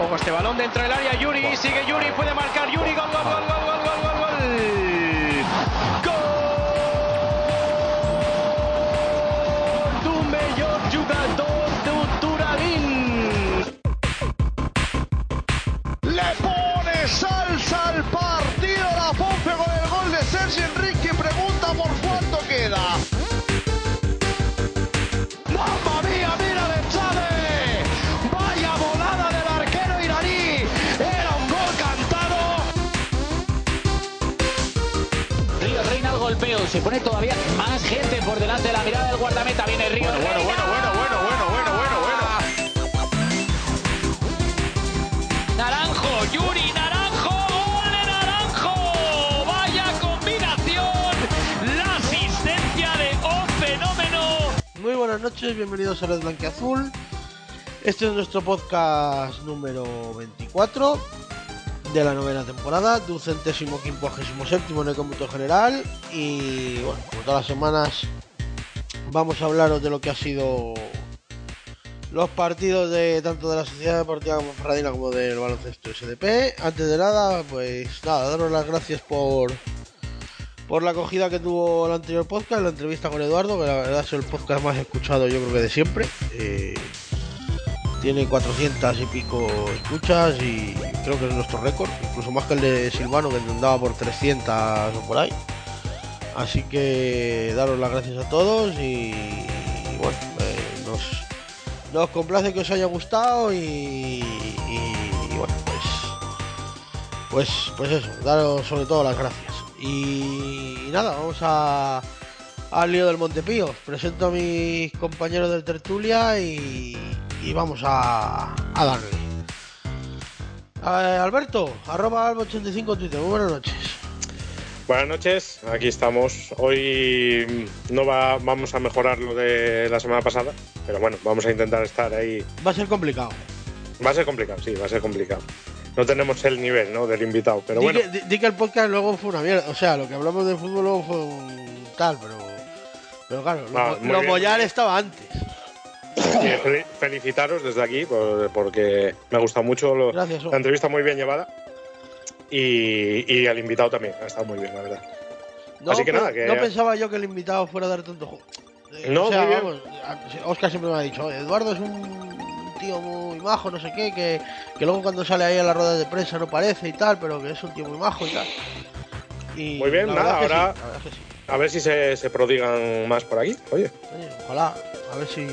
Ojo este balón dentro del área, Yuri, sigue Yuri, puede marcar Yuri, gol, gol, gol, gol, gol, gol, gol, gol. Millor jugador d'Uturalín. Le pone salsa al partido la Ponce con el gol de Sergio Enrique pregunta por se pone todavía más gente por delante de la mirada del guardameta. Viene Río. Bueno, bueno, bueno, bueno, bueno, bueno, bueno, bueno, bueno. Naranjo, Yuri, Naranjo, gol de Naranjo. Vaya combinación. La asistencia de un fenómeno. Muy buenas noches, bienvenidos a Red Blanquiazul. Este es nuestro podcast número 24 de la novena temporada, ducentésimo quincuagésimo séptimo en el cómputo general. Y bueno, como todas las semanas, vamos a hablaros de lo que ha sido los partidos de tanto de la Sociedad Deportiva como Ferradina como del baloncesto SDP. Antes de nada, pues nada, daros las gracias por por la acogida que tuvo el anterior podcast, la entrevista con Eduardo, que la verdad es el podcast más escuchado yo creo que de siempre. Eh, tiene 400 y pico escuchas y creo que es nuestro récord, incluso más que el de Silvano que andaba por 300 o por ahí. Así que daros las gracias a todos y, bueno, eh, nos, nos complace que os haya gustado y, y bueno, pues, pues, pues eso, daros sobre todo las gracias. Y, nada, vamos a, al lío del Montepío. Presento a mis compañeros del Tertulia y, y vamos a, a darle. Eh, Alberto, arroba albo85 en Twitter. Muy buenas noches. Buenas noches, aquí estamos. Hoy no va, vamos a mejorar lo de la semana pasada, pero bueno, vamos a intentar estar ahí. Va a ser complicado. Va a ser complicado, sí, va a ser complicado. No tenemos el nivel ¿no? del invitado, pero di, bueno. que, di- di que el podcast luego fue una mierda. O sea, lo que hablamos de fútbol luego fue un tal, pero. Pero claro, lo, Ah, lo. Mollar estaba antes. Fel- felicitaros desde aquí por- porque me ha gustado mucho lo- Gracias, Hugo. la entrevista muy bien llevada y, y el invitado también ha estado muy bien, la verdad. No, Así que nada, que- no pensaba yo que el invitado fuera a dar tanto juego. Eh, No, o sea, vamos, Oscar siempre me ha dicho, Eduardo es un tío muy majo, no sé qué, que, que luego cuando sale ahí a las ruedas de prensa no parece y tal, pero que es un tío muy majo y tal. Y Muy bien, nada, ahora- sí, la verdad es que sí. A ver si se, se prodigan más por aquí. Oye, ojalá, a ver si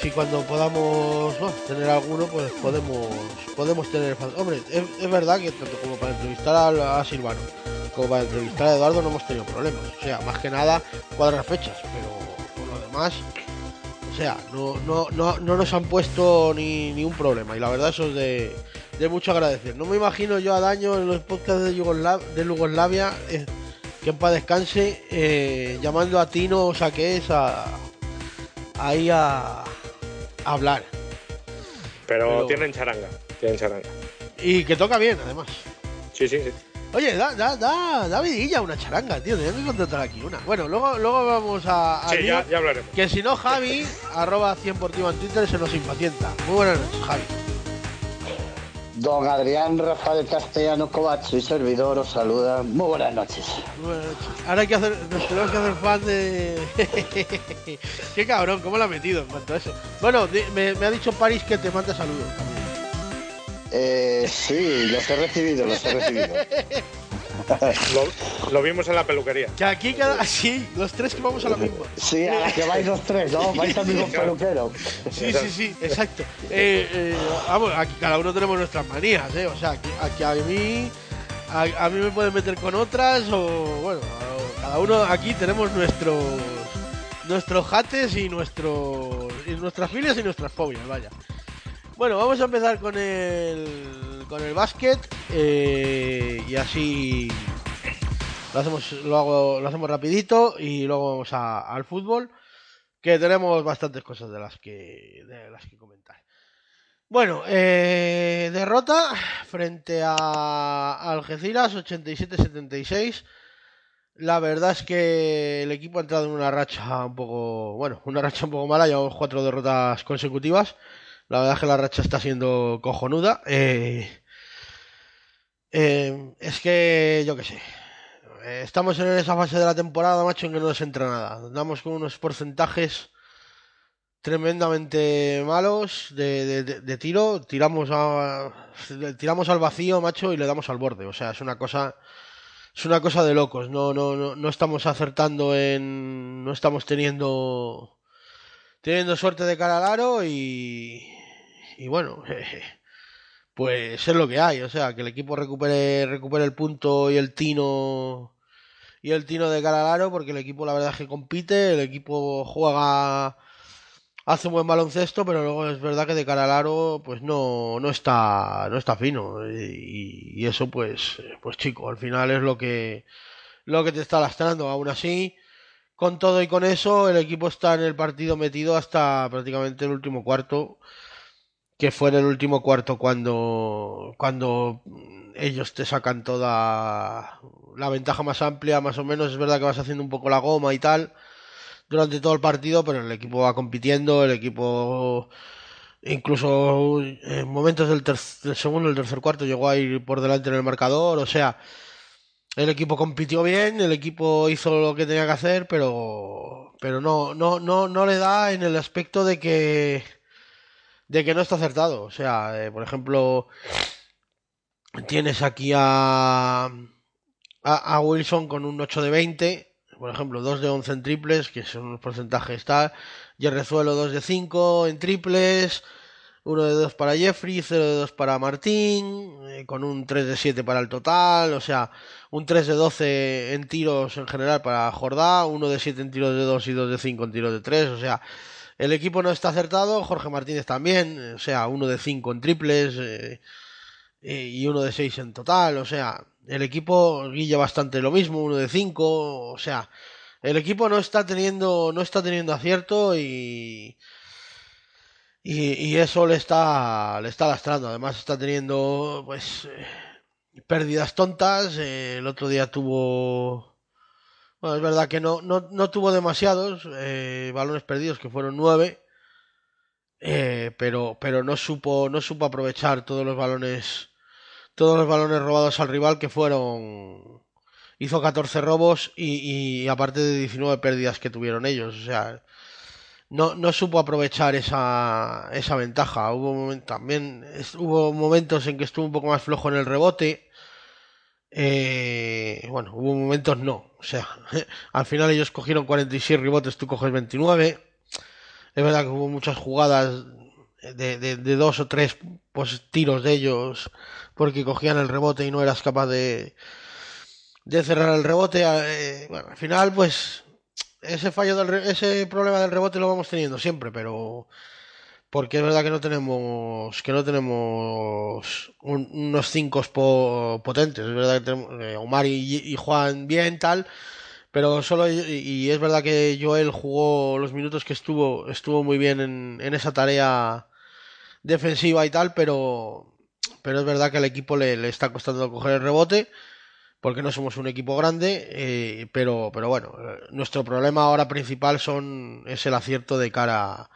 si cuando podamos bueno, tener alguno, pues podemos podemos tener. Hombre, es, es verdad que tanto como para entrevistar a, Silvano como para entrevistar a Eduardo no hemos tenido problemas. O sea, más que nada cuadrar fechas, pero por lo demás, o sea, no, no, no, no nos han puesto ni, ni un problema. Y la verdad eso es de, de mucho agradecer. No me imagino yo a daño en los podcasts de, Yugoslav- de Yugoslavia. eh, que en paz descanse, eh, llamando a Tino o Saqués a, ahí a, a hablar. pero, Pero- tienen charanga, tienen charanga. Y que toca bien, además. Sí, sí, sí. Oye, da, da, da, da vidilla una charanga, tío. Tenía que contratar aquí una. Bueno, luego, luego vamos a. a Sí, lío, ya, ya hablaremos. Que si no, Javi, arroba 100 por ti en Twitter, se nos impacienta. Muy buenas noches, Javi. Don Adrián Rafael Castellano Covacho y servidor os saluda. Muy buenas noches. Muy buenas noches. Ahora hay que hacer, nos tenemos que hacer fan de. Qué cabrón, cómo lo ha metido en cuanto a eso. Bueno, me ha dicho París que te manda saludos también. Eh, sí, los he recibido, los he recibido. Lo, lo vimos en la peluquería. Que aquí cada. Sí, los tres que vamos a lo mismo. Sí, a la que vais los tres, ¿no? Vais al mismo peluquero. Sí, sí, sí, exacto. Eh, eh, vamos, aquí cada uno tenemos nuestras manías, ¿eh? O sea, aquí, aquí a mí. A, a mí me pueden meter con otras o. Bueno, cada uno aquí tenemos nuestros. Nuestros jates y nuestros. Y nuestras filias y nuestras fobias, vaya. Bueno, vamos a empezar con el. Con el básquet. Eh, y así. Lo hacemos, lo, hago, lo hacemos rapidito y luego vamos a- al fútbol que tenemos bastantes cosas de las que de las que comentar. Bueno, eh, derrota frente a Algeciras 87-76. La verdad es que el equipo ha entrado en una racha un poco, bueno, una racha un poco mala, llevamos cuatro derrotas consecutivas. La verdad es que la racha está siendo cojonuda. Eh, eh, es que, yo qué sé. Estamos en esa fase de la temporada, macho, en que no nos entra nada. Damos con unos porcentajes tremendamente malos de, tiro. Tiramos, a, tiramos al vacío, macho, y le damos al borde. O sea, es una cosa. Es una cosa de locos. No, no, no, no estamos acertando en. No estamos teniendo. Teniendo suerte de cara al aro y. Y bueno. Pues es lo que hay, o sea, que el equipo recupere, recupere el punto y el tino y el tino de cara al aro, porque el equipo la verdad es que compite, el equipo juega, hace un buen baloncesto, pero luego es verdad que de cara al aro, pues no, no está, no está fino, y, eso pues, pues chico, al final es lo que, lo que te está lastrando, aún así, con todo y con eso, el equipo está en el partido metido hasta prácticamente el último cuarto, que fue en el último cuarto cuando, cuando ellos te sacan toda la ventaja más amplia, más o menos. Es verdad que vas haciendo un poco la goma y tal durante todo el partido, pero el equipo va compitiendo, el equipo incluso en momentos del, del segundo, el tercer cuarto llegó a ir por delante en el marcador, o sea, el equipo compitió bien, el equipo hizo lo que tenía que hacer, pero pero no no no no le da en el aspecto de que de que no está acertado. O sea, eh, por ejemplo, tienes aquí a, a, a Wilson con un 8 de 20, por ejemplo, 2 de 11 en triples, que son los porcentajes tal. Yerrezuelo 2 de 5 en triples, 1 de 2 para Jeffrey, 0 de 2 para Martín, eh, con un 3 de 7 para el total, o sea, un 3 de 12 en tiros en general para Jordá, 1 de 7 en tiros de 2 y 2 de 5 en tiros de 3, o sea, el equipo no está acertado, Jorge Martínez también, o sea, 1 de 5 en triples eh, eh, y 1 de 6 en total, o sea, el equipo guilla bastante lo mismo, 1 de 5, o sea, el equipo no está teniendo no está teniendo acierto y y, eso le está le está lastrando, además está teniendo pues eh, pérdidas tontas, eh, el otro día tuvo bueno, es verdad que no, no, no tuvo demasiados eh, balones perdidos, que fueron nueve, eh, pero, pero no supo, no supo aprovechar todos los balones, todos los balones robados al rival, que fueron, hizo 14 robos y, y aparte de 19 pérdidas que tuvieron ellos, o sea, no, no supo aprovechar esa, esa ventaja. Hubo también hubo momentos en que estuvo un poco más flojo en el rebote. Eh, bueno, hubo momentos no. O sea, al final ellos cogieron 46 rebotes, tú coges 29. Es verdad que hubo muchas jugadas de, de- de dos o tres pues, tiros de ellos porque cogían el rebote y no eras capaz de, de cerrar el rebote. Eh, bueno, al final, pues ese fallo del ese problema del rebote lo vamos teniendo siempre, pero porque es verdad que no tenemos que no tenemos un- unos cinco potentes. Es verdad que tenemos eh, Omar y, Juan bien tal pero solo y, y es verdad que Joel jugó los minutos que estuvo estuvo muy bien en, en esa tarea defensiva y tal pero pero es verdad que al equipo le, le está costando coger el rebote porque no somos un equipo grande, eh, pero, pero bueno, eh, nuestro problema ahora principal son es el acierto de cara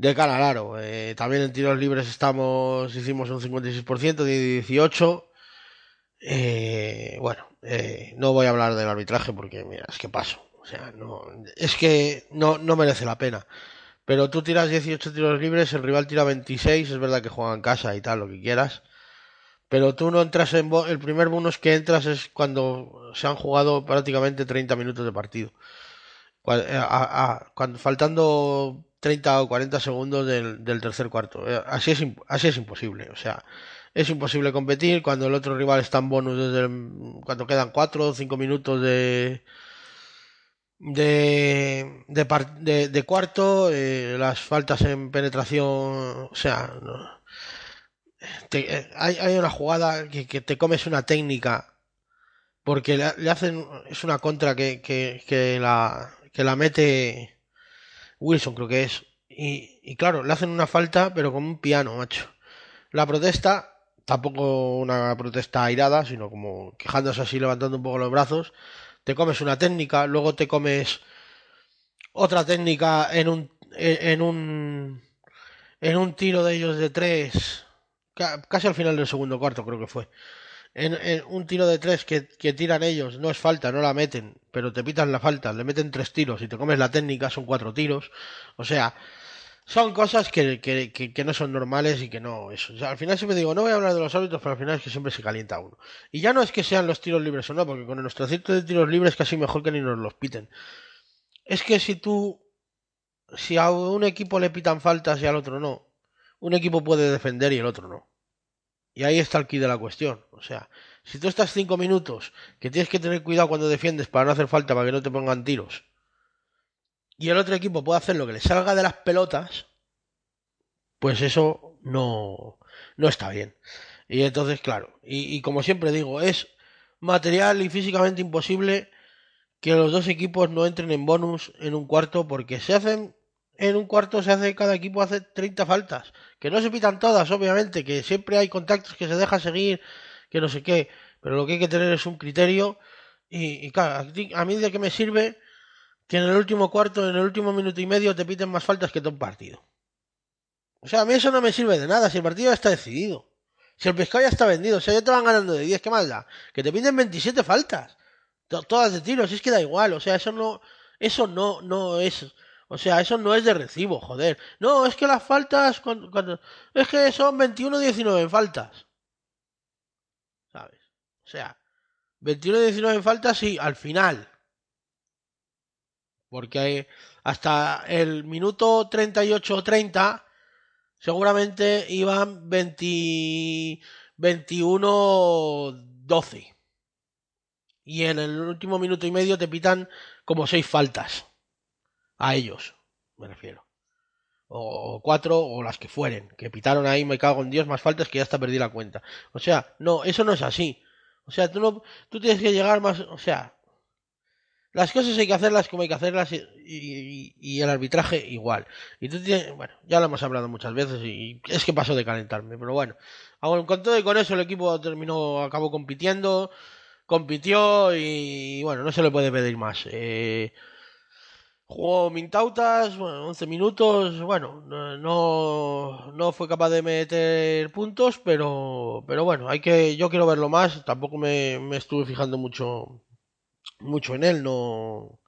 de cara al aro. Eh, también en tiros libres estamos hicimos un 56% de 18. Eh, bueno, eh, no voy a hablar del arbitraje porque mira, es que paso. O sea, no, es que no, no merece la pena. Pero tú tiras 18 tiros libres, el rival tira 26, es verdad que juega en casa y tal, lo que quieras. Pero tú no entras en... El primer bonus que entras es cuando se han jugado prácticamente 30 minutos de partido. Eh, cuando, faltando 30 o 40 segundos del, tercer cuarto. Eh, Así es, así es imposible. O sea, es imposible competir cuando el otro rival está en bonus desde el- cuando quedan 4 o 5 minutos de... De, de, cuarto, eh, las faltas en penetración, o sea, eh, hay, una jugada que, que te comes una técnica porque le, le hacen es una contra que, que, que la que la mete Wilson creo que es. Y, y claro le hacen una falta pero con un piano macho. La protesta tampoco una protesta airada sino como quejándose así levantando un poco los brazos. Te comes una técnica luego te comes otra técnica en un en un en un tiro de ellos de tres, casi al final del segundo cuarto creo que fue, en, un tiro de tres que, que, tiran ellos, no es falta, no la meten, pero te pitan la falta, le meten tres tiros y te comes la técnica, son cuatro tiros, o sea, son cosas que, no son normales y que no eso. al final siempre digo, no voy a hablar de los árbitros, pero al final es que siempre se calienta uno. Y ya no es que sean los tiros libres o no, porque con nuestro de tiros libres casi mejor que ni nos los piten. Es que si tú, si a un equipo le pitan faltas y al otro no, un equipo puede defender y el otro no. Y ahí está el key de la cuestión. O sea, si tú estás cinco minutos, que tienes que tener cuidado cuando defiendes para no hacer falta, para que no te pongan tiros, y el otro equipo puede hacer lo que le salga de las pelotas, pues eso no, no está bien. Y entonces, claro, y, como siempre digo, es material y físicamente imposible que los dos equipos no entren en bonus en un cuarto porque se hacen en un cuarto se hace cada equipo hace 30 faltas que no se pitan todas obviamente que siempre hay contactos que se deja seguir que no sé qué pero lo que hay que tener es un criterio y, claro a mí de qué me sirve que en el último cuarto, en el último minuto y medio te piten más faltas que todo un partido. O sea, a mí eso no me sirve de nada si el partido ya está decidido. Si el pescado ya está vendido, o sea, ya te van ganando de 10, ¿qué más da? Que te piden 27 faltas. Todas de tiros, es que da igual, o sea, eso no, eso no, no es, o sea, eso no es de recibo, joder. No, es que las faltas, cuando, es que son 21-19 faltas. ¿Sabes? O sea, 21-19 faltas y al final. Porque hasta el minuto 38-30 seguramente iban 21-12. Y en el último minuto y medio te pitan como seis faltas. A ellos, me refiero. O cuatro, o las que fueren. Que pitaron ahí, me cago en Dios, más faltas que ya está perdí la cuenta. O sea, no, eso no es así. O sea, tú no, tú tienes que llegar más, o sea, las cosas hay que hacerlas como hay que hacerlas y, el arbitraje igual. Y tú tienes, bueno, ya lo hemos hablado muchas veces y es que pasó de calentarme, pero bueno. Con todo y con eso el equipo terminó, acabó compitiendo, compitió y bueno, no se le puede pedir más. Eh, jugó Mintautas, bueno, 11 minutos, bueno, no, no fue capaz de meter puntos, pero, pero bueno, hay que, yo quiero verlo más, tampoco me, me estuve fijando mucho mucho en él, no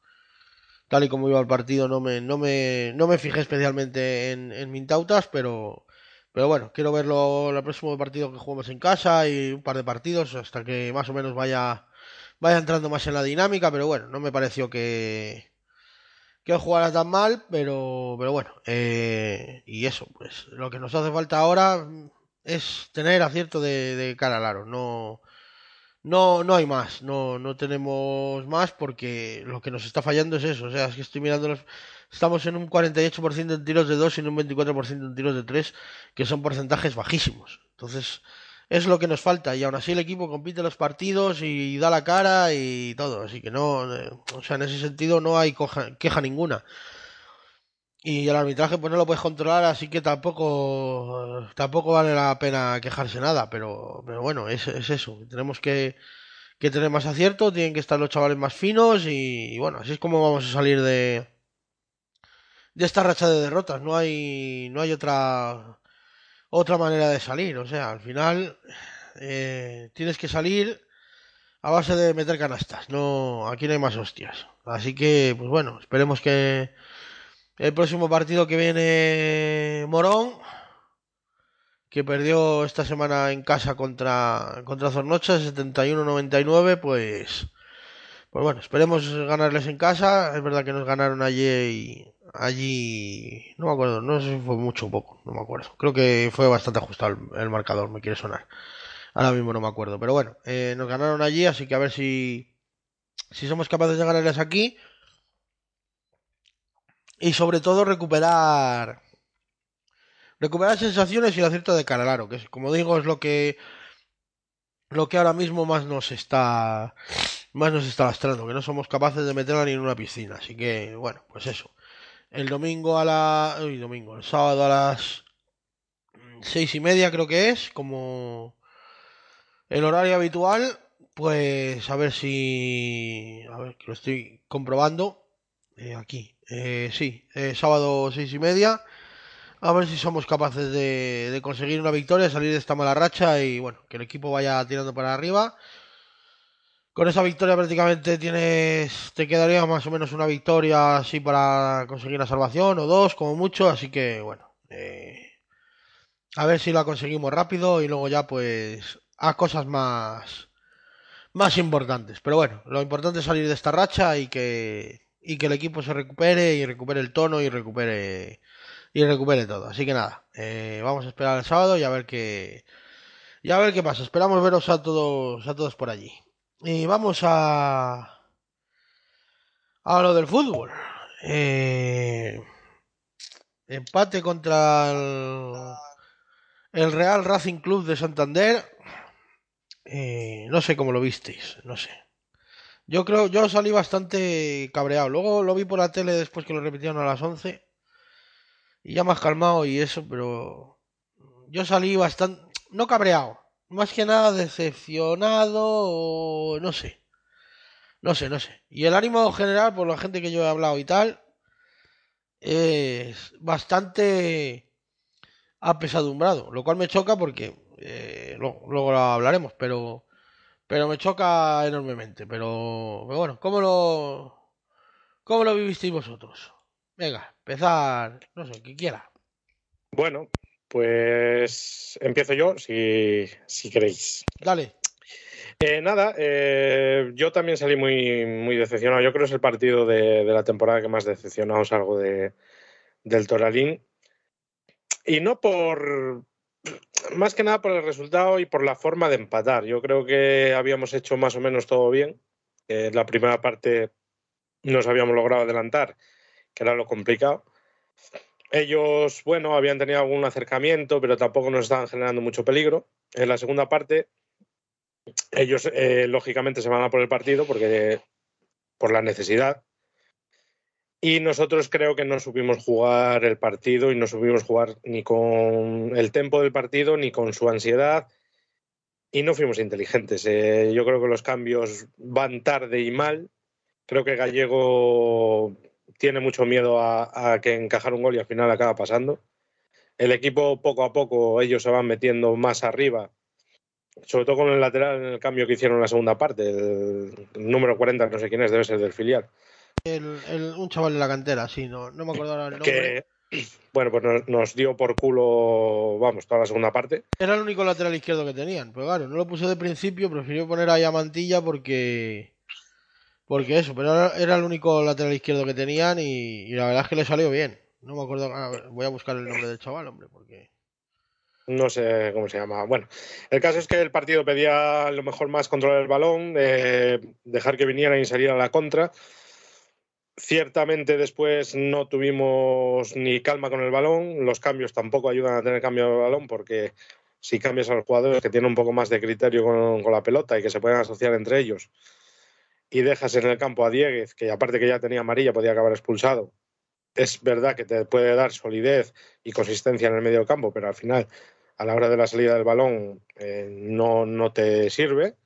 tal y como iba el partido no me, no me, no me fijé especialmente en, Mintautas, pero, pero bueno, quiero verlo el próximo partido que juguemos en casa y un par de partidos hasta que más o menos vaya, vaya entrando más en la dinámica, pero bueno, no me pareció que, que jugara tan mal, pero, pero bueno, eh, y eso, pues lo que nos hace falta ahora es tener acierto de, cara al aro, no, no, no hay más, no, no tenemos más porque lo que nos está fallando es eso. O sea, es que estoy mirando los... Estamos en un 48% en tiros de 2 y en un 24% en tiros de 3, que son porcentajes bajísimos. Entonces, es lo que nos falta. Y aún así el equipo compite los partidos y da la cara y todo. Así que no, eh, o sea, en ese sentido no hay queja ninguna. Y el arbitraje pues no lo puedes controlar, así que tampoco tampoco vale la pena quejarse nada, pero, pero bueno, es, es eso, tenemos que, que tener más acierto, tienen que estar los chavales más finos y, bueno, así es como vamos a salir de de esta racha de derrotas, no hay no hay otra otra manera de salir, o sea, al final eh, tienes que salir a base de meter canastas, no aquí no hay más hostias, así que pues bueno, esperemos que el próximo partido que viene Morón, que perdió esta semana en casa contra, contra Zornocha 71-99, pues, pues bueno, esperemos ganarles en casa. Es verdad que nos ganaron allí allí, no me acuerdo, no sé si fue mucho o poco, no me acuerdo. Creo que fue bastante ajustado el, marcador, me quiere sonar. Ahora mismo no me acuerdo, pero bueno, eh, nos ganaron allí, así que a ver si, si somos capaces de ganarles aquí y sobre todo recuperar recuperar sensaciones y el acierto de Caralaro, que como digo es lo que lo que ahora mismo más nos está más nos está lastrando, que no somos capaces de meterla ni en una piscina, así que bueno, pues eso. El domingo a la uy, domingo, el sábado a las seis y media creo que es, como el horario habitual, pues a ver si a ver que lo estoy comprobando eh, aquí eh, sí, eh, sábado seis y media A ver si somos capaces de, de conseguir una victoria, salir de esta mala racha y bueno, que el equipo vaya tirando para arriba. Con esa victoria prácticamente tienes, te quedaría más o menos una victoria así para conseguir la salvación o dos como mucho, así que bueno, eh, a ver si la conseguimos rápido y luego ya pues a cosas más más importantes. Pero bueno, lo importante es salir de esta racha y que y que el equipo se recupere y recupere el tono y recupere y recupere todo. Así que nada, eh, vamos a esperar el sábado y a ver qué y a ver qué pasa. Esperamos veros a todos a todos por allí. Y vamos a a lo del fútbol. Eh, empate contra el, Real Racing Club de Santander. Eh, no sé cómo lo visteis, no sé. Yo creo, yo salí bastante cabreado. Luego lo vi por la tele después que lo repitieron a las 11. Y ya más calmado y eso, pero yo salí bastante, no cabreado, más que nada decepcionado no sé. No sé, no sé. Y el ánimo general, por la gente que yo he hablado y tal, es bastante apesadumbrado, lo cual me choca porque eh, luego, lo hablaremos, pero pero me choca enormemente. Pero, bueno, ¿cómo lo cómo lo vivisteis vosotros? Venga, empezar, no sé, que quiera. Bueno, pues empiezo yo, si, si queréis. Dale. Eh, nada, eh, yo también salí muy, muy decepcionado. Yo creo que es el partido de, de la temporada que más decepcionado salgo de, del Toralín. Y no por. Más que nada por el resultado y por la forma de empatar. Yo creo que habíamos hecho más o menos todo bien. Eh, la primera parte nos habíamos logrado adelantar, que era lo complicado. Ellos, bueno, habían tenido algún acercamiento, pero tampoco nos estaban generando mucho peligro. En la segunda parte, ellos eh, lógicamente se van a por el partido porque por la necesidad. Y nosotros creo que no supimos jugar el partido y no supimos jugar ni con el tempo del partido ni con su ansiedad y no fuimos inteligentes. Eh, yo creo que los cambios van tarde y mal. Creo que Gallego tiene mucho miedo a, a que encajar un gol y al final acaba pasando. El equipo poco a poco ellos se van metiendo más arriba sobre todo con el lateral en el cambio que hicieron en la segunda parte, el, el número 40, no sé quién es, debe ser del filial. El, el, un chaval de la cantera, sí, no, no me acuerdo ahora el nombre. Que, bueno, pues nos, nos, dio por culo, vamos, toda la segunda parte. Era el único lateral izquierdo que tenían, pero claro, no lo puse de principio, prefirió poner ahí a Mantilla porque. Porque eso, pero era, el único lateral izquierdo que tenían y, y, la verdad es que le salió bien. No me acuerdo, voy a buscar el nombre del chaval, hombre, porque. No sé cómo se llama. Bueno, el caso es que el partido pedía a lo mejor más controlar el balón, eh, dejar que vinieran y salir a la contra. Ciertamente después no tuvimos ni calma con el balón, los cambios tampoco ayudan a tener cambio de balón porque si cambias a los jugadores que tienen un poco más de criterio con la pelota y que se pueden asociar entre ellos y dejas en el campo a Dieguez, que aparte que ya tenía amarilla podía acabar expulsado, es verdad que te puede dar solidez y consistencia en el medio campo, pero al final, a la hora de la salida del balón, eh, no, no te sirve.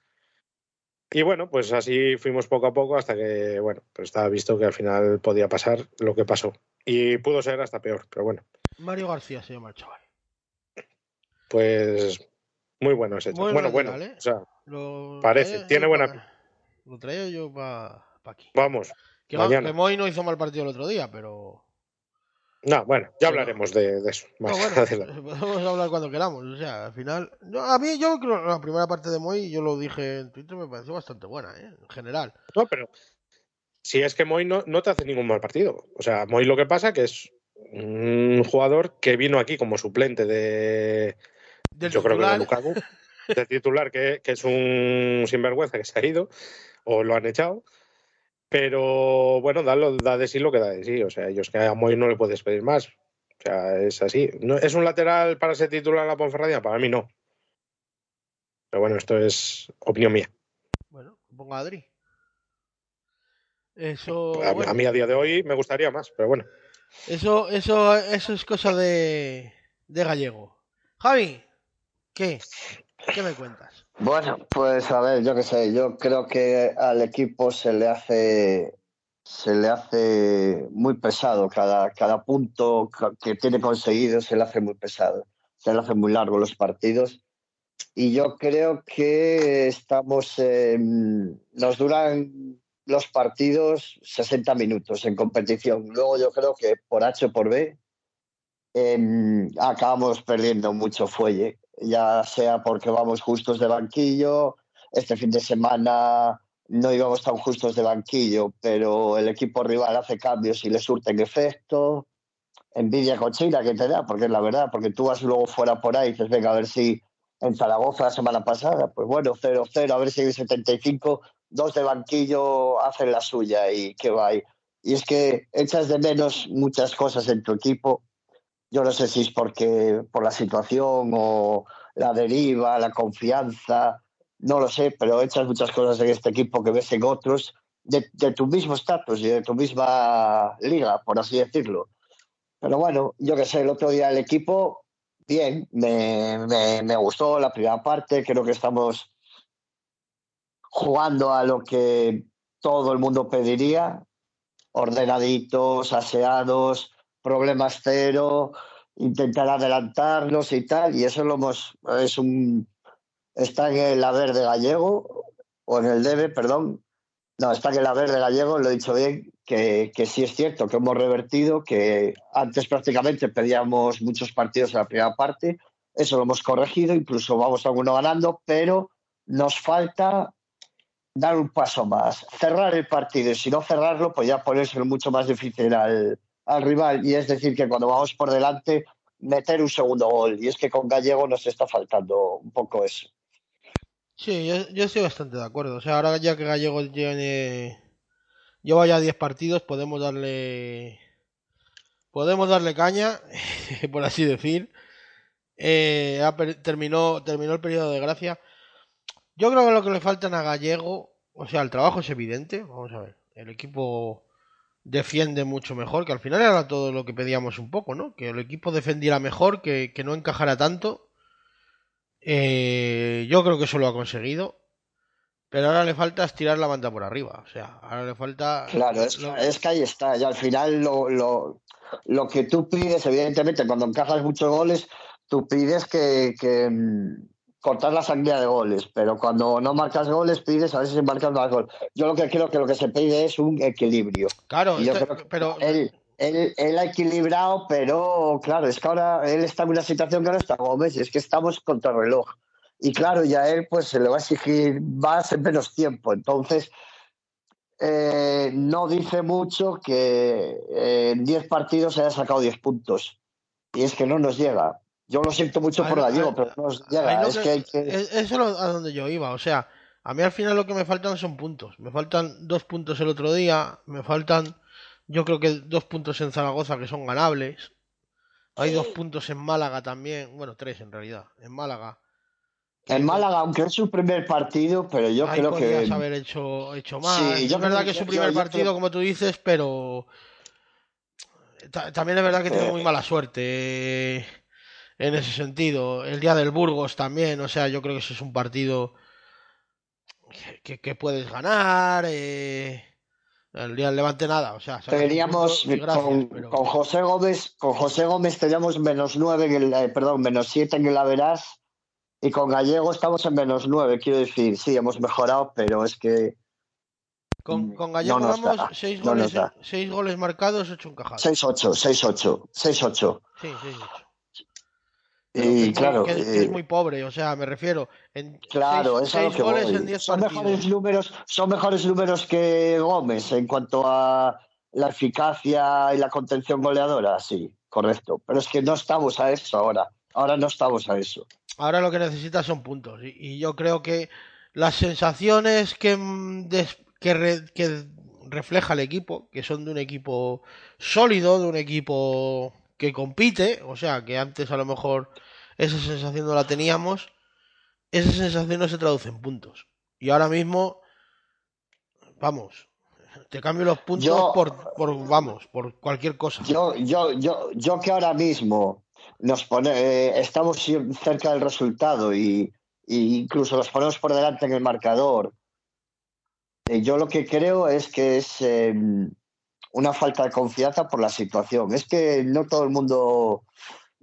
Y bueno, pues así fuimos poco a poco hasta que, bueno, pues estaba visto que al final podía pasar lo que pasó. Y pudo ser hasta peor, pero bueno. Mario García se llama el chaval. Pues muy bueno ese chaval. Bueno, bueno, ¿eh? o sea, lo parece, tiene buena. Lo traía yo para pa aquí. Vamos. Que, mañana. Moy no hizo mal partido el otro día, pero. No, bueno, ya hablaremos de, de eso. Más no, bueno, podemos hablar cuando queramos. O sea, al final. No, a mí, yo creo la primera parte de Moy, yo lo dije en Twitter, me pareció bastante buena, ¿eh? en general. No, pero. Si es que Moy no, no te hace ningún mal partido. O sea, Moy lo que pasa que es un jugador que vino aquí como suplente de. Del yo titular. creo que de Lukaku. De titular, que, que es un sinvergüenza que se ha ido, o lo han echado pero bueno, da, lo, da, de sí lo que da de sí. O sea, ellos que a Moy no le puedes pedir más. O sea, es así. ¿No, ¿Es un lateral para ser titular la Ponferradina? Para mí no. Pero bueno, esto es opinión mía. Bueno, ponga Adri. Eso. A, bueno, a, mí a día de hoy me gustaría más, pero bueno. Eso, eso, eso es cosa de, de gallego. Javi, ¿qué? ¿Qué me cuentas? Bueno, pues a ver, yo qué sé, yo creo que al equipo se le hace se le hace muy pesado. Cada, cada punto que tiene conseguido se le hace muy pesado. Se le hace muy largo los partidos. Y yo creo que estamos. nos duran los partidos 60 minutos en competición. Luego yo creo que por H o por B em, acabamos perdiendo mucho fuelle, ya sea porque vamos justos de banquillo, este fin de semana no íbamos tan justos de banquillo, pero el equipo rival hace cambios y le surten efecto. Envidia cochina que te da, porque es la verdad, porque tú vas luego fuera por ahí y dices, venga, a ver si en Zaragoza la semana pasada, pues bueno, 0-0, a ver si en el 75 dos de banquillo hacen la suya y que va ahí. Y es que echas de menos muchas cosas en tu equipo. Yo no sé si es porque por la situación o la deriva, la confianza, no lo sé, pero echas muchas cosas en este equipo que ves en otros de, tu mismo estatus y de tu misma liga, por así decirlo. Pero bueno, yo qué sé, el otro día el equipo, bien, me, me, me gustó la primera parte, creo que estamos jugando a lo que todo el mundo pediría, ordenaditos, aseados, problemas cero, intentar adelantarlos y tal, y eso lo hemos, es un, está en el haber de gallego, o en el debe, perdón, no, está en el haber de gallego, lo he dicho bien, que, que sí es cierto que hemos revertido, que antes prácticamente pedíamos muchos partidos en la primera parte, eso lo hemos corregido, incluso vamos alguno ganando, pero nos falta dar un paso más, cerrar el partido y si no cerrarlo, pues ya ponérselo mucho más difícil al, al rival. Y es decir, que cuando vamos por delante, meter un segundo gol. Y es que con Gallego nos está faltando un poco eso. Sí, yo, estoy bastante de acuerdo. O sea, ahora ya que Gallego tiene. Lleva ya 10 partidos, podemos darle. Podemos darle caña, por así decir. Eh, terminó, terminó el periodo de gracia. Yo creo que lo que le faltan a Gallego, o sea, el trabajo es evidente. Vamos a ver, el equipo defiende mucho mejor, que al final era todo lo que pedíamos un poco, ¿no? Que el equipo defendiera mejor, que, no encajara tanto. Eh, yo creo que eso lo ha conseguido. Pero ahora le falta estirar la banda por arriba. O sea, ahora le falta. Claro, es, que ahí está. Y al final lo, lo, lo, que tú pides, evidentemente, cuando encajas muchos goles, tú pides que, que, mm, cortar la sangría de goles, pero cuando no marcas goles pides a si marcas más goles. Yo lo que creo que lo que se pide es un equilibrio. Claro, pero él, él, ha equilibrado, pero claro, es que ahora él está en una situación que no está Gómez, es que estamos contra el reloj. Y claro, ya él pues se le va a exigir más en menos tiempo. Entonces, eh, no dice mucho que en 10 partidos se haya sacado 10 puntos. Y es que no nos llega. Yo lo siento mucho por Gallego, pero no llega. Es que, Eso es a donde yo iba. O sea, a mí al final lo que me faltan son puntos. Me faltan dos puntos el otro día. Me faltan, yo creo que dos puntos en Zaragoza que son ganables. Hay dos puntos en Málaga también. Bueno, tres en realidad. En Málaga. En Málaga, aunque es su primer partido, pero yo creo que. haber hecho, hecho más. Sí, es verdad que es su primer partido, como tú dices, pero. También es verdad que tiene muy mala suerte en ese sentido. El día del Burgos también, o sea, yo creo que ese es un partido que, puedes ganar. Eh, el día del Levante nada, o sea, teníamos con, José Gómez, con José Gómez teníamos menos nueve, en el, eh, perdón, menos siete en el Averas y con Gallego estamos en menos nueve, quiero decir, sí, hemos mejorado, pero es que con, con Gallego vamos seis, goles, seis goles marcados, ocho encajados. Seis ocho, seis ocho, seis ocho. Sí, seis ocho. Y claro, es, eh, muy pobre, o sea, me refiero. En claro, seis, goles en diez son mejores números, son mejores números que Gómez en cuanto a la eficacia y la contención goleadora, sí, correcto. Pero es que no estamos a eso ahora. Ahora no estamos a eso. Ahora lo que necesitas son puntos. Y, yo creo que las sensaciones que, mm, que, que refleja el equipo, que son de un equipo sólido, de un equipo que compite, o sea, que antes a lo mejor esa sensación no la teníamos, esa sensación no se traduce en puntos. Y ahora mismo, vamos, te cambio los puntos por, por, vamos, por cualquier cosa. Yo, yo, yo, yo que ahora mismo nos pone, eh, estamos cerca del resultado y, y, incluso los ponemos por delante en el marcador. Eh, yo lo que creo es que es eh, una falta de confianza por la situación. Es que no todo el mundo,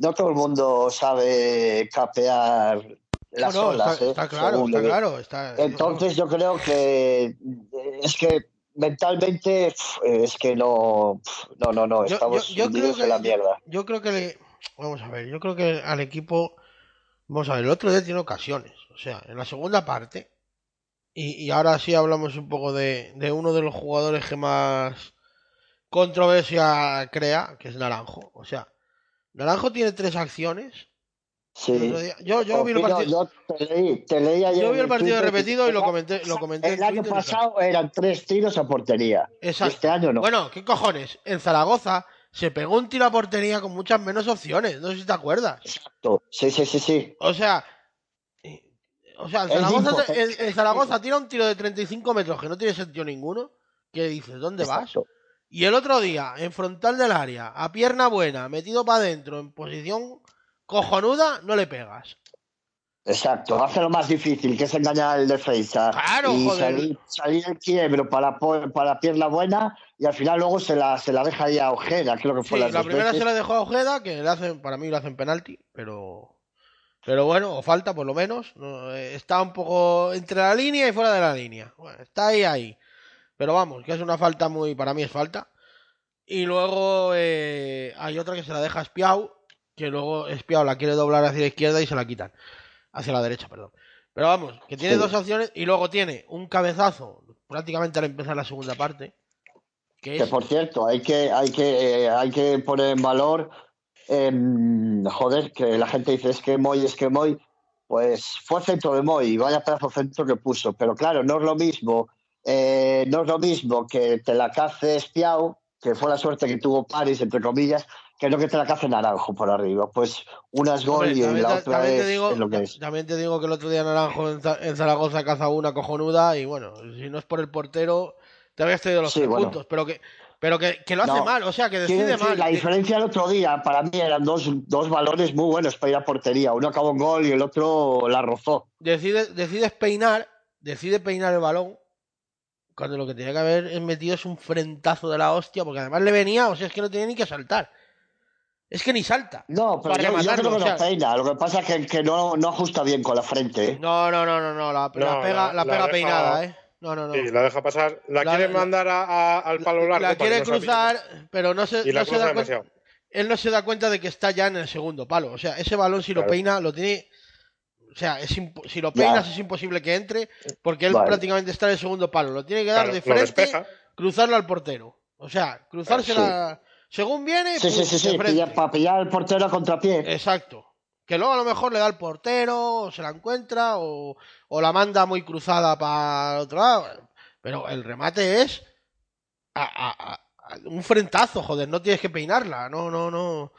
no todo el mundo sabe capear las No, no, olas. está, ¿eh? está claro, está Entonces yo creo que es que mentalmente es que no, no, no, no, estamos yo- yo creo hundidos que- en la mierda. yo creo que le- vamos a ver, yo creo que al equipo, vamos a ver, el otro día tiene ocasiones, o sea, en la segunda parte, y, y ahora sí hablamos un poco de, de uno de los jugadores que más controversia crea, que es Naranjo, o sea, Naranjo tiene tres acciones. Sí. el yo, yo vi el partido, yo te leí, te leí ayer yo vi en el partido Twitter repetido y lo comenté, lo comenté en El año pasado eran tres tiros a portería. Exacto. Este año no. Bueno, ¿qué cojones? En Zaragoza se pegó un tiro a portería con muchas menos opciones, no sé si te acuerdas. Exacto. Sí, sí, sí, sí. O sea, o sea, en Es Zaragoza, Zaragoza tira un tiro de 35 metros que no tiene sentido ninguno. ¿Qué dices? ¿Dónde vas? Y el otro día, en frontal del área, a pierna buena, metido para adentro, en posición cojonuda, no le pegas. Exacto. Hace lo más difícil, que es engañar al defensa. Claro, y joder. salir, salir el quiebro para, para pierna buena y al final luego se la, se la deja ahí a Ojeda, creo que Sí, fue las la primera veces. se la dejó a Ojeda, que le hacen, para mí le hacen penalti, pero. Pero bueno, o falta por lo menos. no, eh, está un poco entre la línea y fuera de la línea. Bueno, está ahí, ahí. Pero vamos, que es una falta muy. Para mí es falta. Y luego eh, hay otra que se la deja Espiau, que luego Espiau la quiere doblar hacia la izquierda y se la quitan. Hacia la derecha, perdón. Pero vamos, que tiene Sí. dos opciones y luego tiene un cabezazo prácticamente al empezar la segunda parte. Que Que es por cierto, hay que, hay que, eh, hay que poner en valor, em, joder, que la gente dice es que Moy, es que Moy, pues fue centro de Moy, y vaya pedazo centro que puso, pero claro, no es lo mismo, eh, no es lo mismo que te la cace Espiau, que fue la suerte que tuvo París, entre comillas, que no que te la cace Naranjo por arriba. Pues una es gol y la otra también es, te digo, es lo que es. también te digo que el otro día Naranjo en, Za- en Zaragoza caza una cojonuda y bueno, si no es por el portero, te habías traído los Sí, tres bueno. puntos, pero que pero que, que lo hace No, mal, o sea, que decide decir, mal. la diferencia del otro día, para mí eran dos, dos balones muy buenos para ir a portería. Uno acabó en gol y el otro la rozó. decide, decides peinar, decide peinar el balón, cuando lo que tenía que haber metido es un frentazo de la hostia, porque además le venía, o sea, es que no tenía ni que saltar. Es que ni salta. No, pero Para yo, yo creo que o no sea- peina. Lo que pasa es que, que no, no ajusta bien con la frente. ¿eh? No, no, no, no, no, la, la No, pega, la- la la pega deja- peinada, eh. No, no, no. Sí, la deja pasar. La, La- quiere mandar a- a- al palo largo. la quiere cruzar, pero no se, Y la no se da cuenta. Él no se da cuenta de que está ya en el segundo palo. O sea, ese balón, si lo peina, lo tiene. O sea, es impo- si lo Ya. peinas es imposible que entre, porque él Vale. prácticamente está en el segundo palo. Lo tiene que dar Claro, de frente, cruzarlo al portero. O sea, cruzársela. Según viene, Sí, sí, pum, sí, sí. para pillar el portero a contrapié. Exacto. Que luego a lo mejor le da el portero, o se la encuentra, o, o la manda muy cruzada para el otro lado. Pero el remate es a- a un frentazo, joder, no tienes que peinarla, no, no, no.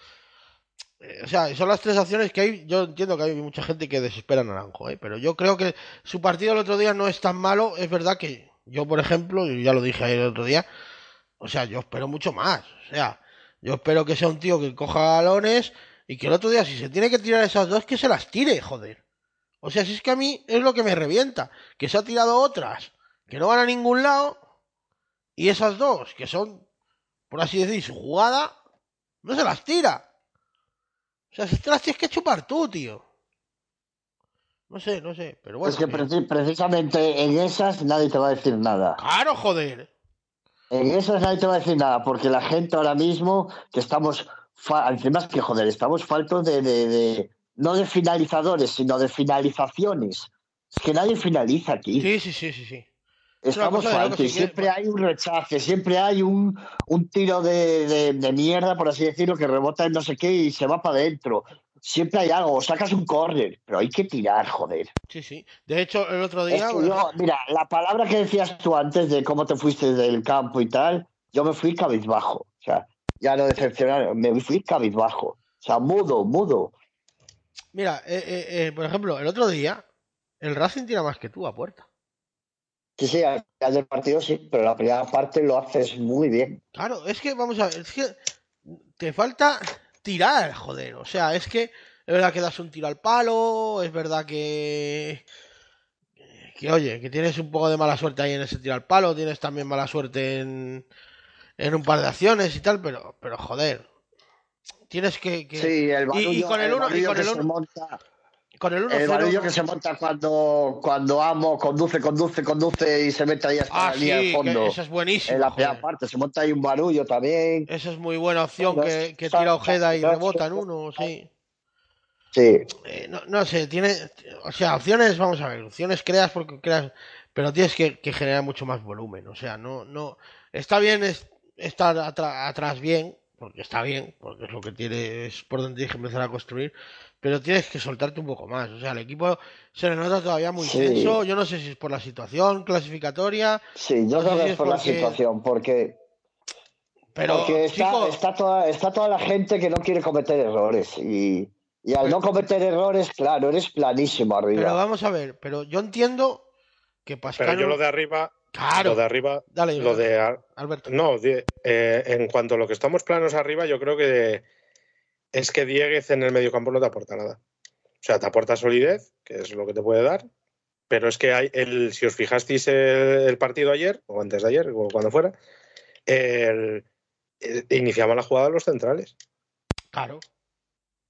Eh, O sea, son las tres acciones que hay. Yo entiendo que hay mucha gente que desespera a Naranjo, ¿eh? pero yo creo que su partido el otro día no es tan malo. Es verdad que yo, por ejemplo, ya lo dije ahí el otro día, o sea, yo espero mucho más. O sea, yo espero que sea un tío que coja galones y que el otro día, si se tiene que tirar esas dos, que se las tire, joder. O sea, si es que a mí es lo que me revienta, que se ha tirado otras que no van a ningún lado y esas dos, que son, por así decir, su jugada, no se las tira. O sea, si te las tienes que chupar tú, tío. No sé, no sé, pero bueno. es que que- preci- precisamente en esas nadie te va a decir nada. Claro, joder. En esas nadie te va a decir nada, porque la gente ahora mismo que estamos, encima que joder, estamos faltos de, de- de- no de finalizadores, sino de finalizaciones. Es que nadie finaliza aquí. Sí, sí, sí, sí, sí. Estamos si quieres- siempre hay un rechace, siempre hay un, un tiro de, de- de mierda, por así decirlo, que rebota en no sé qué y se va para adentro. Siempre hay algo, o sacas un córner, pero hay que tirar, joder. Sí, sí. De hecho, el otro día. que bueno, yo, mira, la palabra que decías tú antes de cómo te fuiste del campo y tal, yo me fui cabizbajo. O sea, ya no decepcionar, me fui cabizbajo. O sea, mudo, mudo. Mira, eh, eh, eh, por ejemplo, el otro día, el Racing tira más que tú a puerta. Sí, sí, al final del partido sí, pero la primera parte lo haces muy bien. Claro, es que, vamos a ver, es que te falta tirar, joder. O sea, es que es verdad que das un tiro al palo, es verdad que. que, oye, que tienes un poco de mala suerte ahí en ese tiro al palo, tienes también mala suerte en, en un par de acciones y tal, pero, pero joder, tienes que... que- Sí, el y, barullo, y con el uno, y con el se uno, monta, con el barullo que se monta cuando, cuando Amo conduce, conduce, conduce y se mete ahí hasta Ah, la sí, de fondo. esa es buenísima. En la primera parte se monta ahí un barullo también. Esa es muy buena opción que, tira Ojeda y rebota en uno, sí. Sí, Eh, no, no sé, tiene. O sea, opciones, vamos a ver, opciones creas porque creas, pero tienes que, que generar mucho más volumen. O sea, no, no. Está bien es- estar atrás bien, porque está bien, porque es lo que tiene, es por donde tienes que empezar a construir, pero tienes que soltarte un poco más. O sea, el equipo se le nota todavía muy Sí. tenso. Yo no sé si es por la situación clasificatoria, sí, yo No sé creo si que es es por la porque- situación, porque, pero porque está, chico, está, toda, está toda la gente que no quiere cometer errores. Y, y al no cometer errores, claro, eres planísimo arriba. pero vamos a ver, pero yo entiendo que Pascal. Pero yo lo de arriba, Claro, lo de arriba, dale, lo de Alberto. no, de- eh, en cuanto a lo que estamos planos arriba, yo creo que es que Dieguez en el mediocampo no te aporta nada. O sea, te aporta solidez, que es lo que te puede dar, pero es que hay el, si os fijasteis el, el partido ayer, o antes de ayer, o cuando fuera, el, la jugada los centrales. Claro.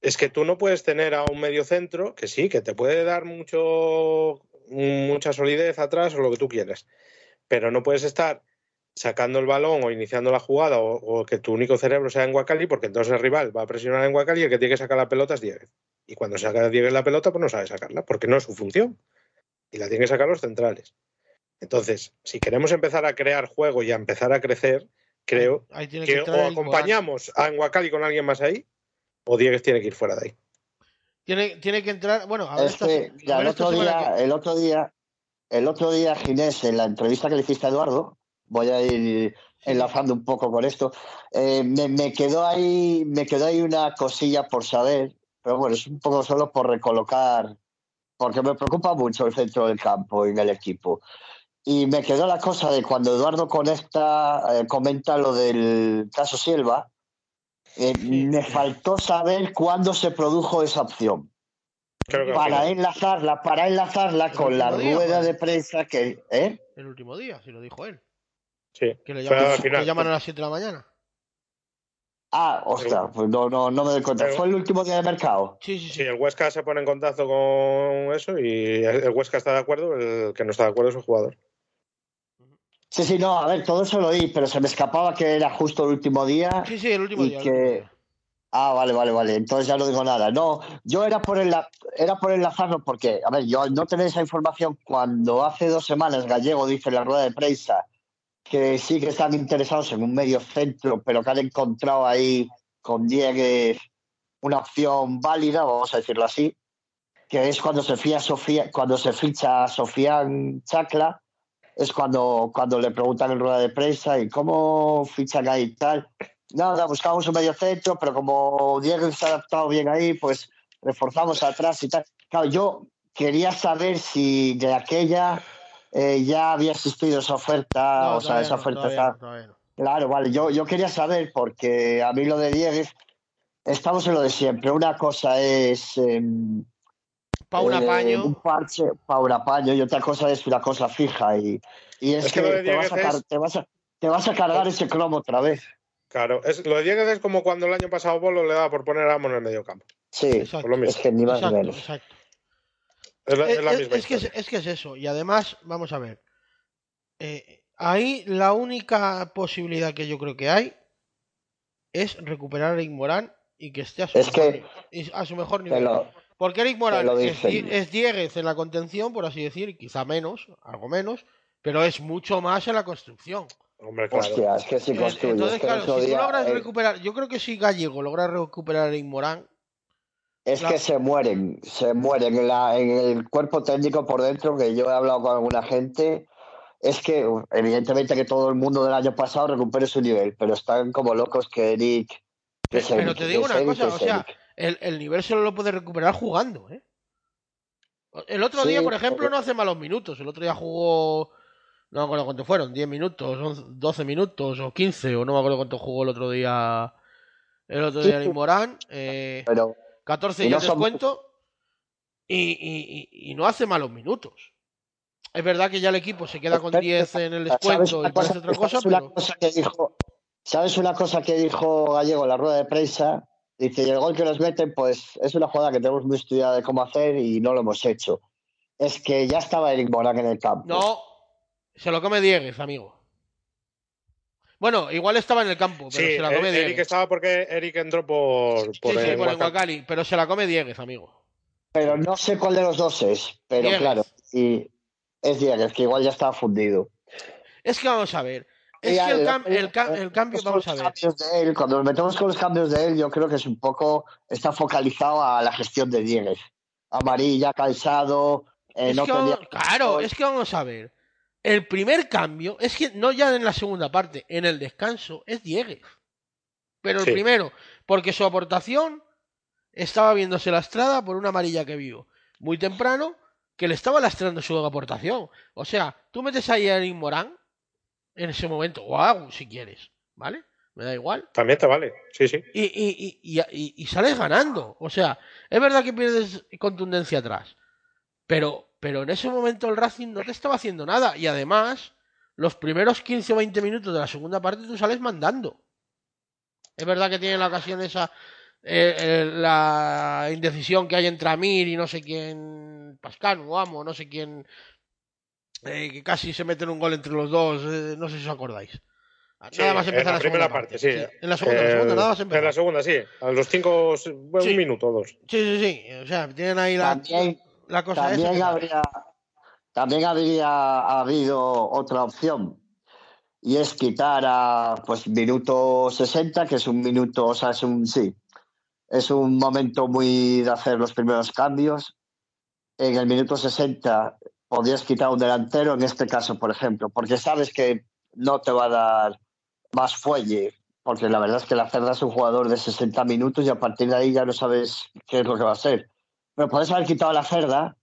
Es que tú no puedes tener a un medio centro que sí, que te puede dar mucho, mucha solidez atrás o lo que tú quieras, pero no puedes estar sacando el balón o iniciando la jugada o, o que tu único cerebro sea en Guacali, porque entonces el rival va a presionar en Guacali y el que tiene que sacar la pelota es Dieguez. Y cuando saca Dieguez la pelota, pues no sabe sacarla, porque no es su función. Y la tienen que sacar los centrales. Entonces, si queremos empezar a crear juego y a empezar a crecer, creo Ahí que o acompañamos a Enguacali con alguien más ahí, o Dieguez tiene que ir fuera de ahí. Tiene, tiene que entrar. Bueno, a ver, Es esta, que, se- a mira, ver el otro día, que- el otro día, el otro día, Ginés, en la entrevista que le hiciste a Eduardo, voy a ir enlazando un poco con esto, eh, me, me quedó ahí, me quedó ahí una cosilla por saber, pero bueno, es un poco solo por recolocar, porque me preocupa mucho el centro del campo en el equipo. Y me quedó la cosa de cuando Eduardo conecta, eh, comenta lo del caso Silva, eh, me faltó saber cuándo se produjo esa opción para enlazarla, para enlazarla El con la día, rueda joder. de prensa que, ¿eh? el último día, si lo dijo él. Sí. Que le Pero llaman, al final- que llaman a las 7 de la mañana. Ah, ostras, pues no, no, no me doy cuenta. Fue el último día de mercado. Sí, sí, sí. Sí, el Huesca se pone en contacto con eso y el Huesca está de acuerdo, el que no está de acuerdo es el jugador. Sí, sí, no, a ver, todo eso lo oí, pero se me escapaba que era justo el último día. Sí, sí, el último y día. que-. Ah, vale, vale, vale. Entonces ya no digo nada. No, yo era por, enla- era por enlazarlo porque, a ver, yo al no tener esa información, cuando hace dos semanas Gallego dice en la rueda de prensa que sí que están interesados en un medio centro, pero que han encontrado ahí con Dieguez una opción válida, vamos a decirlo así, que es cuando se, fía Sofía, cuando se ficha a Chacla, es cuando, cuando le preguntan en rueda de prensa y cómo fichan ahí y tal. Nada, buscamos un medio centro, pero como Diego se ha adaptado bien ahí, pues reforzamos atrás y tal. Claro, yo quería saber si de aquella eh, ya había existido esa oferta, No, o sea, esa no, oferta todavía está- no, todavía no. Claro, vale, yo, yo quería saber, porque a mí lo de Dieguez, estamos en lo de siempre. Una cosa es em, Pa' un eh, apaño. un parche para un apaño y otra cosa es una cosa fija. Y, y es, Es que que, lo de te, vas a es- te, vas a, te vas a cargar ese cromo otra vez. Claro, es, lo de Dieguez es como cuando el año pasado Bolo le daba por poner a Amo en el medio campo. Sí, Exacto. por lo mismo. es que ni más ni Exacto, menos. exacto. Es la, Es, es la es- misma es que es, historia. es que es eso. Y además, vamos a ver. Eh, ahí la única posibilidad que yo creo que hay es recuperar a Eric Morán y que esté a su, Es mejor, que- ni- y a su mejor Te nivel. lo, Porque Eric Morán es, Dieguez en la contención, por así decir, y quizá menos, algo menos, pero es mucho más en la construcción. Hombre, claro. hostia, es que si construyes. Entonces, claro, si tú logras eh, recuperar, yo creo que si Gallego logra recuperar a Eric Morán, Es que se mueren, se mueren en, la, en el cuerpo técnico por dentro, que yo he hablado con alguna gente, es que evidentemente que todo el mundo del año pasado recupere su nivel, pero están como locos que Eric... que Pero Eric, te digo que una Eric, cosa, o sea, el, el nivel solo lo puede recuperar jugando, ¿eh? El otro Sí, día, por ejemplo, no hace malos minutos. El otro día jugó, no me acuerdo cuánto fueron, 10 minutos, 11, 12 minutos o 15, o no me acuerdo cuánto jugó el otro día. El otro día Eric Morán, eh, Pero 14 y no el son- descuento, y, y- no hace malos minutos. Es verdad que ya el equipo se queda con Pero, 10 en el ¿sabes descuento una y parece otra cosa, ¿sabes una pero. cosa que dijo, ¿Sabes una cosa que dijo Gallego en la rueda de prensa? Dice, el gol que nos meten, pues es una jugada que tenemos muy estudiada de cómo hacer y no lo hemos hecho. Es que ya estaba Eric Morán en el campo. No, se lo come Diegues, amigo. Bueno, igual estaba en el campo, pero Sí, se la come Eric Diegues. estaba porque Eric entró por, por sí, sí, el por el. Guacali, pero se la come Diegues, amigo. Pero no sé cuál de los dos es. Pero Diegues. claro, y es Diegues, que igual ya estaba fundido. Es que vamos a ver. Es Y que el, al- cam- el, ca- el cambio, con vamos a los ver. cambios de él, cuando nos metemos con los cambios de él, yo creo que es un poco, está focalizado a la gestión de Diegues. Amarilla, calzado, eh, Es no que tenía- claro, es que vamos a ver. El primer cambio es que no ya en la segunda parte, en el descanso, es Diegues. Pero el Sí. primero, porque su aportación estaba viéndose lastrada por una amarilla que vio muy temprano que le estaba lastrando su aportación. O sea, tú metes ahí a Eric Morán en ese momento, o a si quieres, ¿vale? Me da igual. También te vale, sí, sí. y, y, y, y- y sales ganando. O sea, es verdad que pierdes contundencia atrás, pero, pero en ese momento el Racing no te estaba haciendo nada. Y además, los primeros 15 o 20 minutos de la segunda parte tú sales mandando. Es verdad que tiene la ocasión esa, eh, eh, la indecisión que hay entre Amir y no sé quién, Pascal o Amo, no sé quién, eh, que casi se meten un gol entre los dos, eh, no sé si os acordáis. Sí, Nada más en empezar la primera segunda parte, sí. En la segunda, en la segunda, nada más empezar. En la segunda, sí. A los cinco, bueno, Sí. un minuto o dos. Sí, sí, sí. O sea, tienen ahí la, También, la cosa esa también habría, también habría habido otra opción. Y es quitar a pues minuto 60, que es un minuto, o sea, es un sí, es un momento muy de hacer los primeros cambios. En el minuto 60 podrías quitar un delantero, en este caso, por ejemplo, porque sabes que no te va a dar más fuelle, porque la verdad es que la Cerda es un jugador de 60 minutos y a partir de ahí ya no sabes qué es lo que va a hacer. Pero puedes haber quitado a la Cerda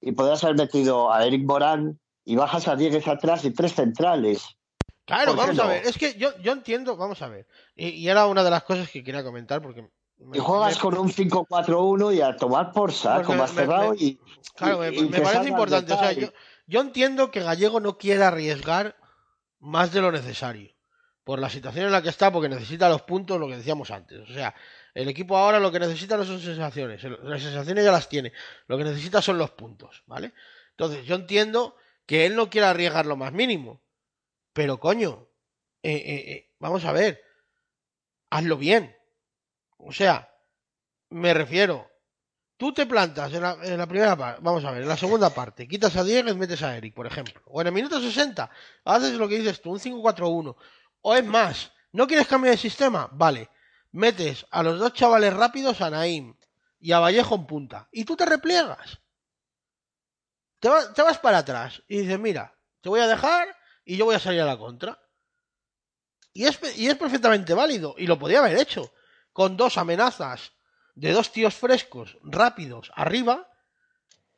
y podrías haber metido a Eric Morán y bajas a Dieguez atrás y tres centrales. Claro, ¿Por qué vamos a ver. Es que yo, yo entiendo, vamos a ver. Y, y era una de las cosas que quería comentar porque. me- Y juegas me- con un 5-4-1 y a tomar por saco Porque más cerrado me- y. Claro, y- me, y me que parece importante. O sea, yo, yo entiendo que Gallego no quiere arriesgar más de lo necesario. Por la situación en la que está, porque necesita los puntos, lo que decíamos antes. O sea, el equipo ahora lo que necesita no son sensaciones. Las sensaciones ya las tiene. Lo que necesita son los puntos, ¿vale? Entonces, yo entiendo que él no quiere arriesgar lo más mínimo. Pero, coño, eh, eh, eh, vamos a ver. Hazlo bien. O sea, me refiero. Tú te plantas en la, en la primera parte, vamos a ver, en la segunda parte, quitas a Diego y metes a Eric, por ejemplo. O en el minuto 60, haces lo que dices tú, un 5-4-1. O es más, ¿no quieres cambiar de sistema? Vale, metes a los dos chavales rápidos, a Naim y a Vallejo en punta. Y tú te repliegas. Te, va- te vas para atrás y dices, mira, te voy a dejar y yo voy a salir a la contra. Y es, y es perfectamente válido. Y lo podía haber hecho. Con dos amenazas de dos tíos frescos, rápidos, arriba.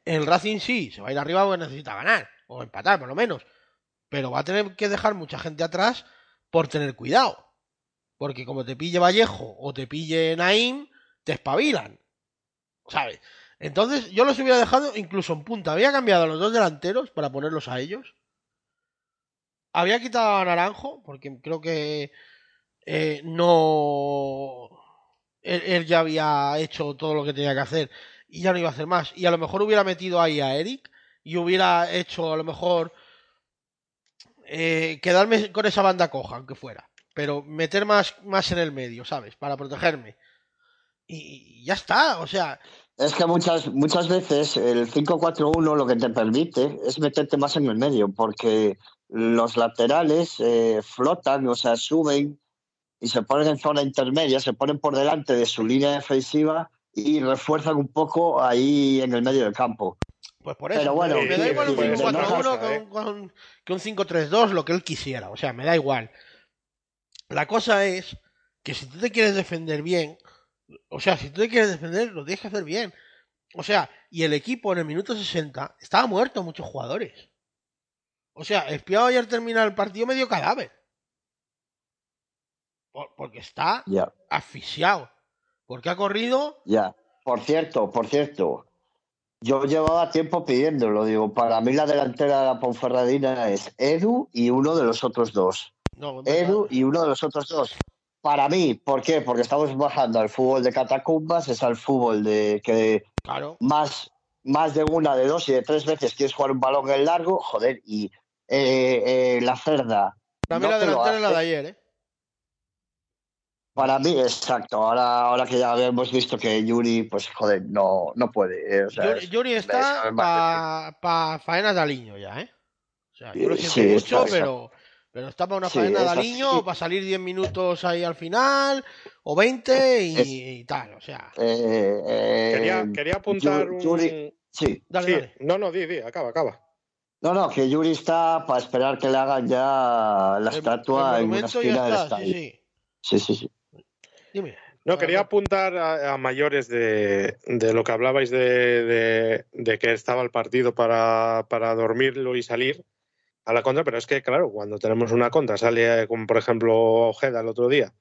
El Racing sí, se va a ir arriba porque necesita ganar. O empatar, por lo menos. Pero va a tener que dejar mucha gente atrás por tener cuidado. Porque como te pille Vallejo o te pille Naim, te espabilan. ¿Sabes? Entonces yo los hubiera dejado incluso en punta. Había cambiado a los dos delanteros para ponerlos a ellos. Había quitado a Naranjo, porque creo que eh, no. Él, ya había hecho todo lo que tenía que hacer y ya no iba a hacer más. Y a lo mejor hubiera metido ahí a Eric y hubiera hecho a lo mejor eh, quedarme con esa banda coja, aunque fuera. Pero meter más, más en el medio, ¿sabes? Para protegerme. Y, y ya está, o sea, Es que muchas, muchas veces el 5-4-1 lo que te permite es meterte más en el medio, porque los laterales eh, flotan, o sea, suben y se ponen en zona intermedia, se ponen por delante de su línea defensiva y refuerzan un poco ahí en el medio del campo. Pues por eso. Pero bueno, me, da igual un pues, 5-4-1 no pasa, ¿eh? que un 5-3-2, lo que él quisiera. O sea, me da igual. La cosa es que si tú te quieres defender bien, o sea, si tú te quieres defender, lo tienes que hacer bien. O sea, y el equipo en el minuto 60 estaba muerto muchos jugadores. O sea, Espiado ayer termina el partido medio cadáver. Por- porque está Ya, asfixiado. Porque ha corrido ya. Por cierto, por cierto, Yo llevaba tiempo pidiéndolo, digo, para mí la delantera de la Ponferradina es Edu y uno de los otros dos. No, Edu y uno de los otros dos. Para mí, ¿por qué? Porque estamos bajando al fútbol de catacumbas, es al fútbol de que Claro. más, más de una, de dos y de tres veces quieres jugar un balón en largo, joder, y eh, eh, la cerda. Mí no la delantera es la de ayer, ¿eh? Para mí, exacto. Ahora, ahora que ya hemos visto que Yuri, pues joder, no, no puede. eh, o sea, Yuri, es- Yuri es está para faenas de aliño ya, ¿eh? O sea, yo lo Sí, siento sí, mucho, está- pero, pero está para una Sí, faena de aliño para salir 10 minutos ahí al final o 20 y, Es- y tal, o sea. eh, eh, Quería, quería apuntar Yuri- un. Yuri- sí. Dale, sí, dale. no, no, di, di, acaba, acaba. No, no, que Yuri está para esperar que le hagan ya la El- estatua el en una esquina del estadio. sí, sí. Sí, sí, sí. Dime. No, quería apuntar a, a mayores de, de lo que hablabais de, de- de que estaba el partido para, para dormirlo y salir a la contra, pero es que, claro, cuando tenemos una contra, sale, eh, como por ejemplo Ojeda el otro día,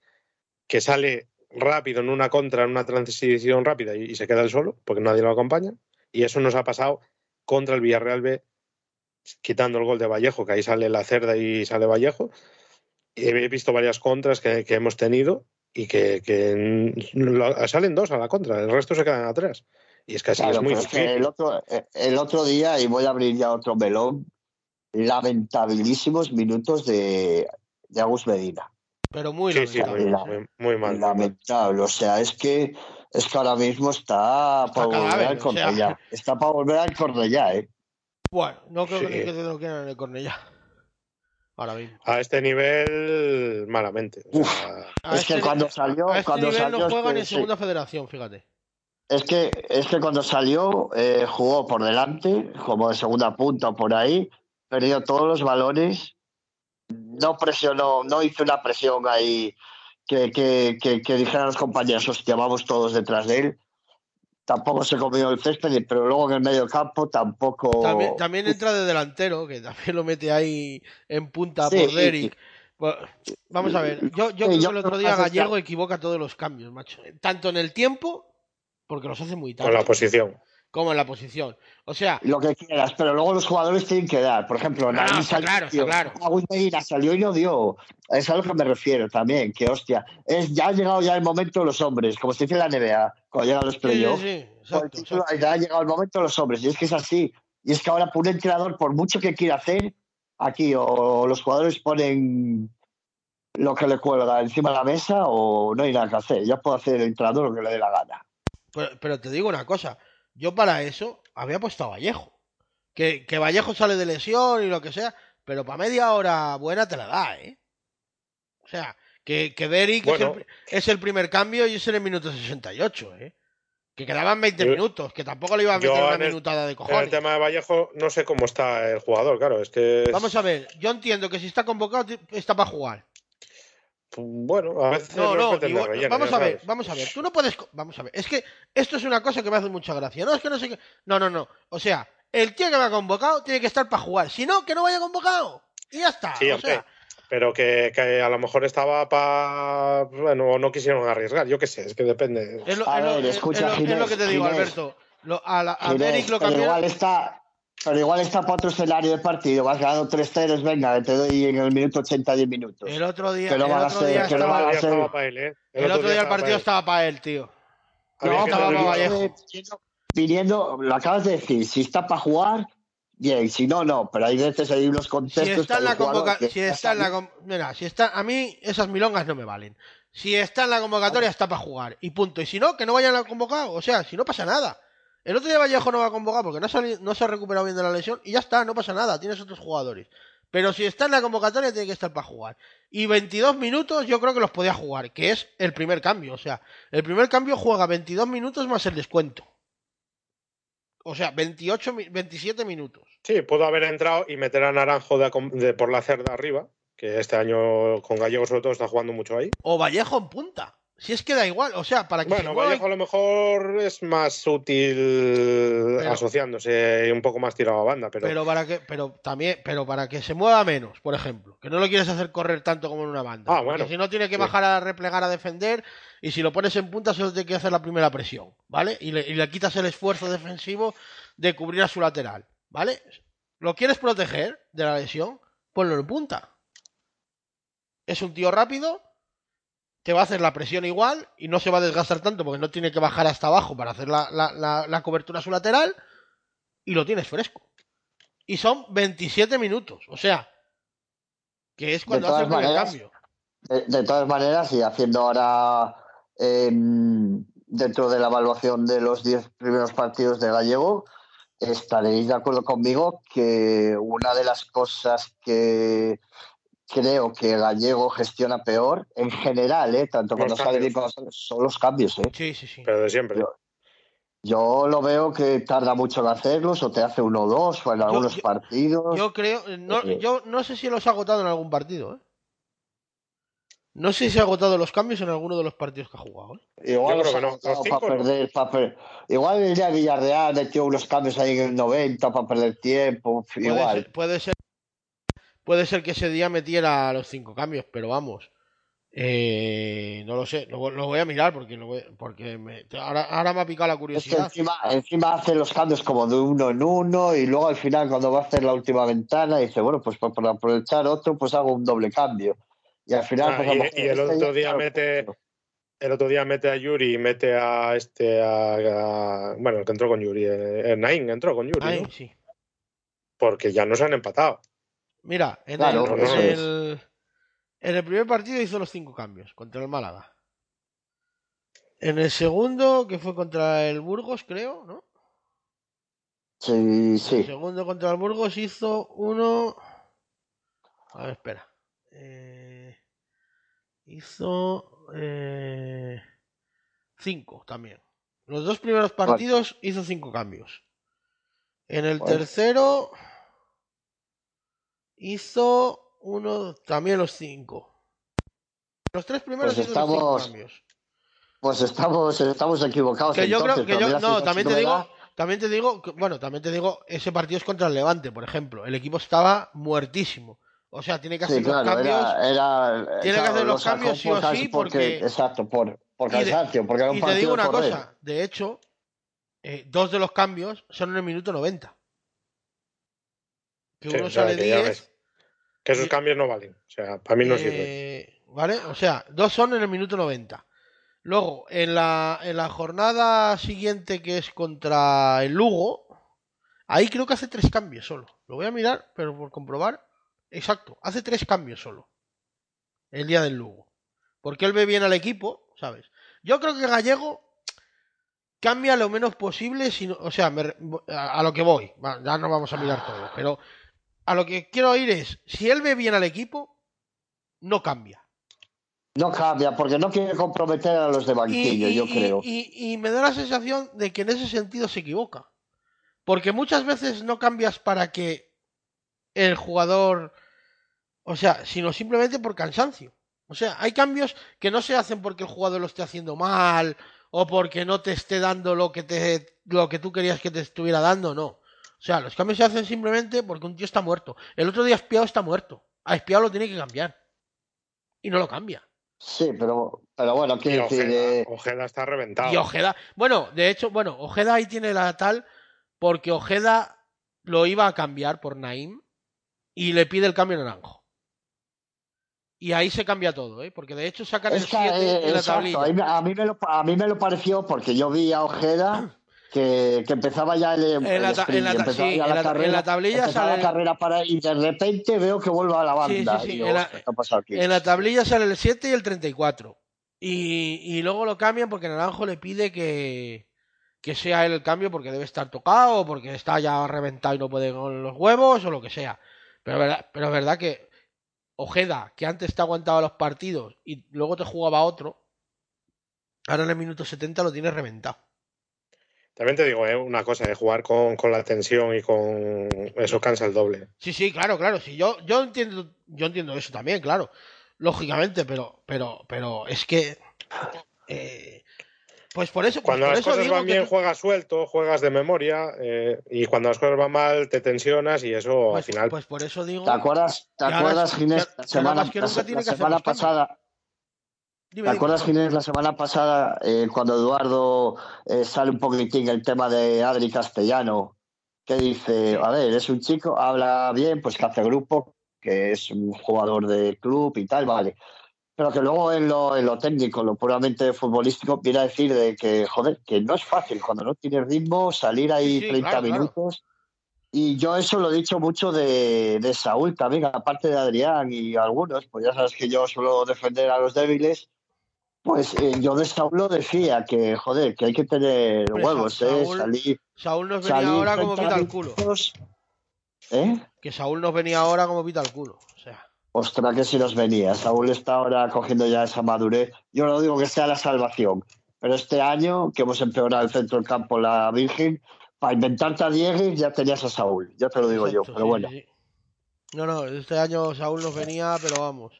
que sale rápido en una contra, en una transición rápida y, y se queda él solo, porque nadie lo acompaña, y eso nos ha pasado contra el Villarreal B, quitando el gol de Vallejo, que ahí sale la cerda y sale Vallejo. Y he visto varias contras que, que hemos tenido y que, que n- lo- salen dos a la contra, el resto se quedan atrás. Y es que así Claro, es muy pero es que difícil. el otro, eh, el otro día, y voy a abrir ya otro melón, lamentabilísimos minutos de, de Agus Medina. Pero muy Sí, sí, muy, lamentable. muy- muy mal. muy mal. Lamentable. O sea, es que es que ahora mismo está Está para volver cadáver, al o sea. Cornellá. Está para volver al Cornellá, ¿eh? Bueno, no creo que Sí. que te lo quieran en el Cornellá. Ahora mismo. A este nivel, malamente. O sea, A Es que este- cuando salió- a este cuando nivel salió no juegan este- en sí. segunda federación, fíjate. Es que, es que cuando salió, eh, jugó por delante, como de segunda punta o por ahí, perdió todos los balones, no presionó, no hizo una presión ahí que, que, que, que dijeran los compañeros, hostia, vamos todos detrás de él. Tampoco se comió el césped, pero luego en el medio campo tampoco. También, también entra de delantero, que también lo mete ahí en punta Sí, por. Bueno, vamos a ver, yo, yo Sí, creo yo que el otro día Gallego equivoca todos los cambios, macho. Tanto en el tiempo, porque los hace muy con la tarde, posición. Como en la posición. O sea, Lo que quieras, pero luego los jugadores tienen que dar. Por ejemplo, No, está salió, claro, tío, claro. Agüe Medina salió y no dio. Es a lo que me refiero también, que hostia, es, ya ha llegado ya el momento de los hombres, como se dice en la NBA, cuando llegan los sí, sí, playoffs. sí, el exacto, título, exacto. ya ha llegado el momento de los hombres, y es que es así. Y es que ahora por un entrenador, por mucho que quiera hacer, aquí o los jugadores ponen lo que le cuelga encima de la mesa o no hay nada que hacer. Ya puede hacer el entrenador lo que le dé la gana. Pero, pero te digo una cosa, yo para eso había puesto a Vallejo. Que, que Vallejo sale de lesión y lo que sea, pero para media hora buena te la da, ¿eh? O sea, que, que Derrick es, Bueno. el, pri- es el primer cambio y es en el minuto 68, ¿eh? Que quedaban 20 Yo- minutos, que tampoco le iba a meter una el- minutada de En el cojones. tema de Vallejo, no sé cómo está el jugador, claro. Es que. es- Vamos a ver, yo entiendo que si está convocado está para jugar. Bueno, a veces. No, no, meten de igual- relleno, vamos a ver, sabes. vamos a ver. Tú no puedes. Vamos a ver. Es que esto es una cosa que me hace mucha gracia. No, es que no sé qué. No, no, no. O sea, el tío que me ha convocado tiene que estar para jugar. Si no, que no vaya convocado. Y ya está. Sí, o hombre, sea, pero que, que a lo mejor estaba para. Bueno, no quisieron arriesgar, yo qué sé, es que depende. es lo, A es lo- ver, es- escucha, es lo- es lo Ginés, que te digo, Ginés. Alberto. Lo- a la- a Ginés, Derrick lo igual cambiaron. está, pero igual está para otro escenario de partido. Vas ganando 3-0, venga, te doy en el minuto 80, 10 minutos. El otro día, que no el van a otro ser- día que no El van estaba, a otro día ser- estaba para él, ¿eh? el otro día el partido estaba para él, tío. Había No, que estaba salir- para Vallejo. viniendo, lo acabas de decir, si está para jugar, bien, si no, no, pero hay veces hay unos Si contextos está en la convocatoria, si está en la mira, si está a mí esas milongas no me valen. Si está en la convocatoria está para jugar y punto. Y si no, que no vayan a convocado, o sea, si no pasa nada. El otro día Vallejo no va a convocar porque no, se ha recuperado bien de la lesión y ya está, no pasa nada, tienes otros jugadores. Pero si está en la convocatoria tiene que estar para jugar. Y 22 minutos yo creo que los podía jugar, que es el primer cambio, o sea, el primer cambio juega 22 minutos más el descuento. O sea, 28 mi- 27 minutos. Sí, pudo haber entrado y meter a Naranjo de por la cerda arriba, que este año con Gallego sobre todo está jugando mucho ahí. O Vallejo en punta. Si es que da igual, o sea, para que Bueno, Vallejo a lo mejor es más útil Pero- asociándose y un poco más tirado a banda, pero, pero para que, pero también, pero para que se mueva menos, por ejemplo, que no lo quieres hacer correr tanto como en una banda. Ah, porque bueno, si no tiene que bajar a replegar a defender y si lo pones en punta solo tiene que hacer la primera presión, ¿vale? Y le, y le quitas el esfuerzo defensivo de cubrir a su lateral, ¿vale? ¿Lo quieres proteger de la lesión? Ponlo en punta. Es un tío rápido, te va a hacer la presión igual y no se va a desgastar tanto porque no tiene que bajar hasta abajo para hacer la, la- la- la cobertura a su lateral y lo tienes fresco. Y son 27 minutos, o sea, que es cuando hace el cambio. De, de todas maneras, y haciendo ahora em, dentro de la evaluación de los 10 primeros partidos de Gallego, estaréis de acuerdo conmigo que una de las cosas que creo que Gallego gestiona peor, en general, ¿eh? tanto Los cuando sale bien como son los cambios. ¿eh? Sí, sí, sí. pero de siempre. Yo- Yo lo veo que tarda mucho en hacerlos, o te hace uno o dos, o en algunos yo- partidos. Yo creo, no, yo no sé si los ha agotado en algún partido, ¿eh? No sé si ha agotado los cambios en alguno de los partidos que ha jugado. ¿eh? Igual los no. agotado Los cinco para no. perder, para per- Igual el día de Villarreal metió unos cambios ahí en el 90 para perder tiempo. Puede Igual. ser, puede ser, puede ser que ese día metiera los cinco cambios, pero vamos. eh, no lo sé, lo, lo voy a mirar porque, lo voy- porque me- ahora, ahora me ha picado la Es que curiosidad. encima, encima hace los cambios como de uno en uno y luego al final cuando va a hacer la última ventana dice, bueno, pues para, para aprovechar otro pues hago un doble cambio. Y al final... Ah, pues, y- y el este otro día mete-. El otro día mete a Yuri y mete a este, a, a- bueno, el que entró con Yuri, eh, Nain entró con Yuri, Ay, ¿no? sí. porque ya no se han empatado. Mira, en, Claro, el, en, el, en el primer partido hizo los cinco cambios contra el Málaga. En el segundo, que fue contra el Burgos, creo, ¿no? Sí, El sí. segundo contra el Burgos hizo uno. A ver, espera. Eh, hizo eh, cinco también. Los dos primeros partidos hizo cinco cambios. En el Vale. tercero hizo uno también los cinco. Los tres primeros Pues hizo los cinco estamos cambios. Pues estamos, estamos equivocados. Que yo creo entonces, que pero yo no, también te digo, también te digo, que- bueno, también te digo, ese partido es contra el Levante, por ejemplo. El equipo estaba muertísimo. O sea, tiene que hacer Sí, los claro, cambios. era, era- Tiene que hacer los cambios sí o sí, porque- Exacto, por, por cansancio, porque era un Y te partido digo una correr. cosa, de hecho, eh, dos de los cambios son en el minuto 90. Que Sí, uno sea, sale que ya 10. ves. Que esos y- cambios no valen. O sea, para mí no sirven. eh, ¿Vale? O sea, dos son en el minuto 90. Luego, en la, en la jornada siguiente que es contra el Lugo, ahí creo que hace tres cambios solo. Lo voy a mirar, pero por comprobar. Exacto, hace tres cambios solo. El día del Lugo. Porque él ve bien al equipo, ¿sabes? Yo creo que Gallego cambia lo menos posible, sino, o sea, me a, a lo que voy. Ya no vamos a mirar todo, pero a lo que quiero ir es, si él ve bien al equipo, no cambia. No cambia, porque no quiere comprometer a los de banquillo, y, yo creo. y- y me da la sensación de que en ese sentido se equivoca. Porque muchas veces no cambias para que el jugador, o sea, sino simplemente por cansancio. O sea, hay cambios que no se hacen porque el jugador lo esté haciendo mal o porque no te esté dando lo que te lo que tú querías que te estuviera dando, no. O sea, los cambios se hacen simplemente porque un tío está muerto. El otro día Espiado está muerto. A Espiado lo tiene que cambiar. Y no lo cambia. Sí, pero, pero bueno, quiero decir, Ojeda, eh, Ojeda está reventado. Y Ojeda, bueno, de hecho, bueno, Ojeda ahí tiene la tal, porque Ojeda lo iba a cambiar por Naim y le pide el cambio a Naranjo. Y ahí se cambia todo, ¿eh? Porque de hecho sacan el es que, 7 eh, en la exacto, tablilla. a mí, a mí me lo, a mí me lo pareció porque yo vi a Ojeda que, que empezaba ya el, el la sprint, en la empezaba sí, ya en la en la tablilla sale- la carrera para y de repente veo que vuelve a la Sí, sí, banda. sí, y digo, en la-. En la tablilla sale el 7 y el 34. Y, y luego lo cambian porque Naranjo le pide que, que sea él el cambio porque debe estar tocado, o porque está ya reventado y no puede con los huevos, o lo que sea. Pero verdad, pero es verdad que Ojeda, que antes te aguantaba los partidos y luego te jugaba otro, ahora en el minuto 70 lo tienes reventado. También te digo, eh, una cosa, de jugar con, con la tensión y con eso cansa el doble. Sí, sí, claro, claro. Sí, yo, yo entiendo, yo entiendo eso también, claro. Lógicamente, pero, pero, pero es que Eh, pues por eso. pues Cuando por las eso cosas digo van bien, tú- juegas suelto, juegas de memoria, eh, y cuando las cosas van mal, te tensionas y eso pues, al final. pues por eso digo. ¿Te acuerdas, te acuerdas Ginés, la semana, la, la pasada? ¿Te acuerdas, Ginés, la semana pasada, eh, cuando Eduardo eh, sale un poquitín el tema de Adri Castellano, que dice, a ver, es un chico, habla bien, pues que hace grupo, que es un jugador de club y tal, vale. Pero que luego en lo, en lo técnico, lo puramente futbolístico, viene a decir de que, joder, que no es fácil cuando no tienes ritmo salir ahí Sí, sí, 30 claro, claro. minutos. Y yo eso lo he dicho mucho de, de Saúl también, aparte de Adrián y algunos, pues ya sabes que yo suelo defender a los débiles. Pues eh, yo de Saúl lo decía, que joder, que hay que tener Hombre, huevos, ¿eh? Saúl Salir, Saúl nos venía ahora como 30 pita el culo. ¿Eh? Que Saúl nos venía ahora como pita el culo. O sea. Ostras, que si nos venía. Saúl está ahora cogiendo ya esa madurez. Yo no digo que sea la salvación, pero este año que hemos empeorado el centro del campo, la Virgen, para inventarte a Diegues ya tenías a Saúl, ya te lo digo yo, pero sí, bueno. sí. No, no, este año Saúl nos venía, pero vamos.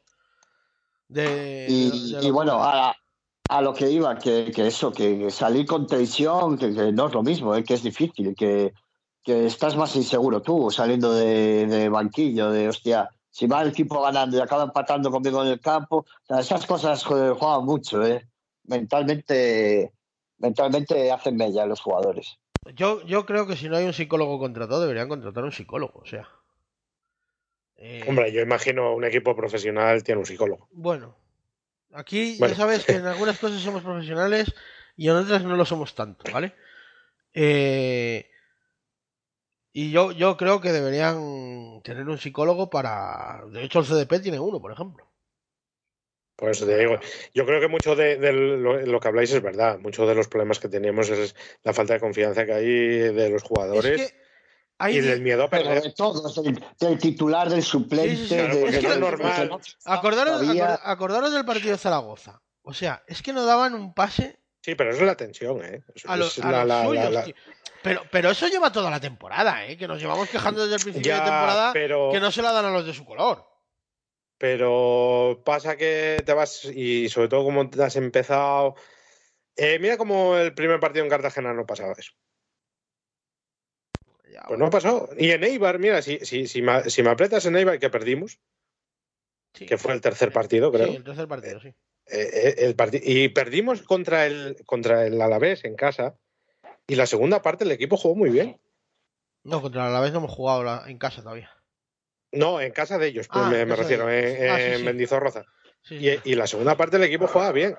De, Y, de- de y bueno, a, a lo que iba, que, que eso, que salir con tensión, que, que no es lo mismo, ¿eh? que es difícil, que, que estás más inseguro tú saliendo de, de banquillo, de hostia, si va el equipo ganando y acaba empatando conmigo en el campo, o sea, esas cosas joder, juegan mucho, ¿eh? mentalmente, mentalmente hacen mella los jugadores. Yo, yo creo que si no hay un psicólogo contratado, deberían contratar un psicólogo. O sea. Eh, Hombre, yo imagino un equipo profesional tiene un psicólogo. Bueno, aquí Bueno. ya sabes que en algunas cosas somos profesionales y en otras no lo somos tanto, ¿vale? Eh, y yo, yo creo que deberían tener un psicólogo para... De hecho, el CDP tiene uno, por ejemplo. Por eso te digo, yo creo que mucho de, de lo, lo que habláis es verdad. Muchos de los problemas que teníamos es la falta de confianza que hay de los jugadores Es que hay y del miedo a Pero perder. de todos, del, del titular, del suplente, Sí, sí, sí, de- claro, de- porque de- no es de- normal. de- Acordaros, todavía- acordaros del partido de Zaragoza. O sea, es que no daban un pase Sí, pero eso es la tensión, ¿eh? Eso a, los a la- los la- la- suyos, la- tío. Pero, pero eso lleva toda la temporada, ¿eh? Que nos llevamos quejando desde el principio Ya, de temporada pero, que no se la dan a los de su color. pero pasa que te vas y sobre todo como te has empezado. Eh, mira como el primer partido en Cartagena no pasaba eso. Pues no pasó. Y en Eibar, mira, si, si, si, me, si me aprietas en Eibar que perdimos, sí. que fue el tercer partido, creo. Sí, el tercer partido, sí. eh, eh, el parti- y perdimos contra el, contra el Alavés en casa. Y la segunda parte el equipo jugó muy bien. No, contra la Alavés no hemos jugado la- en casa todavía. No, en casa de ellos, pues Ah, me, refiero, en. Ah, sí, en sí. Mendizorroza. Sí, sí. Y, y la segunda parte el equipo jugaba bien.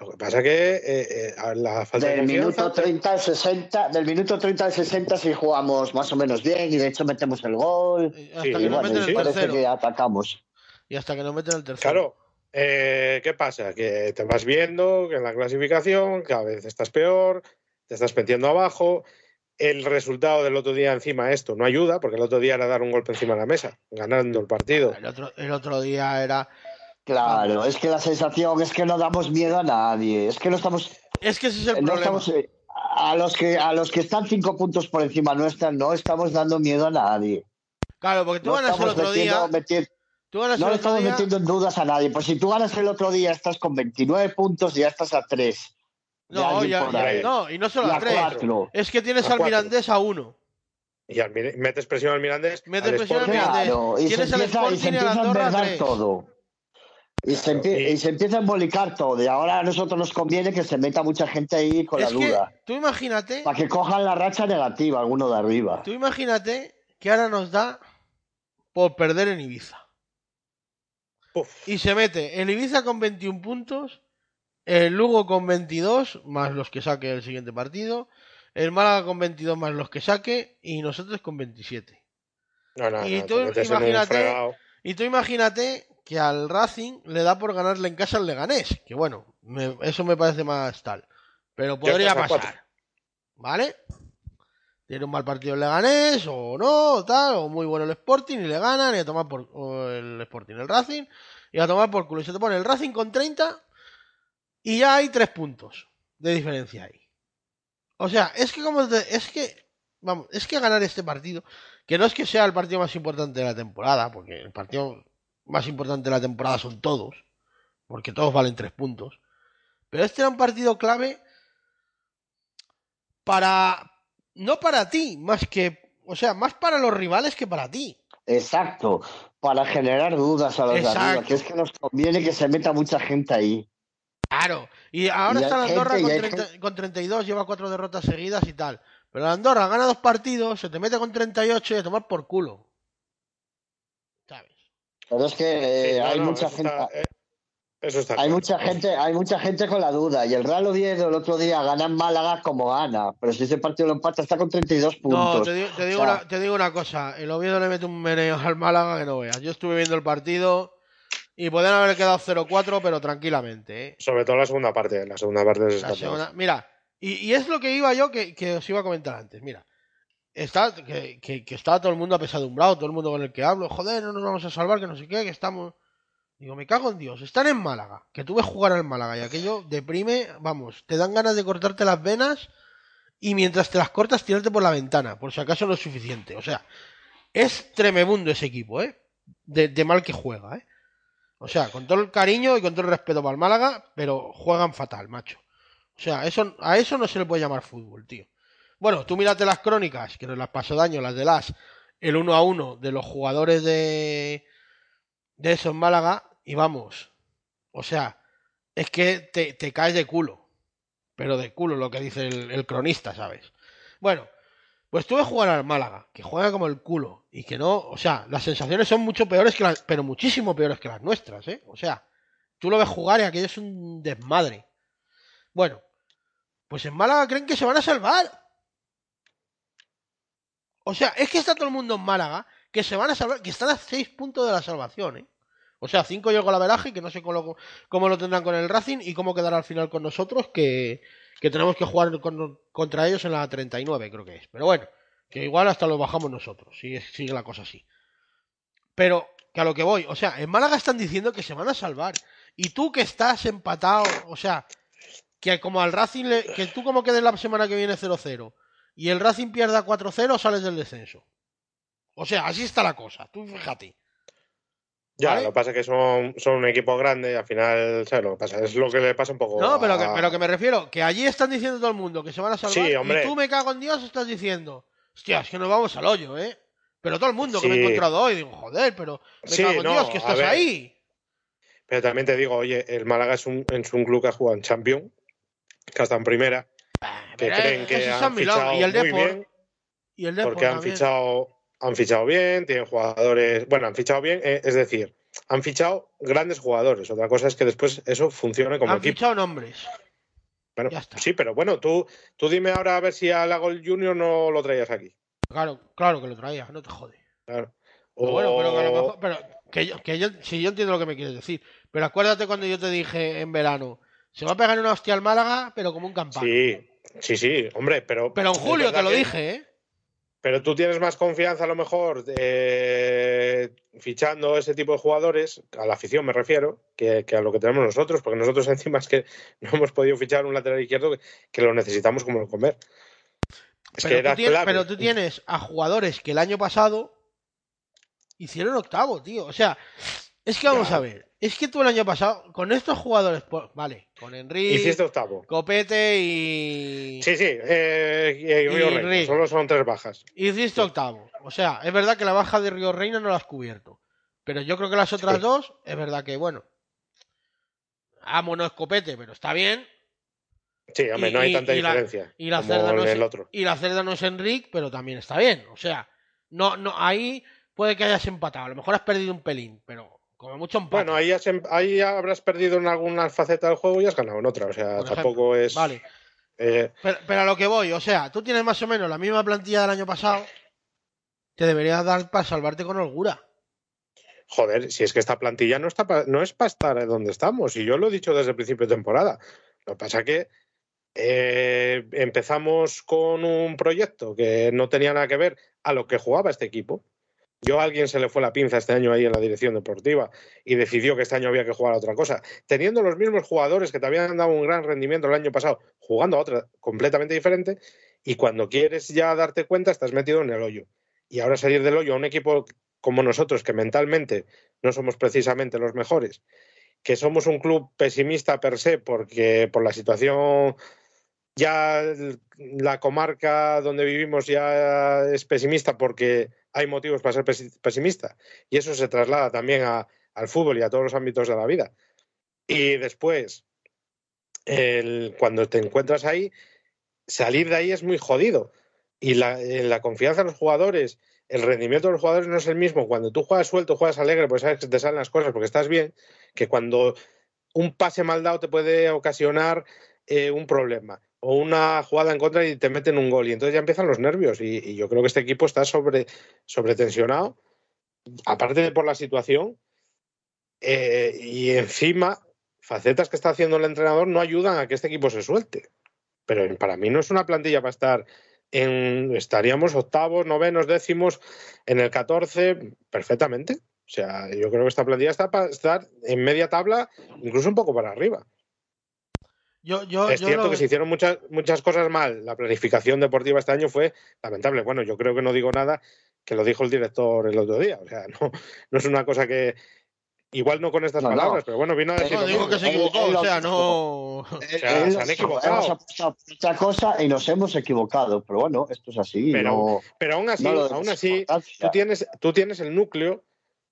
Lo que pasa que eh, eh, la falta de Del minuto 30 al 60, del minuto 30 al 60 sí jugamos más o menos bien y de hecho metemos el gol. Eh, Hasta Sí, que Y nos bueno, meten y el parece tercero. que atacamos. Y hasta que nos meten el tercero. Claro, eh, ¿qué pasa? Que te vas viendo que en la clasificación cada vez estás peor, te estás metiendo abajo. El resultado del otro día encima esto no ayuda, porque el otro día era dar un golpe encima de la mesa, ganando el partido. El otro, el otro día era. Claro, es que la sensación es que no damos miedo a nadie. Es que no estamos, Es que ese es el no problema. estamos eh, a los que a los que están cinco puntos por encima nuestra, no estamos dando miedo a nadie. Claro, porque tú No ganas el estamos otro día. metiendo- meti- Tú ganas no el le otro estamos día. metiendo en dudas a nadie. Pues si tú ganas el otro día, estás con 29 puntos y ya estás a 3. No, ya, ya- no, y no solo y a a tres. 4. Es que tienes A al cuatro. Mirandés a uno. Y al Mir- metes presión al Mirandés. Metes al presión al Mirandés. Claro, y se Tienes al empieza, y se Sporting y a la empieza a Andorra a enredar tres. todo. Y se, empie- Y- y se empieza a embolicar todo. Y ahora a nosotros nos conviene que se meta mucha gente ahí con Es la que duda. tú imagínate, Para que cojan la racha negativa, alguno de arriba. tú imagínate que ahora nos da por perder en Ibiza. puf, Y se mete el Ibiza con 21 puntos, el Lugo con 22, más los que saque el siguiente partido, el Málaga con 22 más los que saque, y nosotros con 27. no, no, Y no, tú te metes en un imagínate- fregado. Y tú imagínate que al Racing le da por ganarle en casa al Leganés, que bueno, me- eso me parece más tal. Pero podría cuatro. pasar. ¿Vale? Tiene un mal partido el Leganés, o no, tal, o muy bueno el Sporting, y le ganan, y a tomar por o el Sporting, el Racing, y a tomar por culo. Y se te pone el Racing con 30, y ya hay 3 puntos de diferencia ahí. O sea, es que como te- es que, vamos, es que ganar este partido, que no es que sea el partido más importante de la temporada, porque el partido más importante de la temporada son todos, porque todos valen 3 puntos. Pero este era un partido clave para. No para ti, más que. O sea, más para los rivales que para ti. Exacto, para generar dudas a los de arriba, Exacto. que es que nos conviene que se meta mucha gente ahí. Claro. Y ahora Y está la Andorra gente, con, y hay 30 con 32, lleva cuatro derrotas seguidas y tal. Pero la Andorra gana dos partidos, se te mete con 38 y a tomar por culo. Pero es que Sí, eh, no, hay no, mucha eso gente, está- eh, eso está hay claro. mucha gente, hay mucha gente con la duda. Y el Real Oviedo el otro día gana en Málaga como Ana, pero si ese partido lo empata está con 32 puntos. No, te digo, te, digo O sea, una, te digo una cosa. El Oviedo le mete un meneo al Málaga que no veas. Yo estuve viendo el partido y podían haber quedado 0-4, pero tranquilamente. ¿eh? Sobre todo la segunda parte. La segunda parte es La segunda- Mira, y, y es lo que iba yo que, que os iba a comentar antes. Mira, está, que, que, que estaba todo el mundo apesadumbrado, todo el mundo con el que hablo. Joder, no nos vamos a salvar, que no sé qué, que estamos. Digo, me cago en Dios. Están en Málaga, que tú ves jugar al Málaga y aquello deprime, vamos, te dan ganas de cortarte las venas y mientras te las cortas tirarte por la ventana, por si acaso no es suficiente. O sea, es tremebundo ese equipo, ¿eh? De, de mal que juega, ¿eh? O sea, con todo el cariño y con todo el respeto para el Málaga, pero juegan fatal, macho. O sea, eso, a eso no se le puede llamar fútbol, tío. Bueno, tú mírate las crónicas, que nos las pasó daño, las de las, el uno a uno de los jugadores de, de eso en Málaga, y vamos. O sea, es que te, te caes de culo. Pero de culo lo que dice el, cronista, ¿sabes? Bueno, pues tú ves jugar al Málaga, que juega como el culo, y que no, o sea, las sensaciones son mucho peores que las, pero muchísimo peores que las nuestras, ¿eh? O sea, tú lo ves jugar y aquello es un desmadre. Bueno, pues en Málaga creen que se van a salvar. O sea, es que está todo el mundo en Málaga que se van a salvar, que están a seis puntos de la salvación, ¿eh? O sea, cinco yo con la veraje, que no sé cómo lo, tendrán con el Racing y cómo quedará al final con nosotros, que, que tenemos que jugar con- contra ellos en la 39, creo que es. Pero bueno, que igual hasta lo bajamos nosotros, si sigue la cosa así. Pero, que a lo que voy, o sea, en Málaga están diciendo que se van a salvar. Y tú que estás empatado, o sea, que como al Racing, le- que tú como quedes la semana que viene 0-0 y el Racing pierda 4-0, sales del descenso. O sea, así está la cosa, tú fíjate. Ya, ¿Vale? lo que pasa es que son, son un equipo grande y al final, ¿sabes lo que pasa? Es lo que le pasa un poco. No, pero que, a- pero que me refiero, que allí están diciendo todo el mundo que se van a salvar. Sí, hombre. Y tú me cago en Dios, estás diciendo, hostia, es que nos vamos al hoyo, ¿eh? Pero todo el mundo que me he encontrado hoy, digo, joder, pero me Sí, cago en no, Dios, que estás ahí. Pero también te digo, oye, el Málaga es un, es un club que ha jugado en Champions, que está en primera, que Pero creen que han San Milán, fichado y el muy Depor, bien, y el Depor porque han también. fichado, han fichado bien, tienen jugadores, bueno, han fichado bien, eh, es decir, han fichado grandes jugadores. Otra cosa es que después eso funcione como Han equipo. fichado nombres. Bueno, ya está. sí, pero bueno, tú, tú dime ahora a ver si a Lagol Junior no lo traías aquí. Claro, claro que lo traía, no te jode. Claro. Pero bueno, pero que a lo mejor, pero que yo, que yo, sí, yo entiendo lo que me quieres decir. Pero acuérdate cuando yo te dije en verano, se va a pegar una hostia al Málaga, pero como un campano. Sí, sí, sí, hombre, pero. Pero en julio te lo que- dije, ¿eh? Pero tú tienes más confianza a lo mejor eh, fichando ese tipo de jugadores, a la afición me refiero, que, que a lo que tenemos nosotros, porque nosotros encima es que no hemos podido fichar un lateral izquierdo que, que lo necesitamos como el comer. Es que Pero era tú, tienes, clave. pero tú tienes a jugadores que el año pasado hicieron octavo, tío. O sea, es que vamos Ya. a ver. Es que tú el año pasado, con estos jugadores, vale, con Enrique, Hiciste octavo. Copete y. Sí, sí, eh, y, Río Y Reina, Rick. solo son tres bajas. Hiciste octavo. O sea, es verdad que la baja de Río Reina no la has cubierto. Pero yo creo que las otras Sí. dos, es verdad que, bueno. Amo no es copete, pero está bien. Sí, hombre, Y- no hay tanta la- diferencia Y la cerda no es el otro. Y la cerda no es Enrique, pero también está bien. O sea, no, no, ahí puede que hayas empatado. A lo mejor has perdido un pelín, pero como mucho empate. Bueno, ahí, em- ahí habrás perdido en alguna faceta del juego y has ganado en otra. O sea, por ejemplo. tampoco es. Vale. eh, Pero, pero a lo que voy, o sea, tú tienes más o menos la misma plantilla del año pasado. Te debería dar para salvarte con holgura. Joder, si es que esta plantilla no, está pa- no es para estar donde estamos, y yo lo he dicho desde el principio de temporada. Lo que pasa que eh, empezamos con un proyecto que no tenía nada que ver a lo que jugaba este equipo. Yo a alguien se le fue la pinza este año ahí en la dirección deportiva y decidió que este año había que jugar a otra cosa, teniendo los mismos jugadores que te habían dado un gran rendimiento el año pasado, jugando a otra completamente diferente, y cuando quieres ya darte cuenta estás metido en el hoyo. Y ahora salir del hoyo a un equipo como nosotros, que mentalmente no somos precisamente los mejores, que somos un club pesimista per se, porque por la situación ya la comarca donde vivimos ya es pesimista porque hay motivos para ser pesimista. Y eso se traslada también a, al fútbol y a todos los ámbitos de la vida. Y después, cuando te encuentras ahí, salir de ahí es muy jodido. Y la, la, confianza de los jugadores, el rendimiento de los jugadores no es el mismo cuando tú juegas suelto, juegas alegre, pues sabes que te salen las cosas porque estás bien, que cuando un pase mal dado te puede ocasionar eh, un problema o una jugada en contra y te meten un gol. Y entonces ya empiezan los nervios. Y, yo creo que este equipo está sobre, sobretensionado, aparte de por la situación. Eh, y encima, facetas que está haciendo el entrenador no ayudan a que este equipo se suelte. Pero para mí no es una plantilla para estar en. Estaríamos octavos, novenos, décimos, en el 14, perfectamente. O sea, yo creo que esta plantilla está para estar en media tabla, incluso un poco para arriba. Yo, yo, es yo cierto lo- que se hicieron muchas, muchas cosas mal. La planificación deportiva este año fue lamentable. Bueno, yo creo que no digo nada que lo dijo el director el otro día. O sea, no, no es una cosa que. Igual no con estas No, no. palabras, pero bueno, vino a decir. No, digo que se equivocó, o sea, no. sea, Él se han equivocado. otra cosa y nos hemos equivocado, pero bueno, esto es así. Pero- no, Pero aún así, aún así, tú tienes, tú tienes el núcleo,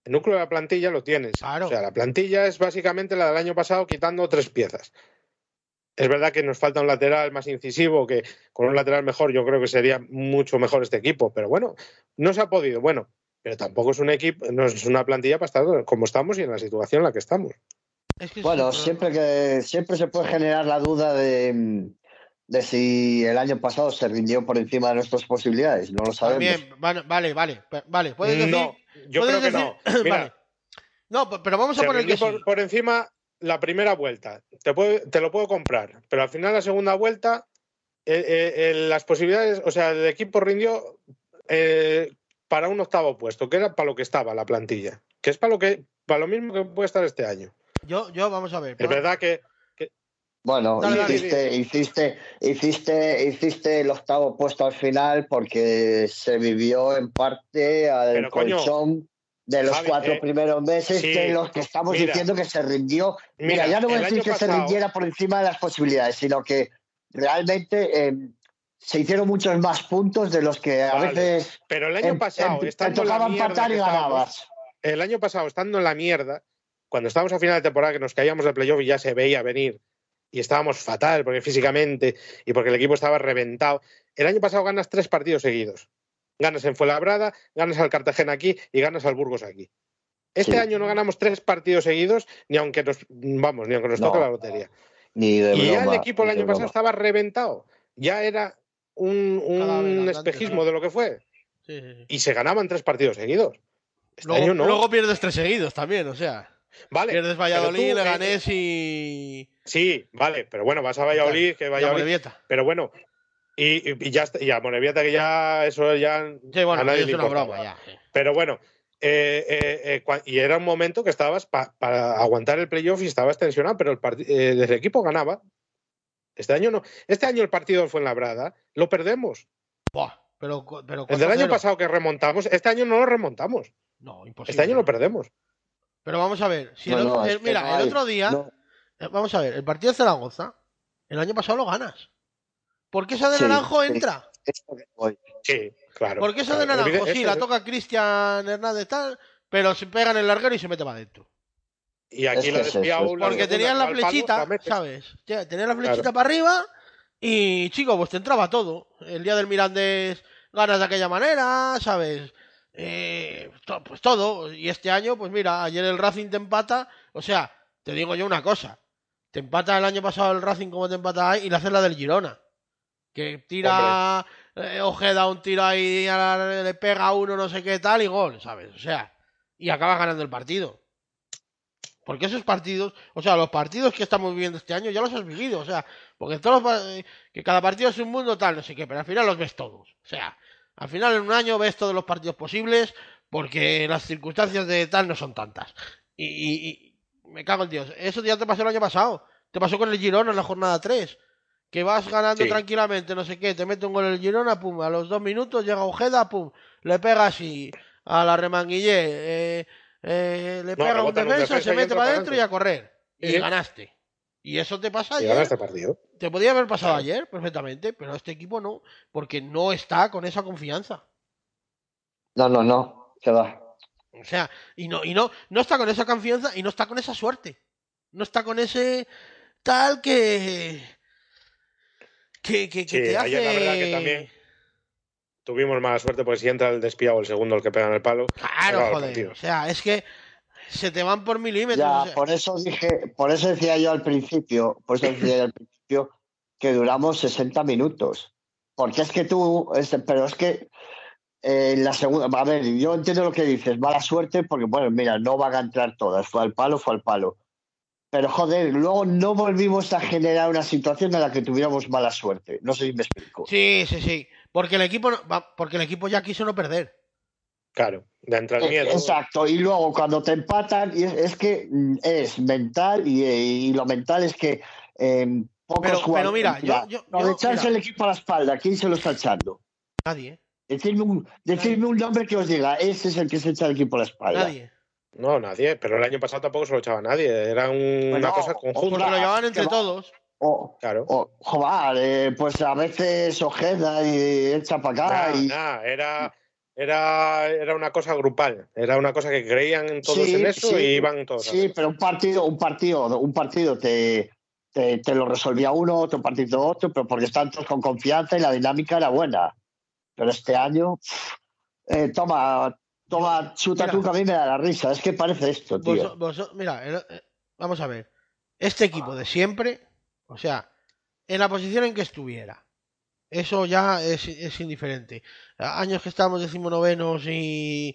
el núcleo de la plantilla lo tienes. Claro. O sea, la plantilla es básicamente la del año pasado quitando tres piezas. Es verdad que nos falta un lateral más incisivo, que con un lateral mejor yo creo que sería mucho mejor este equipo, pero bueno, no se ha podido. Bueno, pero tampoco es un equipo, no es una plantilla para estar como estamos y en la situación en la que estamos. Es que Bueno, siempre que siempre se puede generar la duda de, de si el año pasado se rindió por encima de nuestras posibilidades. No lo sabemos. También, vale, vale, vale, puedes decir. no, yo puedes creo que no. Mira, vale. No, pe- pero vamos a se poner que sí. por, por encima la primera vuelta. Te, puedo- te lo puedo comprar, pero al final la segunda vuelta, eh, eh, eh, las posibilidades, o sea, el equipo rindió eh, para un octavo puesto, que era para lo que estaba la plantilla, que es para lo que para lo mismo que puede estar este año. Yo, yo, vamos a ver. Es verdad que Bueno, Dale, dale. hiciste, hiciste, hiciste, hiciste el octavo puesto al final porque se vivió en parte al Pero, coño, colchón de los Javi, cuatro eh, primeros meses sí, de los que estamos mira. diciendo que se rindió. Mira, Mira, ya no voy a decir que se rindiera por encima de las posibilidades, sino que realmente eh, se hicieron muchos más puntos de los que a Vale. veces pero el año pasado, estando te en la tocaba empatar y ganabas. el año pasado estando en la mierda, cuando estábamos a final de temporada que nos caíamos de playoff y ya se veía venir y estábamos fatal porque físicamente y porque el equipo estaba reventado. El año pasado ganas tres partidos seguidos. Ganas en Fuenlabrada, ganas al Cartagena aquí y ganas al Burgos aquí. Este Sí. año no ganamos tres partidos seguidos ni aunque nos vamos, ni aunque nos No. toque la lotería. Ni de y ya el equipo el año pasado estaba reventado. Ya era un, espejismo de lo que fue. Sí, sí, sí. Y se ganaban tres partidos seguidos. Este Luego, año no. luego pierdes tres seguidos también, o sea. vale, pierdes Valladolid, tú, eh, Leganés y. Sí, vale, pero bueno, vas a Valladolid, que Valladolid. Pero bueno, y, ya está, y a Morevieta que ya eso ya Sí, bueno, a nadie es le una importaba. broma ya. Pero bueno, eh, eh, eh, y era un momento que estabas pa- para aguantar el playoff y estabas tensionado, pero el, eh, el equipo ganaba. Este año no. Este año el partido fue en Labrada, lo perdemos. Buah, pero, pero El del año 4-0. pasado que remontamos, este año no lo remontamos. No, imposible. Este año lo perdemos. Pero vamos a ver. Si No, el otro- el- mira, no el otro día. no. Vamos a ver, el partido de Zaragoza, el año pasado lo ganas. ¿Por qué esa de Sí, Naranjo entra? Sí, claro. ¿Por qué esa de. Naranjo? Sí, la toca Cristian Hernández tal, pero se pega en el larguero y se mete para adentro. Y aquí Es la es la Porque tenías la palo, flechita, la. ¿sabes? Ya, Tenías la flechita para arriba y, chico, pues te entraba todo. El día del Mirandés ganas de aquella manera, ¿sabes? Eh, to- pues todo. Y este año, pues mira, ayer el Racing te empata. O sea, te digo yo una cosa. Te empata el año pasado el Racing como te empata ahí y le haces la del Girona. Que tira eh, Ojeda un tiro ahí, le pega a uno, no sé qué tal, y gol, ¿sabes? O sea, y acabas ganando el partido. Porque esos partidos, o sea, los partidos que estamos viviendo este año ya los has vivido, o sea, porque todos los, pa- que cada partido es un mundo tal, no sé qué, pero al final los ves todos. O sea, al final en un año ves todos los partidos posibles porque las circunstancias de tal no son tantas. Y, y- y me cago en Dios. Eso ya te pasó el año pasado. Te pasó con el Girona en la jornada 3. Que vas ganando Sí. tranquilamente, no sé qué, te mete un gol el Girona, pum, a los dos minutos llega Ojeda, pum, le pega así a la remanguillé, eh, eh, le No, pega un en un defensa, defensa se mete para adentro y a correr. y ganaste. Y eso te pasa Y ayer. gana este partido. Te podía haber pasado Claro. ayer perfectamente, pero este equipo no, porque no está con esa confianza. No, no, no. Que va. O sea, y no, y no, no está con esa confianza y no está con esa suerte. No está con ese tal que. Que, que, que Sí, te hace. ayer la verdad que también Tuvimos mala suerte porque si entra el despiado el segundo el que pega en el palo. Claro, joder. O sea, es que se te van por milímetros. Ya, o sea. por eso dije, por eso decía yo al principio, por eso decía yo al principio que duramos 60 minutos. Porque es que tú, es- pero es que eh, en la segunda, a ver, yo entiendo lo que dices, mala suerte, porque bueno, mira, no van a entrar todas, fue al palo, fue al palo. Pero joder, luego no volvimos a generar una situación en la que tuviéramos mala suerte. No sé si me explico. Sí, sí, sí. Porque el equipo no- va- porque el equipo ya quiso no perder. Claro, de entrar Eh, miedo. Exacto, y luego cuando te empatan, y es, es que mm, es mental y, y lo mental es que eh, pocos Pero- jugadores- pero mira, yo- yo- echarse mira. el equipo a la espalda, ¿quién se lo está echando? Nadie, ¿eh? Decidme un, decidme un nombre que os diga, ese es el que se echa el equipo a la espalda. Nadie. No, nadie. Pero el año pasado tampoco se lo echaba a nadie. Era un- Bueno, una cosa conjunta. Lo llevaban entre va- todos. O, Claro. o joder, eh, pues a veces Ojeda y echa para acá. Nah, y, nah, era, era, era una cosa grupal. Era una cosa que creían todos Sí, en eso sí, y iban todos. Sí, pero un partido, un partido, un partido te, te, te lo resolvía uno, otro partido otro, pero porque están todos con confianza y la dinámica era buena. Pero este año, pff, eh, toma, toma, chuta Mira. tú que a mí me da la risa. Es que parece esto, tío. Vos- vos- mira, eh, vamos a ver. Este equipo de siempre, o sea, en la posición en que estuviera, eso ya es, es indiferente. Años que estábamos decimonovenos y,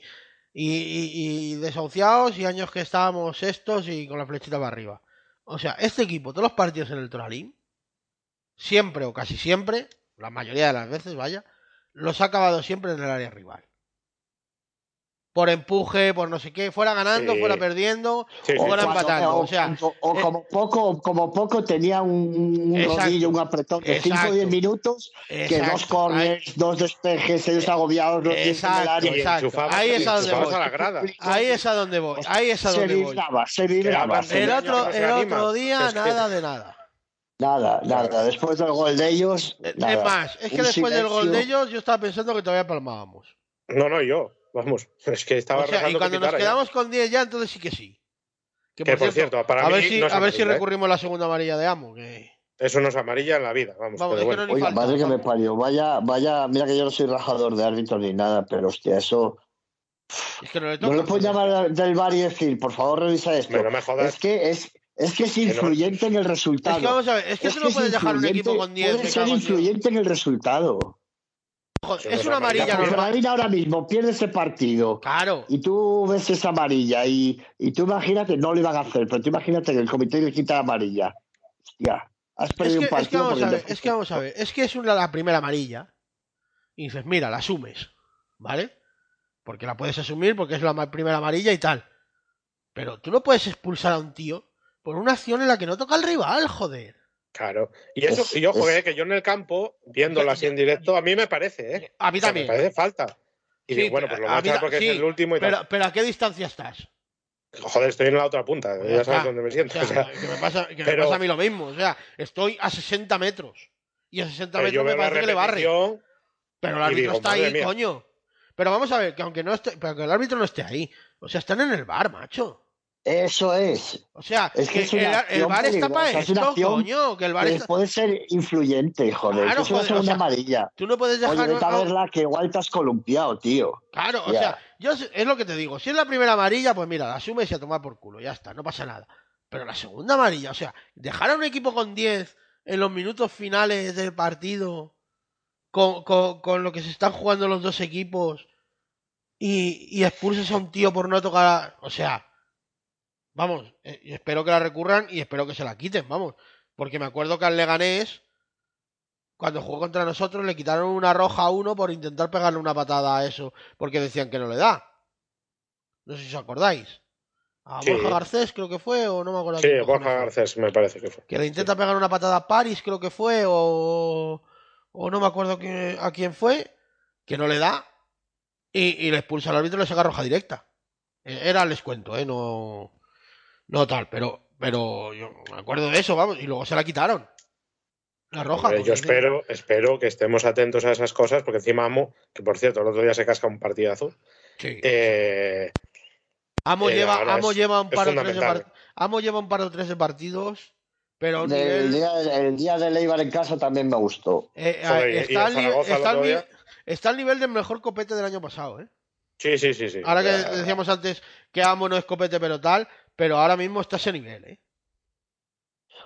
y, y, y desahuciados, y años que estábamos sextos y con la flechita para arriba. O sea, este equipo, todos los partidos en el Toralín, siempre o casi siempre, la mayoría de las veces, vaya, los ha acabado siempre en el área rival. Por empuje, por no sé qué, fuera ganando, Sí. fuera perdiendo, Sí, sí, o fuera sí. empatando. o- O sea, o- o eh, como poco, como poco tenía un, un Exacto. rodillo, un apretón de 5 o Exacto. 10 minutos, que dos corners, dos despejes, ellos agobiados, los diez en el Exacto, exacto. Ahí es a donde voy. grada. Ahí es a donde voy. Ahí es a se donde voy. se hablan se El otro, el otro día, Es que- nada de nada. Nada, nada. Después del gol de ellos. Es más, es que Un después del gol de ellos, yo estaba pensando que todavía palmábamos. No, no, yo. Vamos. Es que estaba O sea, y que cuando nos pitara ya. quedamos con 10 ya, entonces sí que sí. Que Que por cierto, para a mí ver si, no a ver si amarilla, ¿eh? recurrimos a la segunda amarilla de Amo. Que... Eso no es amarilla en la vida. Vamos, Vamos, pero es que bueno. no Oiga, falta, madre que me parió. Vaya, vaya, mira que yo no soy rajador de árbitros ni nada, pero hostia, eso. Es que no le No le puedo llamar del bar y decir, por favor, revisa esto. Hombre, no me jodas. Es que es, es que es no- influyente en el resultado. Es que vamos a ver, es que Es tú que no es puedes dejar un equipo con 10. Puede ser influyente en el resultado. Es una amarilla, amarilla ahora mismo pierde ese partido Claro. y tú ves esa amarilla y, y tú imagínate, no lo iban a hacer, pero tú imagínate que el comité le quita la amarilla. Hostia, has Es perdido que, un es que partido vamos a ver, es que vamos a ver, es que es una, la primera amarilla. Y dices, mira, la asumes, ¿vale? Porque la puedes asumir porque es la primera amarilla y tal. Pero tú no puedes expulsar a un tío por una acción en la que no toca al rival, joder. Claro. Y eso, Es- y ojo, eh, que yo en el campo, viéndolo así en directo, a mí me parece, ¿eh? A mí O sea, también. me parece falta. Y Sí, digo, bueno, pues lo voy a echar porque sí, es el último y Pero, tal. pero ¿a qué distancia estás? Joder, estoy en la otra punta. Pues ya ya sabes está. dónde me siento. O sea, o sea, que me pasa, que me pasa a mí lo mismo. O sea, estoy a 60 metros. Y a 60 pero metros me parece que le barre. repetición. Pero el árbitro digo, está ahí, mía. coño. Pero vamos a ver, que aunque no esté, pero que el árbitro no esté ahí. O sea, están en el bar, macho. Eso es. O sea, Es que que es una el, el bar está para es una esto, acción coño. Que el bar está... puede ser influyente, joder. Claro, que es una joder, segunda o sea, amarilla. Tú no puedes Oye, dejar. vete a a- verla que igual te has columpiado, tío. Claro, o sea, yo es lo que te digo. Si es la primera amarilla, pues mira, la asumes y a tomar por culo, ya está, no pasa nada. Pero la segunda amarilla, o sea, dejar a un equipo con 10 en los minutos finales del partido, con, con- con lo que se están jugando los dos equipos, y, y expulses a un tío por no tocar. O sea, vamos, eh, espero que la recurran y espero que se la quiten, vamos. Porque me acuerdo que al Leganés, cuando jugó contra nosotros, le quitaron una roja a uno por intentar pegarle una patada a eso, porque decían que no le da. No sé si os acordáis. A Sí. Borja Garcés creo que fue, o no me acuerdo. Sí, Borja. Garcés me parece que fue. Que le intenta pegar una patada a Paris, creo que fue, o, o no me acuerdo a quién fue, que no le da, y, y le expulsa al árbitro y le saca roja directa. Eh, Era el descuento, ¿eh? No, no tal, pero, Pero yo me acuerdo de eso, vamos, y luego se la quitaron. La roja. Hombre, yo espero, espero que estemos atentos a esas cosas, porque encima Amo, que por cierto, el otro día se casca un partidazo. Sí. Eh, Amo, eh, lleva, Amo, es- lleva un par o tres de fundamental. par- Amo lleva un par o tres de partidos, pero El día, el día de Leibar en casa también me gustó. eh, eh, Joder, está, el al el está nivel del mejor copete del año pasado, ¿eh? sí, sí, sí, sí. Ahora que decíamos antes que Amo no es copete pero tal, pero ahora mismo está a ese nivel, ¿eh?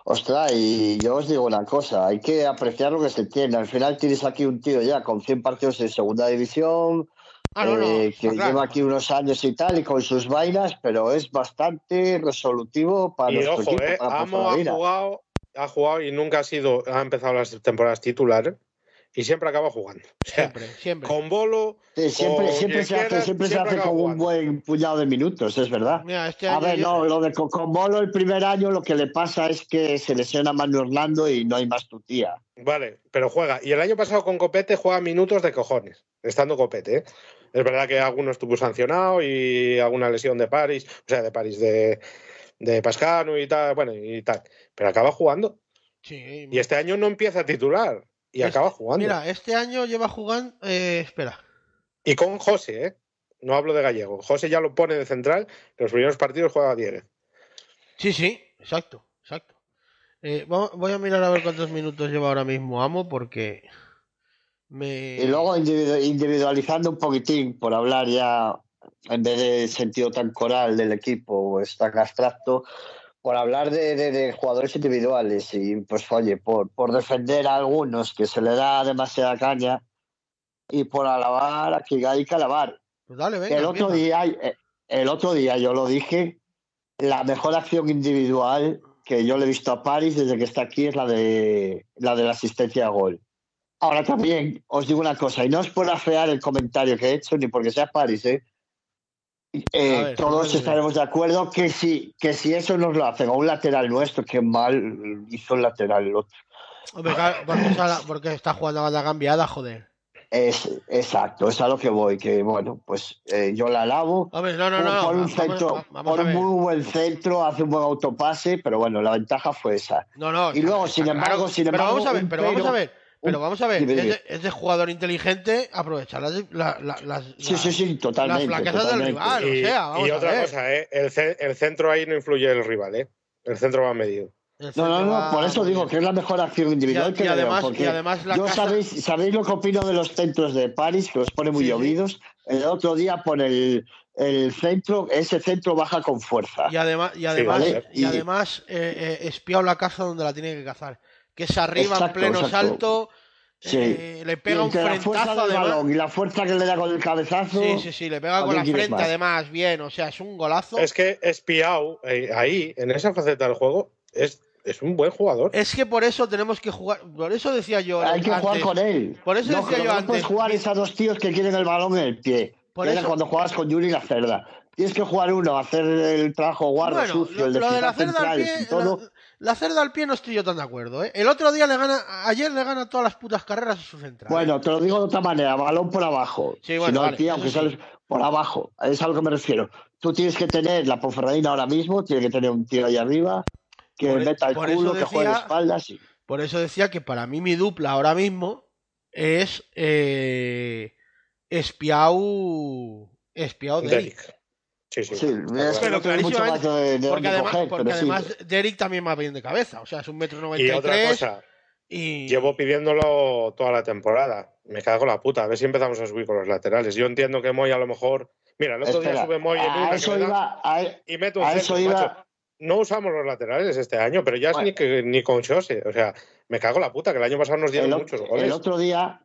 Ostras, y yo os digo una cosa, hay que apreciar lo que se tiene. Al final tienes aquí un tío ya con 100 partidos en segunda división, Ah, no, no, eh, que claro. lleva aquí unos años y tal, y con sus vainas, pero es bastante resolutivo para Y nuestro ojo, equipo, eh, para Amo ha jugado, ha jugado y nunca ha sido, ha empezado las temporadas titulares y siempre acaba jugando. O sea, Siempre, siempre. con bolo, Sí, siempre con siempre se hace, siempre se hace con un buen puñado de minutos, es verdad. Mira, este A ver, yo- no, lo de Cocomolo el primer año lo que le pasa es que se lesiona Manu Hernando y no hay más tu tía. Vale, pero juega. Y el año pasado con Copete juega minutos de cojones, estando Copete. ¿eh? Es verdad que alguno estuvo sancionado y alguna lesión de París, o sea, de París, de, de Pascano y tal, bueno, y tal. Pero acaba jugando. Sí, Y este año no empieza a titular y Este- acaba jugando. Mira, este año lleva jugando. Eh, espera. Y con José, ¿eh? No hablo de Gallego. José ya lo pone de central, en los primeros partidos juega Dieguez. Sí, sí, exacto, exacto. Eh, vamos- voy a mirar a ver cuántos minutos lleva ahora mismo Amo porque me... Y luego individu- individualizando un poquitín, por hablar ya, en vez de sentido tan coral del equipo o es tan abstracto, por hablar de, de- de jugadores individuales y pues oye, por, por defender a algunos que se le da demasiada caña y por alabar a quien hay que alabar. Pues dale, venga. el otro día, eh, el otro día yo lo dije, la mejor acción individual que yo le he visto a París desde que está aquí es la de la de la asistencia a gol. Ahora también os digo una cosa, y no es por afear el comentario que he hecho, ni porque sea París, ¿eh? Eh, ver, todos estaremos de acuerdo que si, que si eso nos lo hacen a un lateral nuestro, que mal hizo el lateral el otro. Hombre, claro, porque, está- porque está jugando a banda cambiada, joder. Es, exacto, es a lo que voy, que bueno, pues eh, yo la alabo, Hombre, no, no, por, no. por un centro, vamos, por muy buen centro, hace un buen autopase, pero bueno, la ventaja fue esa. No, no. Y luego, sin claro. embargo, sin pero embargo, vamos a ver, pero vamos a ver. Pero vamos a ver, es de, es de jugador inteligente aprovechar las, la- la- las, Sí, sí, sí, totalmente. las flaquezas del totalmente. rival. o y, sea, vamos y a otra ver. cosa, ¿eh? El, el centro ahí no influye el rival, ¿eh? El centro va medido. No, no, no, va por eso digo que es la mejor acción individual Y- que y veo, además- porque y además la yo casa- sabéis, sabéis lo que opino de los centros de París, que los pone muy llovidos. El otro día pone el, el centro, ese centro baja con fuerza. Y además, y además, vale, y y- además eh, eh, espiado la caza donde la tiene que cazar. Que es arriba en Exacto, pleno exacto. salto. Sí. eh, le Y pega un entre la fuerza frentazo del además. balón y la fuerza que le da con el cabezazo. Sí, sí, sí, le pega ¿a con la frente más? además, bien. O sea, es un golazo. Es que Espiau, eh, ahí, en esa faceta del juego, es, es un buen jugador. Es que por eso tenemos que jugar. Por eso decía yo. Hay que jugar antes, con él. Por eso no, decía yo no antes. puedes jugar es a dos tíos que quieren el balón en el pie. Por era eso- cuando jugabas con Yuri y la cerda. Tienes que jugar uno, hacer el trabajo guarda, Bueno, sucio, lo, el de lo de la cerda al pie. y todo. La, la cerda al pie no estoy yo tan de acuerdo, ¿eh? El otro día le gana. Ayer le gana todas las putas carreras a su central. Bueno, te lo digo de otra manera, balón por abajo. Sí, si bueno, no vale, al pie, eso aunque sí. sales por abajo. Es a lo que me refiero. Tú tienes que tener la Ponferradina ahora mismo, tiene que tener un tío ahí arriba, que Por e- meta el culo, que juegue de espaldas. y- Por eso decía que para mí mi dupla ahora mismo es eh, Espiau. Espiau. Derek. Sí, sí. Sí, es que Pero mucho más de, de Porque además, coger, porque pero sí. además Derek también va bien de cabeza. O sea, es un metro Y noventa otra cosa, y llevo pidiéndolo toda la temporada. Me cago en la puta. A ver si empezamos a subir con los laterales. Yo entiendo que Moy a lo mejor. Mira, el otro Espera, día sube Moy en a una que eso da iba, a- y mete un a centro, eso iba- macho. No usamos los laterales este año, pero ya es Bueno. ni, que, ni con Chose. O sea, me cago en la puta, que el año pasado nos dieron el, muchos el goles. otro día,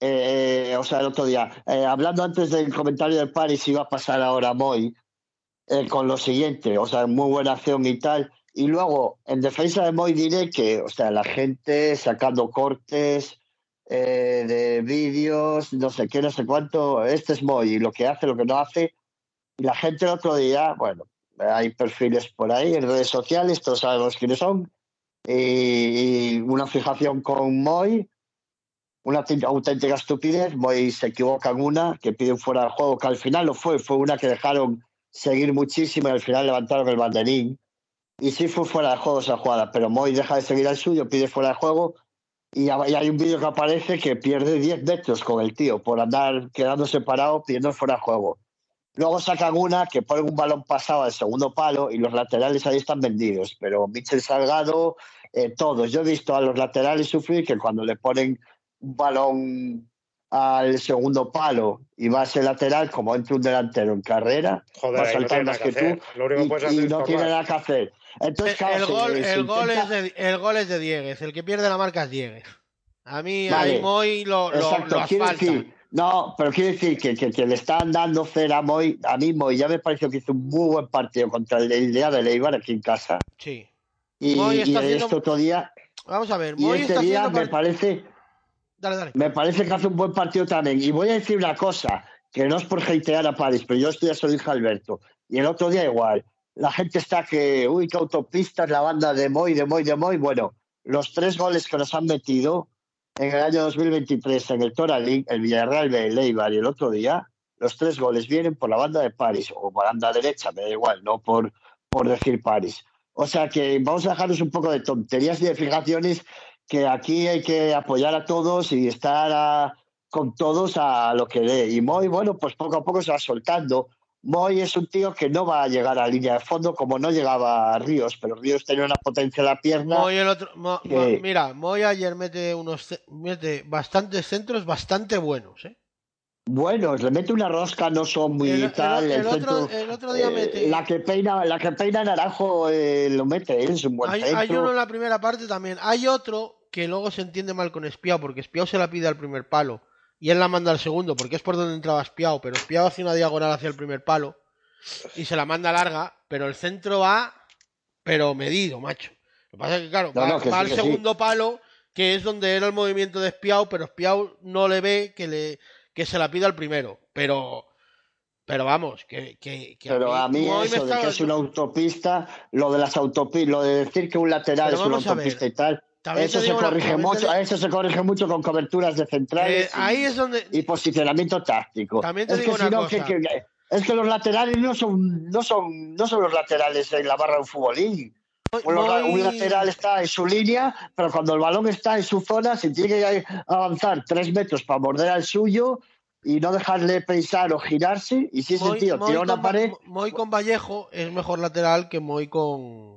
eh, o sea, el otro día, eh, hablando antes del comentario de Paris, iba a pasar ahora Moy eh, con lo siguiente, o sea, muy buena acción y tal. Y luego, en defensa de Moy diré que, o sea, la gente sacando cortes eh, de vídeos, no sé qué, no sé cuánto, este es Moy, lo que hace, lo que no hace. Y la gente el otro día, bueno, hay perfiles por ahí en redes sociales, todos sabemos quiénes son, y, y una fijación con Moy, una autént- auténtica estupidez. Moy se equivoca en una, que piden fuera de juego, que al final no fue, fue una que dejaron seguir muchísimo y al final levantaron el banderín. y sí fue fuera de juego esa jugada, pero Moy deja de seguir al suyo, pide fuera de juego y hay un vídeo que aparece que pierde 10 metros con el tío por andar quedándose parado pidiendo fuera de juego. Luego sacan una que pone un balón pasado al segundo palo y los laterales ahí están vendidos, pero Michel Salgado, eh, todos. Yo he visto a los laterales sufrir que cuando le ponen un balón al segundo palo y va a ser lateral, como entre un delantero en carrera, Joder, va a saltar más que, tú y, no tiene nada que hacer. Entonces, el, gol, el, gol es de, el gol es de Dieguez, el que pierde la marca es Dieguez. A mí ahí Moy lo, lo, lo asfalta. no, pero quiere decir que, que, le están dando cera a Moy. A mí Moy ya me pareció que hizo un muy buen partido contra el idea de Leibar aquí en casa. Sí. Y, Moy está y haciendo... este otro día... Vamos a ver, Moy y este está día haciendo... me parece... Dale, dale. Me parece que hace un buen partido también. Y voy a decir una cosa, que no es por hatear a París, pero yo estoy a su hija Alberto. Y el otro día igual. La gente está que, uy, qué autopistas, la banda de Moy, de Moy, de Moy. Bueno, los tres goles que nos han metido en el año 2023 en el Tora League, el Villarreal de Leibar y el otro día, los tres goles vienen por la banda de París o por la banda derecha, me da igual, no por, por decir París. O sea que vamos a dejarnos un poco de tonterías y de fijaciones que aquí hay que apoyar a todos y estar a, con todos a lo que dé. Y Moy, bueno, pues poco a poco se va soltando. Moy es un tío que no va a llegar a línea de fondo como no llegaba a Ríos, pero Ríos tenía una potencia en la pierna. Moy el otro, Mo, que... Mo, mira, Moy ayer mete unos mete bastantes centros bastante buenos, ¿eh? Buenos, le mete una rosca, no son muy el, tal. El, el, el, otro, el otro día mete. Eh, la que peina, la que peina Naranjo eh, lo mete, es un buen hay, centro. hay uno en la primera parte también. Hay otro que luego se entiende mal con Espiao, porque Espiao se la pide al primer palo y él la manda al segundo, porque es por donde entraba Espiao, pero Espiao hace una diagonal hacia el primer palo y se la manda larga, pero el centro va, pero medido, macho. Lo que pasa es que, claro, No, va, no, que va sí, al segundo palo, que es donde era el movimiento de Espiao, pero Espiao no le ve que, le, que se la pida al primero. Pero, pero vamos, que. que, que Pero a mí, eso de que es una autopista, lo de las autopistas, lo de decir que un lateral Pero es una autopista y tal, eso se una- corrige mucho, eso se corrige mucho con coberturas de centrales Eh, ahí es donde. y posicionamiento táctico. También te es digo que una cosa. que- que- es que los laterales no son, no son, no son los laterales en la barra de un futbolín. Un, lateral está en su línea, pero cuando el balón está en su zona, se tiene que avanzar tres metros para morder al suyo y no dejarle pensar o girarse. Y si ese tío tira una pared, Moy con Vallejo es mejor lateral que Moy con.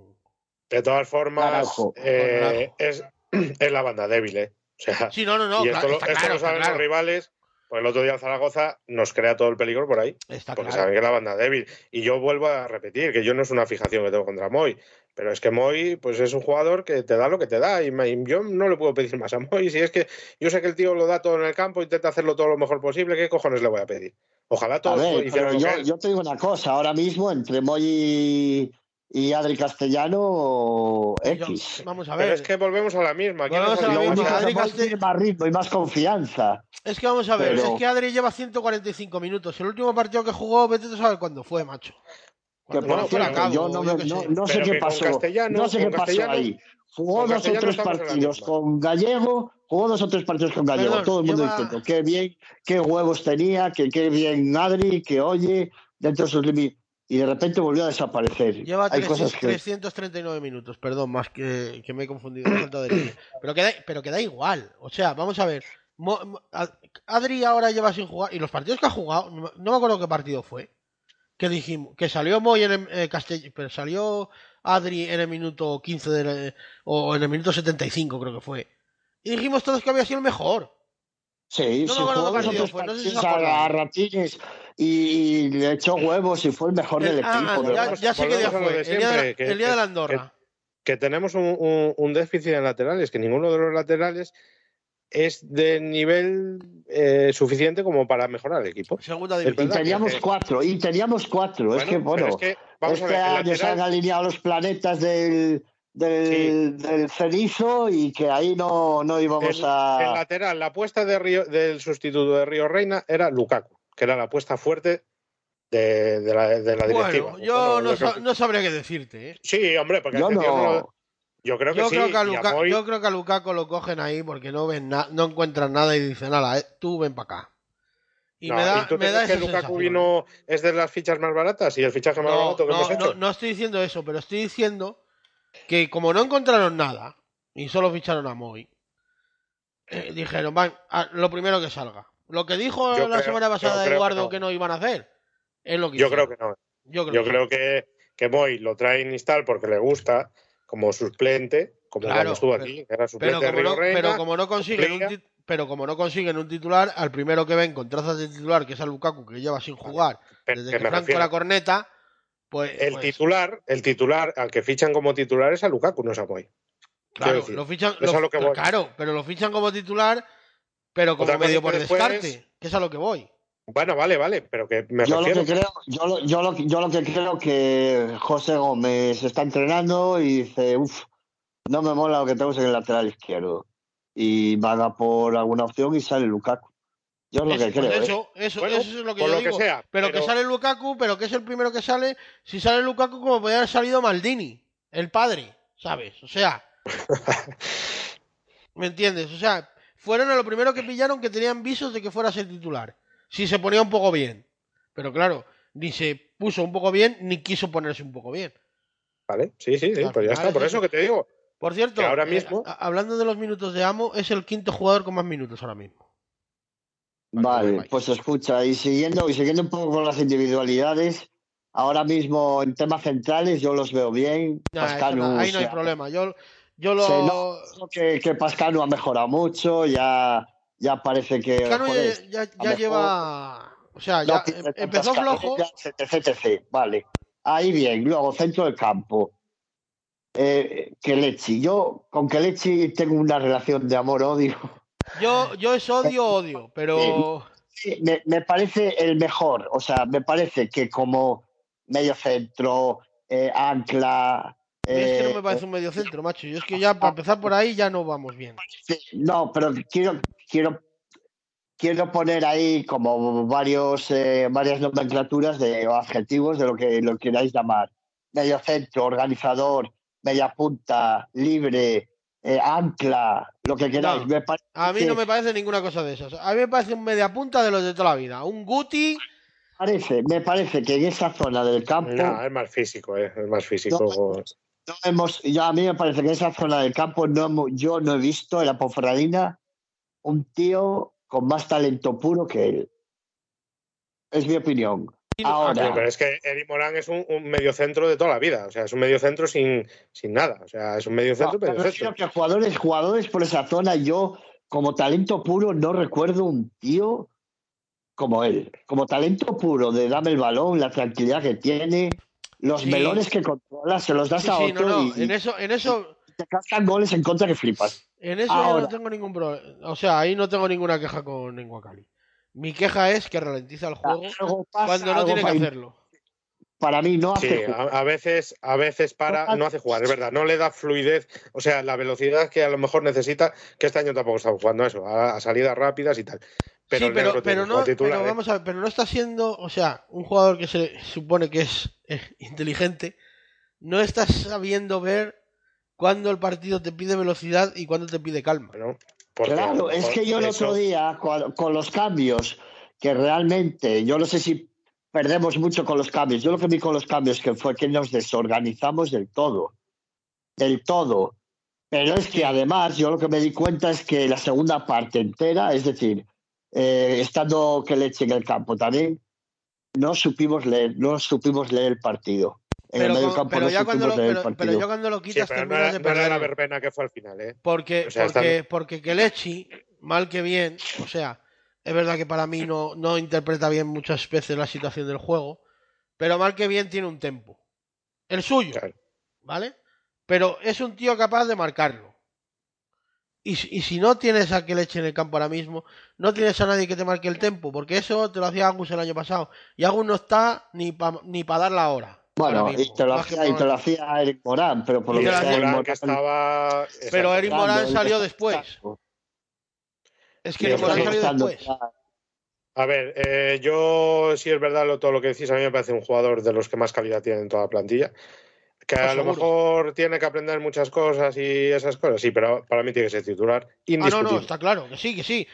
De todas formas, eh, es, es la banda débil, ¿eh? O sea, Sí, no, no, no. y esto, claro, lo- está esto claro, lo saben claro. los rivales. Pues el otro día el Zaragoza nos crea todo el peligro por ahí, Está porque claro. saben que es la banda débil. Y yo vuelvo a repetir que yo no es una fijación que tengo contra Moy, pero es que Moy pues es un jugador que te da lo que te da. Y, me- y yo no le puedo pedir más a Moy. Si es que yo sé que el tío lo da todo en el campo, intenta hacerlo todo lo mejor posible, ¿qué cojones le voy a pedir? Ojalá A todos ver, hicieran pero lo yo, yo te digo una cosa, ahora mismo entre Moy y, y Adri Castellano, X. Vamos a Pero ver. es que volvemos a la misma. ¿Quién Volvemos es a la misma. Adri tiene más ritmo y más confianza. Es que vamos a ver, Pero- es que Adri lleva 145 minutos. El último partido que jugó, vete tú sabes cuándo fue, macho. Que por a cierto, cabo, yo no, yo me- qué no, sé. no sé Pero qué pasó. No sé qué pasó ahí. Jugó dos o tres partidos con Gallego, jugó dos o tres partidos con Gallego. Perdón, Todo el mundo lleva- diciendo qué bien, qué huevos tenía, que qué bien Adri, que oye, dentro de sus límites. Y de repente volvió a desaparecer. Lleva Hay 300 cosas que. 339 minutos, perdón, más que, que me he confundido. de pero, que da, pero que da igual. O sea, vamos a ver. Mo- Mo- Ad- Adri ahora lleva sin jugar. Y los partidos que ha jugado, no me- no acuerdo qué partido fue. Que dijimos, que salió Moy en el eh, Castell- pero salió Adri en el minuto 15 de, o en el minuto 75, creo que fue. Y dijimos todos que había sido el mejor. Sí, No me sí, acuerdo jugó qué dos o partido tres fue, no y, le echó huevos y fue el mejor El- del ah, equipo. ya, sé qué día fue. de El día, de la, siempre, que- el día de la que- Andorra. que tenemos un, un- un déficit en laterales, que ninguno de los laterales es de nivel eh, suficiente como para mejorar el equipo. Segunda Y teníamos que- cuatro, y teníamos cuatro. es que, bueno, es que, vamos este a ver, el año se han alineado los planetas del, del, del cenizo y que ahí no, no íbamos el, a... el lateral, la apuesta de Río- del sustituto de Río Reina era Lukaku, que era la apuesta fuerte de, de la, de la directiva. Bueno, yo Bueno, no, que- sabría qué decirte. ¿eh? Sí, hombre, porque Yo este no- lo- yo creo que Yo, sí. creo que a y a Luka- Moy- yo creo que a Lukaku lo cogen ahí porque no ven na- no encuentran nada y dicen, nada, eh, tú ven para acá. Y No, me da, ¿y tú me te da crees que esa Lukaku sensación. vino es de las fichas más baratas y el fichaje más No, barato que no, hemos no, hecho? no estoy diciendo eso, pero estoy diciendo que como no encontraron nada y solo ficharon a Moy, eh, dijeron, van, a lo primero que salga. Lo que dijo Yo la creo- semana pasada que Eduardo no. que no iban a hacer, es lo que Yo creo que no. Yo creo Yo que creo que, que Moy lo trae en Instal porque le gusta como suplente, como Claro, cuando estuvo pero- aquí, que era suplente de como, Río no, Reina. pero como no consiguen un cumplía. tit- pero como no consiguen un titular, al primero que ven con trazas de titular, que es a Lukaku, que lleva sin jugar Pero desde que Franco refiero- la corneta, pues, el pues, titular, el titular al que fichan como titular es a Lukaku, no es a Moy. claro, lo fichan, lo- lo que claro, pero lo fichan como titular, pero como Otra medio que por después- descarte, que es a lo que voy. Bueno, vale, vale, pero que me Yo lo, refiero. que creo, yo, lo, yo, lo, yo lo que creo que José Gómez está entrenando y dice, uff, no me mola lo que tenemos en el lateral izquierdo. Y vaga por alguna opción y sale Lukaku. Yo es lo que pues creo. ¿eh? eso, eso, Bueno, eso es lo que por yo lo que digo. sea, pero, que pero- sale Lukaku, pero que es el primero que sale. Si sale Lukaku, como podría haber salido Maldini, el padre, ¿sabes? O sea. ¿Me entiendes? O sea, fueron a lo primero que pillaron que tenían visos de que fuera a ser titular. Si se ponía un poco bien. Pero claro, ni se puso un poco bien, ni quiso ponerse un poco bien. Vale, sí, sí, sí, pues ya está. Por es eso eso. que te digo. Por cierto, ahora eh, mismo- hablando de los minutos de Amo, es el quinto jugador con más minutos ahora mismo. Vale, pues escucha, y siguiendo, y siguiendo un poco con las individualidades, ahora mismo en temas centrales yo los veo bien. Nah, eso Pascanu no- ahí no hay problema. Yo, yo lo. se nota que, que Pascanu ha mejorado mucho, ya, ya parece que. Cano ya, joder, ya- a ya mejor lleva. O sea, no ya em- empezó flojo. etc, etc. Vale, ahí bien. Luego, centro del campo. Eh, Kelechi. Yo con Kelechi tengo una relación de amor-odio. Yo, yo es odio, odio, pero. Sí, me, me parece el mejor. O sea, me parece que como medio centro, eh, ancla. Es que no eh, me parece un medio centro, macho. Yo es que ya, para empezar por ahí, ya no vamos bien. no, pero quiero, quiero, quiero poner ahí como varios, eh, varias nomenclaturas de o adjetivos de lo que lo queráis llamar. Medio centro, organizador, media punta, libre, eh, ancla, lo que queráis. No, Me parece A mí no me parece ninguna cosa de esas. A mí me parece un media punta de los de toda la vida. Un Guti. parece, me parece que en esa zona del campo No, es más físico, eh, es más físico. no hemos, yo a mí me parece que en esa zona del campo no hemos- yo no he visto en la Ponferradina un tío con más talento puro que él. Es mi opinión. Ahora, No, pero es que Eric Morán es un, un mediocentro de toda la vida. O sea, es un mediocentro sin, sin nada. O sea, es un mediocentro, No, mediocentro. que jugadores, jugadores por esa zona, yo como talento puro no recuerdo un tío como él. Como talento puro de dame el balón, la tranquilidad que tiene, los Sí. melones que controla, se los das Sí, a sí, no, otro no. y, En eso, en eso, te cascan goles en contra que flipas. en eso yo Ahora. no tengo ningún problema. O sea, ahí no tengo ninguna queja con Nenguacali. Mi queja es que ralentiza el juego Algo pasa, cuando no algo tiene que hacerlo. Para mí no hace Sí, jugar. a, a veces, a veces para, no hace jugar, es verdad, no le da fluidez, o sea, la velocidad que a lo mejor necesita, que este año tampoco está jugando a eso, a, a salidas rápidas y tal. Pero sí, pero, pero no, titular, pero ¿eh? vamos a ver, pero no está siendo, o sea, un jugador que se supone que es eh, inteligente, no está sabiendo ver cuándo el partido te pide velocidad y cuándo te pide calma. Bueno, Claro, es que yo el eso- otro día, con, con los cambios, que realmente, yo no sé si perdemos mucho con los cambios. Yo lo que vi con los cambios que fue que nos desorganizamos del todo. Del todo. Pero es que además, yo lo que me di cuenta es que la segunda parte entera, es decir, eh, estando que leche en el campo también, no supimos leer, no supimos leer el partido. En Pero, el medio campo pero no ya cuando supimos lo, leer el pero, ya cuando lo Sí, quitas pero no terminas era, de no era la perder. verbena que fue al final, ¿eh? Porque, O sea, porque, porque Kelechi, mal que bien, o sea, es verdad que para mí no, no interpreta bien muchas veces la situación del juego, pero mal que bien tiene un tempo. El suyo, Claro. ¿vale? Pero es un tío capaz de marcarlo. Y, si- y si no tienes a Kelechi en el campo ahora mismo, no tienes a nadie que te marque el tempo, porque eso te lo hacía Agus el año pasado. Y Agus no está ni para ni pa dar la hora. Bueno, y te, lo que hacía, y te lo hacía Eric Morán, pero por lo que sea, Morán que estaba... Pero Eric. Morán salió después. Es que Eric Morán salió después. A ver, eh, yo, si es verdad lo, todo lo que decís, a mí me parece un jugador de los que más calidad tiene en toda la plantilla. Que a lo mejor tiene que aprender muchas cosas y esas cosas, sí, pero para mí tiene que ser titular Ah, no, indiscutible. no, está claro, que sí, que sí.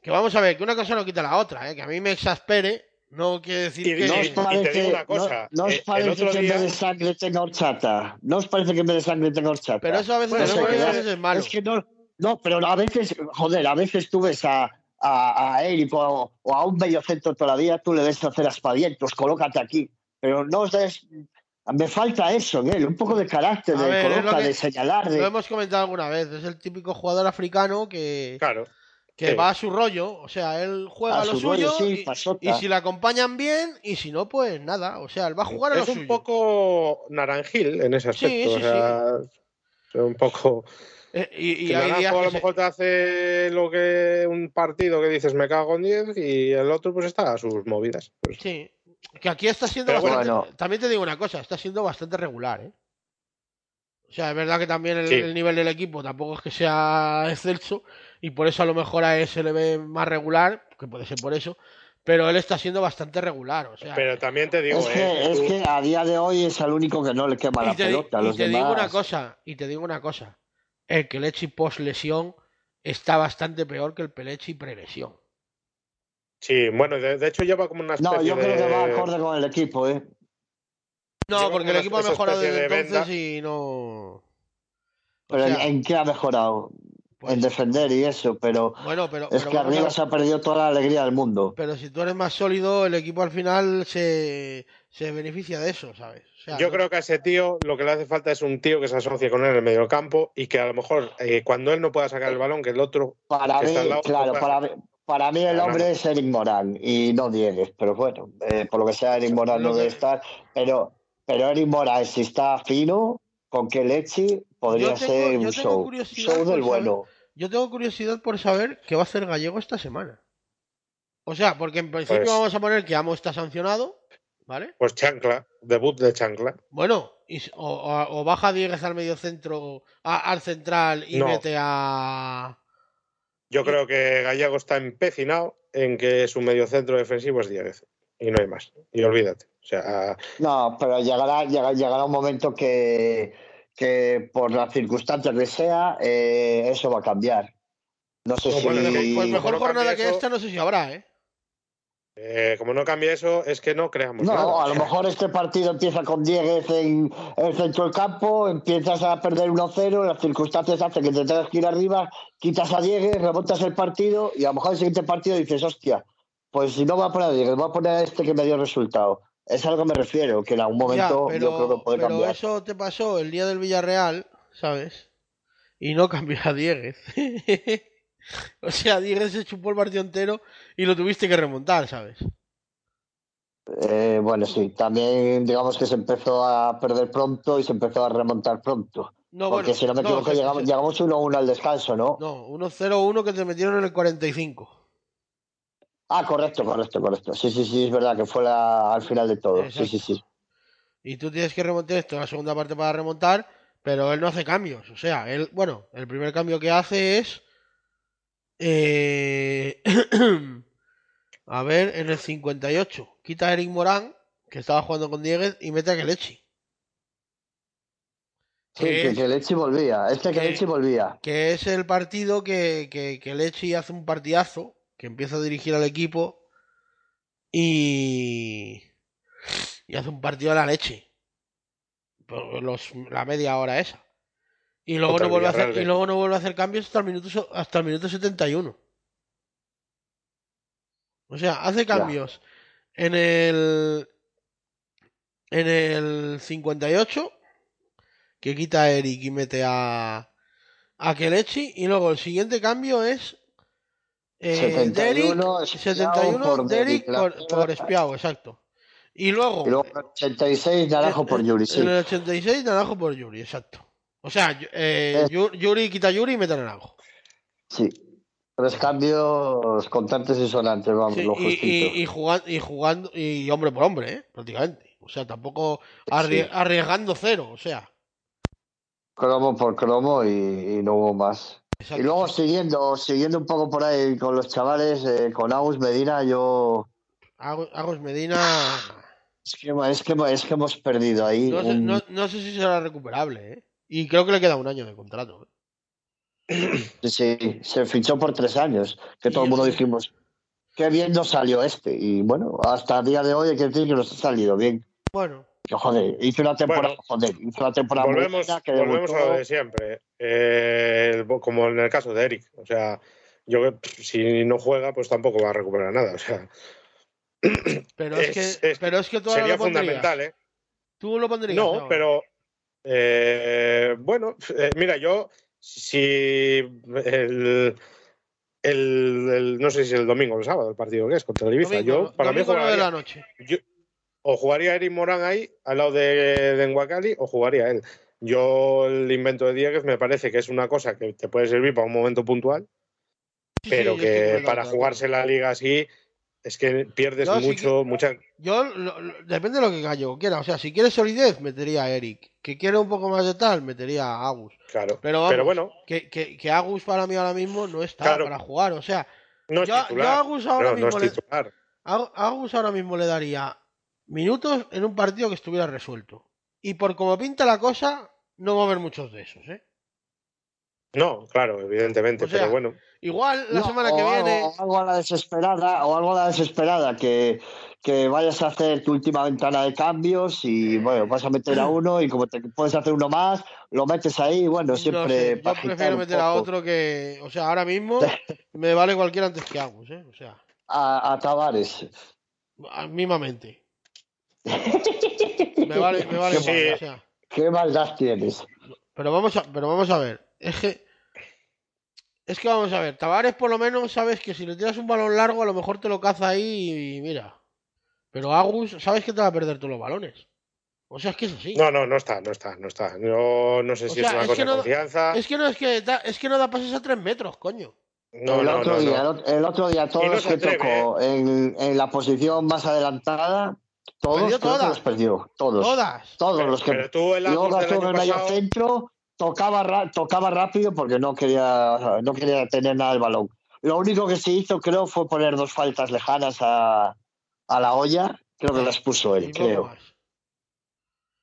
Que, vamos a ver, que una cosa no quita la otra, ¿eh? que a mí me exaspere, No quiere decir Y que. ¿No os y te parece, digo una cosa, no os eh, parece que en día- vez de sangre tenga horchata? ¿No os parece que en vez de sangre tenga horchata? Pero eso a veces, a es malo. Es que no, no, pero a veces, joder, a veces tú ves a, a, a Eric o, o a un medio centro todavía, tú le ves hacer aspavientos, colócate aquí. Pero no os des. Me falta eso en él, un poco de carácter, A de ver, coloca, que- de señalar, de. Lo hemos comentado alguna vez. Es el típico jugador africano que, Claro. que sí. va a su rollo. O sea, él juega A lo su suyo rollo, sí, y, si le acompañan bien y si no, pues nada. O sea, él va a jugar a lo Es un poco naranjil en ese Sí, aspecto. sí, o sea, es un poco. Eh, y y que hay días Naranjo a que lo se- mejor te hace lo que un partido que dices me cago en 10 y el otro pues está a sus movidas. Pues, Sí. Que aquí está siendo Pero bastante. bueno. También te digo una cosa, está siendo bastante regular, ¿eh? O sea, es verdad que también el, Sí. el nivel del equipo tampoco es que sea excelso y por eso a lo mejor a él se le ve más regular, que puede ser por eso, pero él está siendo bastante regular, o sea. pero también te digo, Es que, eh, es tú- que a día de hoy es el único que no le quema la y te, pelota. y Los te digo demás- una cosa, y te digo una cosa, el Kelechi post lesión está bastante peor que el Pelechi pre-lesión. Sí, bueno, de, de hecho lleva como una especie No, yo creo de... que va acorde con el equipo, ¿eh? No, Lleva porque el equipo ha mejorado desde de entonces venda. y no... Pero en- sea, ¿en qué ha mejorado? pues, en defender y eso, pero bueno, pero, es pero que arriba se ha perdido toda la alegría del mundo. Pero si tú eres más sólido, el equipo al final se, se beneficia de eso, ¿sabes? O sea, Yo no- creo que a ese tío lo que le hace falta es un tío que se asocie con él en el medio campo y que a lo mejor eh, cuando él no pueda sacar el balón, que el otro Para que mí, está al lado, claro, para mí, para mí el hombre es Eric Morán y no Diegues, pero bueno, eh, por lo que sea Eric Morán no debe estar, pero, pero Eric Morán si está fino, con que leche podría tengo- ser un show, show del saber- bueno. Yo tengo curiosidad por saber qué va a hacer Gallego esta semana. O sea, porque en principio Pues- vamos a poner que Amo está sancionado, ¿vale? pues chancla, debut de chancla. Bueno, y o, o- o baja Dieguez al medio centro, a- al central y No. mete a... Yo creo que Gallego está empecinado en que su medio centro defensivo es Dieguez y no hay más. Y olvídate. O sea, No, pero llegará, llegará, llegará un momento que, que por las circunstancias que sea, eh, eso va a cambiar. No sé No, si... bueno, Pues mejor no jornada que eso- esta no sé si habrá, ¿eh? Eh, como no cambie eso, es que no creamos No, nada. a lo mejor este partido empieza con Dieguez en el centro del campo, empiezas a perder 1-0, las circunstancias hacen que te tengas que ir arriba, quitas a Dieguez, remontas el partido y a lo mejor el siguiente partido dices, hostia, pues si no va a poner a Dieguez, va a poner a este que me dio resultado. Es a lo que me refiero, que en algún Ya, momento pero, yo creo que puede pero cambiar. eso te pasó el día del Villarreal, ¿sabes? Y no cambió a Dieguez. o sea, Dieguez se chupó el partido entero y lo tuviste que remontar, ¿sabes? Eh, bueno, sí, también digamos que se empezó a perder pronto y se empezó a remontar pronto. No, Porque bueno, si no me no, equivoco, llegamos, se- llegamos 1-1 al descanso, ¿no? No, 1-0-1 que te metieron en el 45. Ah, correcto, correcto, correcto. Sí, sí, sí, es verdad que fue la- al final de todo. Sí, sí, sí. Y tú tienes que remontar esto la segunda parte para remontar, pero él no hace cambios. O sea, él, bueno, el primer cambio que hace es. Eh, a ver, en el 58. Quita a Eric Morán, que estaba jugando con Dieguez, y mete a Kelechi. Sí, Que que, Lechi volvía. Este que que- Lechi volvía. que es el partido que, que, Lechi hace un partidazo, que empieza a dirigir al equipo y, y hace un partido a la leche. Los, la media hora esa. Y luego, no el vuelve a hacer, y luego no vuelve a hacer cambios hasta el minuto, hasta el minuto 71. O sea, hace cambios en el en el 58 que quita a Eric y mete a a Kelechi y luego el siguiente cambio es eh, 71, Derrick, Espiao 71 por la por, izquierda. por Espiao, exacto. Y luego, Y luego en el 86, Naranjo por Yuri, sí. en el 86 Naranjo por Yuri, exacto. O sea, eh, Es- Yu- Yuri quita Yuri y mete Naranjo. Sí. Tres cambios contantes y sonantes, vamos, Sí, lo y, justito. y, y jugando, y jugando, y hombre por hombre, ¿eh? prácticamente. O sea, tampoco arriesgando cero, o sea. Cromo por cromo y, y no hubo más. exacto. Y luego siguiendo, siguiendo un poco por ahí con los chavales, eh, con Agus Medina, yo Agos Medina. es que, es que, es que hemos perdido ahí. No sé, un- no, no sé si será recuperable, ¿eh? Y creo que le queda un año de contrato. ¿eh? Sí, se fichó por tres años, que todo el mundo dijimos, qué bien nos salió este. Y bueno, hasta el día de hoy hay que decir que nos ha salido bien. Bueno, Que joder, hizo una temporada, Bueno, joder, hizo una temporada Volvemos, buena, que volvemos a lo de siempre. Eh, como en el caso de Eric. O sea, yo si no juega, pues tampoco va a recuperar nada. O sea, pero es, Es- que, es- pero es que tú sería lo fundamental, ¿eh? Tú lo pondrías. No, pero eh, bueno, eh, mira, yo si el, el, el- no sé si el domingo o el sábado el partido que es contra el Ibiza, Domingo, yo para mí nueve de jugaría, la noche. yo- o jugaría Eric Morán ahí al lado de, de Nwakali o jugaría él. Yo el invento de Dieguez me parece que es una cosa que te puede servir para un momento puntual, Sí, sí, pero que para jugarse la liga así es que pierdes Yo mucho, mucha Yo, lo- lo- depende de lo que Gallego quiera. O sea, si quiere solidez, metería a Eric. Que quiere un poco más de tal, metería a Agus. claro. Pero vamos, bueno, que, que, que Agus para mí ahora mismo no está Claro. para jugar. O sea, no es yo. Agus ahora No, no mismo es le, titular. a a Agus ahora mismo le daría minutos en un partido que estuviera resuelto. Y por como pinta la cosa, no va a haber muchos de esos, ¿eh? No, claro, evidentemente, O sea, pero bueno. Igual la No, semana que algo- viene. o algo a la desesperada, o algo a la desesperada, que, que vayas a hacer tu última ventana de cambios y bueno, vas a meter a uno y como te puedes hacer uno más, lo metes ahí, bueno, no siempre sé, yo para agitar prefiero meter a otro que. O sea, ahora mismo me vale cualquiera antes que Agus, ¿eh? O sea, A, a Tavares. mismamente. Me vale, me vale Sí. igual, o sea. ¿Qué maldad tienes? Pero vamos a, pero vamos a ver. Es que. Es que vamos a ver. Tavares, por lo menos, sabes que si le tiras un balón largo, a lo mejor te lo caza ahí y mira. Pero Agus, sabes que te va a perder todos los balones. O sea, es que es así. No, no, no está, no está, no está. Yo no sé O si sea, es una es cosa que de no- confianza. Es que no es que da, es que no da pases a tres metros, coño. No, el, no, otro no, día, no. el ot- el otro día, todos no los que atreve, tocó en, en la posición más adelantada, todos Perdió todas. los perdió. Todos. Todas. Todos Pero, los que. pero tú el Agus del año pasado, centro, tocaba, tocaba rápido porque no quería, no quería tener nada del balón. Lo único que sí hizo, creo, fue poner dos faltas lejanas a, a la olla. Creo que las puso él, creo.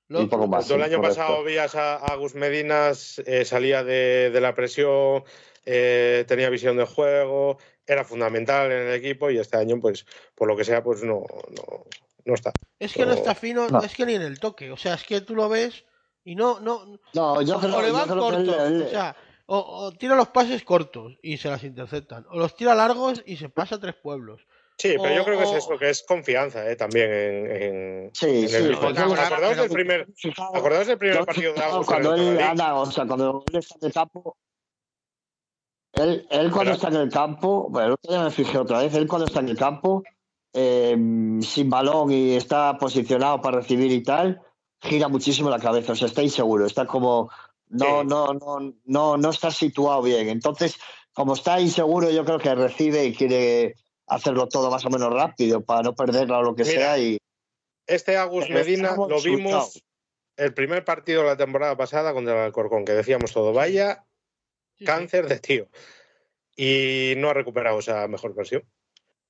Lo Y poco más. el año correcto. pasado vías a, a Agus Medinas, eh, salía de, de la presión, eh, tenía visión de juego, era fundamental en el equipo y este año, pues, por lo que sea, pues no, no, no está. Es que no está fino, No. es que ni en el toque. O sea, es que tú lo ves y no, no, No, yo creo, o le yo van creo que cortos, él- él- o sea, o, o tira los pases cortos y se las interceptan, o los tira largos y se pasa a tres pueblos. Sí, pero yo creo que es eso, que es confianza eh, también en, en, Sí, en sí, el porque ¿Os él- acordaos del primer, acordaos del primer yo- partido de en cuando él o sea, cuando él está en el campo, él, él cuando está en el campo, bueno, día me fijé otra vez, él cuando está en el campo, eh, sin balón y está posicionado para recibir y tal, gira muchísimo la cabeza, o sea, está inseguro, está como, no, Sí. no, no, no, no está situado bien. Entonces, como está inseguro, yo creo que recibe y quiere hacerlo todo más o menos rápido para no perderla o lo que Mira, sea y Este Agus Pero Medina lo vimos el primer partido de la temporada pasada contra el Alcorcón, que decíamos todo, vaya cáncer de tío. Y no ha recuperado esa mejor versión.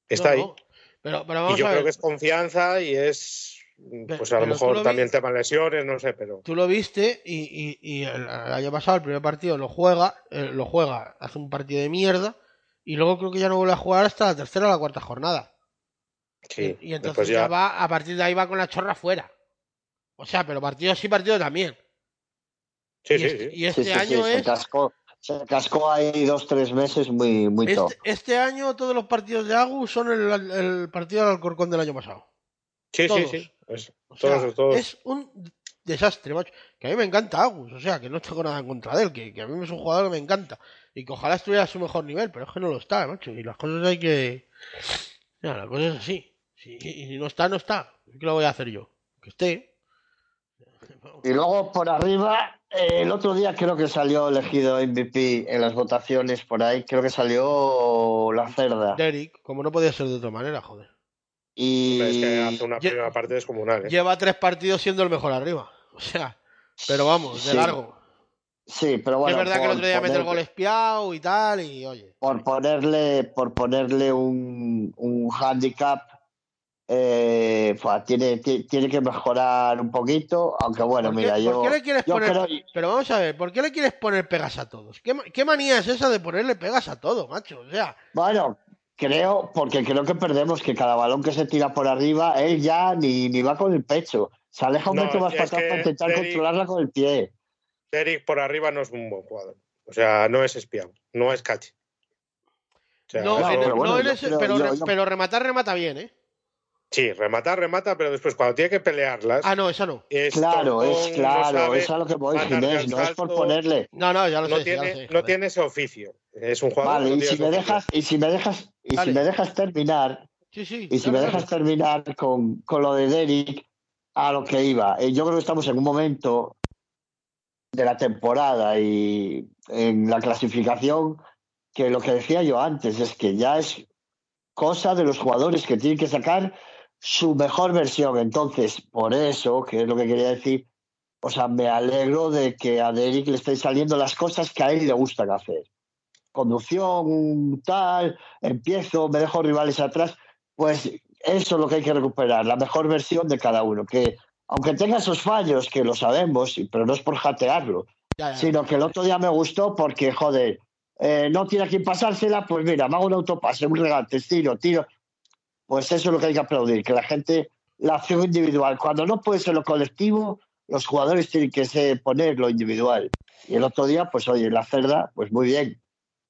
Está No, ahí. no. Pero, pero Y yo a creo que es confianza y es, pues a lo pero mejor lo también tema lesiones, no sé, pero tú lo viste y, y- y el, el año pasado el primer partido lo juega, eh, lo juega, hace un partido de mierda y luego creo que ya no vuelve a jugar hasta la tercera o la cuarta jornada. sí. y, y entonces ya... ya, va, a partir de ahí va con la chorra fuera. O sea, pero partido sí, partido también. sí, y, sí, este, sí. y este Sí, sí, sí, año se es. cascó, se cascó ahí dos, tres meses muy, muy top. Este, este año todos los partidos de Agus son el, el partido del Alcorcón del año pasado. Sí, sí, sí. O sea, todos, todos. es un desastre, macho. Que a mí me encanta Agus, o sea, que no tengo nada en contra de él, que, que a mí es un jugador que me encanta. Y que ojalá estuviera a su mejor nivel, pero es que no lo está, macho. Y las cosas hay que. Ya, la cosa es así. Si, y si no está, no está. ¿Qué lo voy a hacer yo? Que esté. Y luego por arriba, eh, el otro día creo que salió elegido MVP en las votaciones por ahí, creo que salió la cerda. Derek, como no podía ser de otra manera, joder. Y Es que hace una primera parte descomunal. ¿eh? Lleva tres partidos siendo el mejor arriba. O sea, pero vamos, de Sí, largo. Sí, pero bueno, es verdad que el otro día mete el poner- gol espiado y tal, y oye. por ponerle, por ponerle un, un handicap, eh, fua, tiene, ti- tiene que mejorar un poquito, aunque bueno, ¿Por qué, mira, por yo, qué le quieres yo poner.? creo, Pero vamos a ver, ¿por qué le quieres poner pegas a todos? ¿Qué, qué manía es esa de ponerle pegas a todo, macho? O sea, bueno, Creo, porque creo que perdemos que cada balón que se tira por arriba, él ya ni, ni va con el pecho. Se aleja un No, metro más para atrás para intentar controlarla con el pie. Eric por arriba no es un buen jugador. O sea, no es espiado, no es. O sea, no, pero bueno, no en yo ese- creo- pero, yo- re- yo- pero rematar, remata bien, ¿eh? sí, remata, remata, pero después cuando tiene que pelearlas. Ah, no, esa no. es Claro, es no claro, sabe es a lo que voy, Ginés, no es por ponerle. No, no, ya lo No sé, ya lo sé. no tiene ese oficio. Es un jugador Vale, y si me dejas, y si me dejas, y si me dejas terminar, Sí, sí. y si me dejas terminar con, con lo de Derek, a lo que iba. Eh, Yo creo que estamos en un momento de la temporada y en la clasificación que lo que decía yo antes es que ya es cosa de los jugadores que tienen que sacar su mejor versión. Entonces, por eso, que es lo que quería decir, o sea, me alegro de que a Derek le estén saliendo las cosas que a él le gustan hacer. Conducción, tal, empiezo, me dejo rivales atrás, pues eso es lo que hay que recuperar, la mejor versión de cada uno, que aunque tenga esos fallos, que lo sabemos, pero no es por jatearlo, Ya, ya. sino que el otro día me gustó porque, joder, eh, no tiene a quien pasársela, pues mira, me hago un autopase, un regate, tiro, tiro. Pues eso es lo que hay que aplaudir, que la gente, la acción individual, cuando no puede ser lo colectivo, los jugadores tienen que poner lo individual. Y el otro día, pues oye, la cerda, pues muy bien.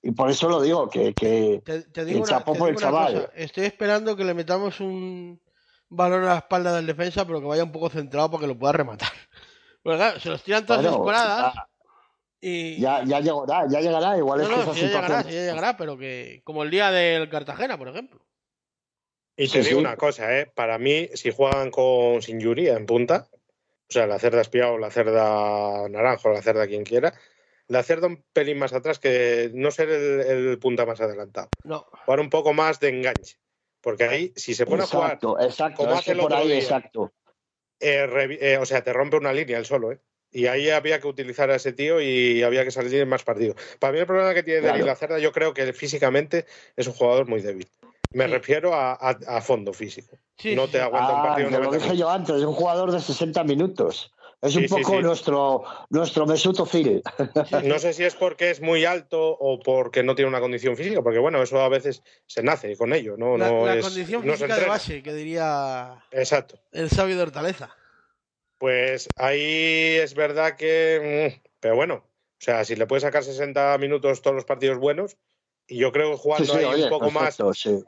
Y por eso lo digo, que, que Te, te digo el una, chapó te por digo el chaval. cosa. Estoy esperando que le metamos un balón a la espalda del defensa, pero que vaya un poco centrado para que lo pueda rematar. Porque claro, se los tiran todas bueno, escoradas ya, y. ya, ya llegará, ya llegará, igual no, es que no, esa ya llegará, situación- ya llegará, pero que. Como el día del Cartagena, por ejemplo. Y te Sí, digo sí. una cosa, ¿eh? para mí, si juegan con sin Yuri en punta, o sea, la cerda espiado, la cerda naranjo, la cerda quien quiera, la cerda un pelín más atrás que no ser el, el punta más adelantado. No. Jugar un poco más de enganche. Porque ahí, si se pone a jugar, Exacto, exacto, como es hace que el por otro ahí, día. exacto. eh, eh, o sea, te rompe una línea el solo, ¿eh? Y ahí había que utilizar a ese tío y había que salir en más partidos. Para mí el problema que tiene Claro. Denis Lacerda, yo creo que físicamente es un jugador muy débil. Me Sí. refiero a, a- a fondo físico. Sí, no te sí. aguanta un Ah, partido que lo 90 dije yo antes, es un jugador de 60 minutos. Es Sí, un sí, poco sí. nuestro nuestro Mesut Özil. No sé si es porque es muy alto o porque no tiene una condición física, porque bueno, eso a veces se nace con ello, no, La, no la es, condición no física de base, que diría Exacto. el sabio de Hortaleza. Pues ahí es verdad que. mm, Pero bueno, o sea, si le puedes sacar 60 minutos todos los partidos buenos, y yo creo que jugando sí, ahí oye, un poco perfecto, sí. más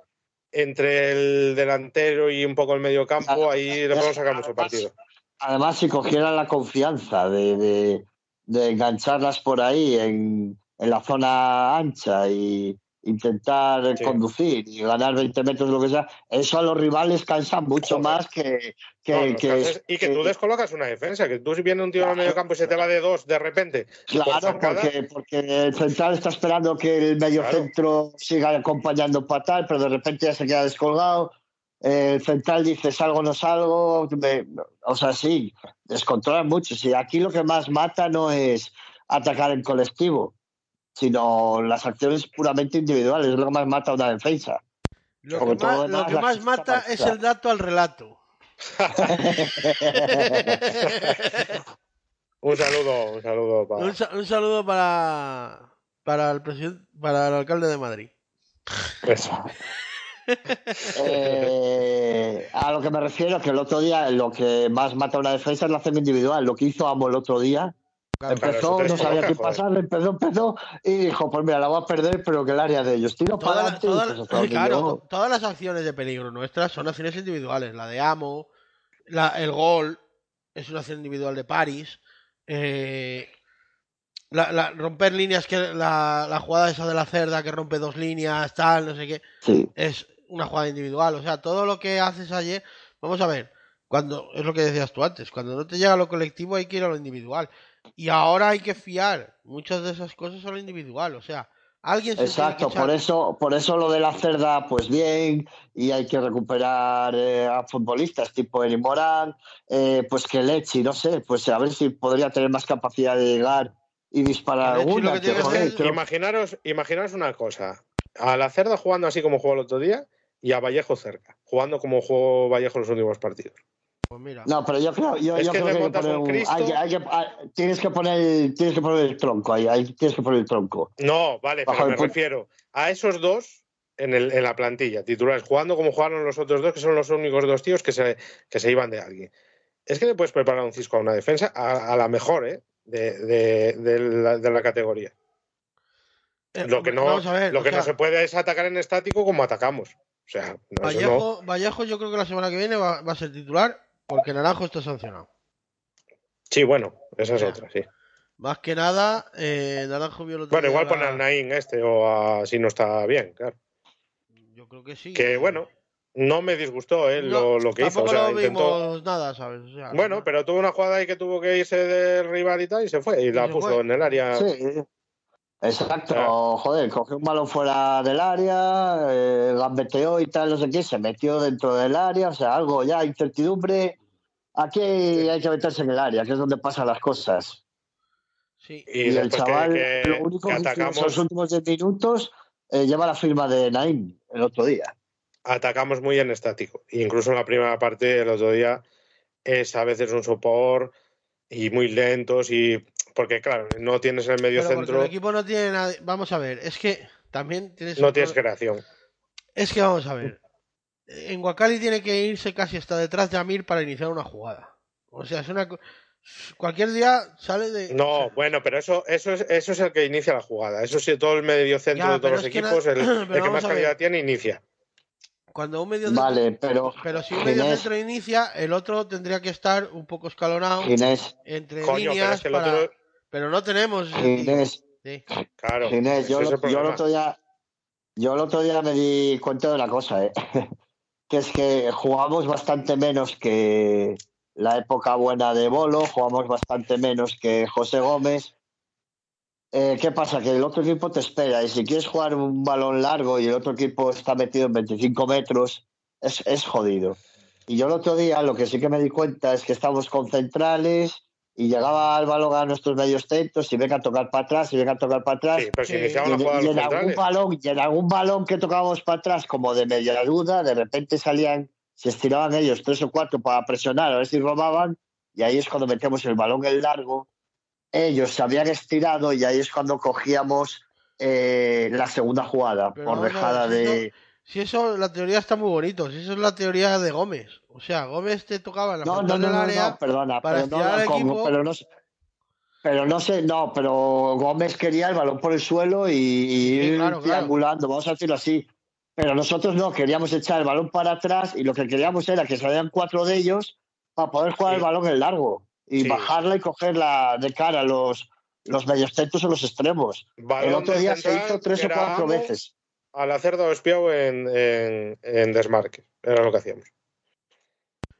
entre el delantero y un poco el medio campo, ahí le podemos sacar mucho partido. Además, si cogieran la confianza de, de, de engancharlas por ahí en, en la zona ancha y intentar Sí. conducir y ganar 20 metros, lo que sea, eso a los rivales cansa mucho Joder. más que... que, No, que- canses- y que tú descolocas una defensa, que tú si viene un tío en el medio campo y se te va de dos de repente. Claro, porque, porque el central está esperando que el medio Claro. centro siga acompañando para tal, pero de repente ya se queda descolgado. El central dice salgo no salgo. me- o sea, sí, descontrolan mucho. Sí, aquí lo que más mata no es atacar en colectivo, sino las acciones puramente individuales. Es lo que más mata una defensa. Lo que más, lo que mata es el dato al relato. Un saludo, un saludo para. un, sa- un saludo para, para el presidente, para el alcalde de Madrid. Eso. Eh, a lo que me refiero, que el otro día lo que más mata a una defensa es la acción individual. Lo que hizo Amo el otro día, Claro, empezó, no sabía qué pasar, empezó, empezó y dijo, pues mira, la voy a perder, pero que el área de ellos. Tiro para adelante toda pues claro, todas las acciones de peligro nuestras son acciones individuales. La de Amo, la, el gol es una acción individual de París. eh, la, la- romper líneas, que la, la jugada esa de la cerda que rompe dos líneas, tal, no sé qué, Sí, es una jugada individual. O sea, todo lo que haces ayer, vamos a ver, cuando es lo que decías tú antes, cuando no te llega lo colectivo hay que ir a lo individual. Y ahora hay que fiar muchas de esas cosas a lo individual. O sea, alguien se tiene que exacto. Por eso, por eso lo de la cerda, pues bien, y hay que recuperar eh, a futbolistas tipo Eri Morán, eh, pues que Lechi, no sé, pues a ver si podría tener más capacidad de llegar y disparar Lechi alguna. que Imaginaros, imaginaros una cosa. A la cerda jugando así como jugó el otro día y a Vallejo cerca, jugando como jugó Vallejo los últimos partidos. Pues mira. No, pero yo creo, yo, Es yo que creo poner un un- Cristo. hay que- hay que- tienes que poner, tienes que poner el tronco ahí, tienes que poner el tronco. No, vale, Bajo pero me punto. refiero a esos dos en, el, en la plantilla, titulares, jugando como jugaron los otros dos, que son los únicos dos tíos que se, que se iban de alguien. Es que le puedes preparar un Cisco a una defensa a, a la mejor, ¿eh? De, de, de, la, de la categoría. Eh, Lo que no, ver, lo que sea, no se puede es atacar en estático como atacamos. O sea, no, eso no. Vallejo, Vallejo yo creo que la semana que viene va, va a ser titular porque Naranjo está sancionado. Sí, bueno, esa es otra, sí. Más que nada, eh, Naranjo vio el otro Bueno, igual la- pone al Naín este o a, si no está bien, claro. Yo creo que sí. Que bueno, no me disgustó eh, No, lo, lo que hizo. O tampoco sea, lo intentó. vimos nada, ¿sabes? O sea, Bueno, no- pero tuvo una jugada ahí que tuvo que irse del rival y tal y se fue y la puso fue. en el área. Sí, exacto. Claro. Joder, cogió un balón fuera del área, eh, gambeteó y tal, no sé qué, se metió dentro del área, o sea, algo ya, incertidumbre. Aquí hay que meterse en el área, que es donde pasan las cosas. Sí. Y, Y, el que- chaval, que, lo único que que, hizo en atacamos, los últimos 10 minutos eh, lleva la firma de Naim el otro día. atacamos muy en estático. Incluso en la primera parte, el otro día, es a veces un sopor y muy lentos y porque claro, no tienes el medio Pero centro, el equipo no tiene nada. Vamos a ver, es que también tienes. no tienes creación. Es que vamos a ver. En Wakali tiene que irse casi hasta detrás de Amir para iniciar una jugada. O sea, es una. co- Cualquier día sale de. No, bueno, pero eso, eso, es, eso es el que inicia la jugada. Eso sí, todo el medio centro Ya, de todos los equipos, na- el, que más calidad tiene, inicia. Cuando un medio centro. Vale, pero Pero si un medio Ginés, centro inicia, el otro tendría que estar un poco escalonado Ginés, entre Coño, pero líneas es que el para. otro, Pero no tenemos. Ginés, Sí. claro, Ginés, yo, es lo- el yo el otro día, yo el otro día me di cuenta de una cosa, ¿eh? que es que jugamos bastante menos que la época buena de Bolo, jugamos bastante menos que José Gómez. Eh, ¿Qué pasa? Que el otro equipo te espera y si quieres jugar un balón largo y el otro equipo está metido en 25 metros, es, es jodido. Y yo el otro día lo que sí que me di cuenta es que estábamos con centrales y llegaba el balón a nuestros medios centros y venga a tocar para atrás y venga a tocar para atrás. Sí, pero si Sí. iniciaban Y en, y algún balón, y en algún balón que tocábamos para atrás, como de media duda, de repente salían, se estiraban ellos tres o cuatro para presionar, a ver si robaban, y ahí es cuando metíamos el balón en largo. Ellos se habían estirado y ahí es cuando cogíamos eh, la segunda jugada Pero por ver, dejada si de. Si eso, la teoría está muy bonito. Si eso es la teoría de Gómez. O sea, Gómez te tocaba en la No, no, no, del no, área. no, perdona, para pero no, estirar al equipo. pero no sé. Pero no sé, no, pero Gómez quería el balón por el suelo y, y ir claro, claro. triangulando, vamos a decirlo así. Pero nosotros no, queríamos echar el balón para atrás y lo que queríamos era que salieran cuatro de ellos para poder jugar Sí. el balón en largo y Sí. bajarla y cogerla de cara a los, los mediocentros o los extremos. Balón el otro día se hizo tres o cuatro veces. Al hacer dos espiado en, en, en desmarque. Era lo que hacíamos.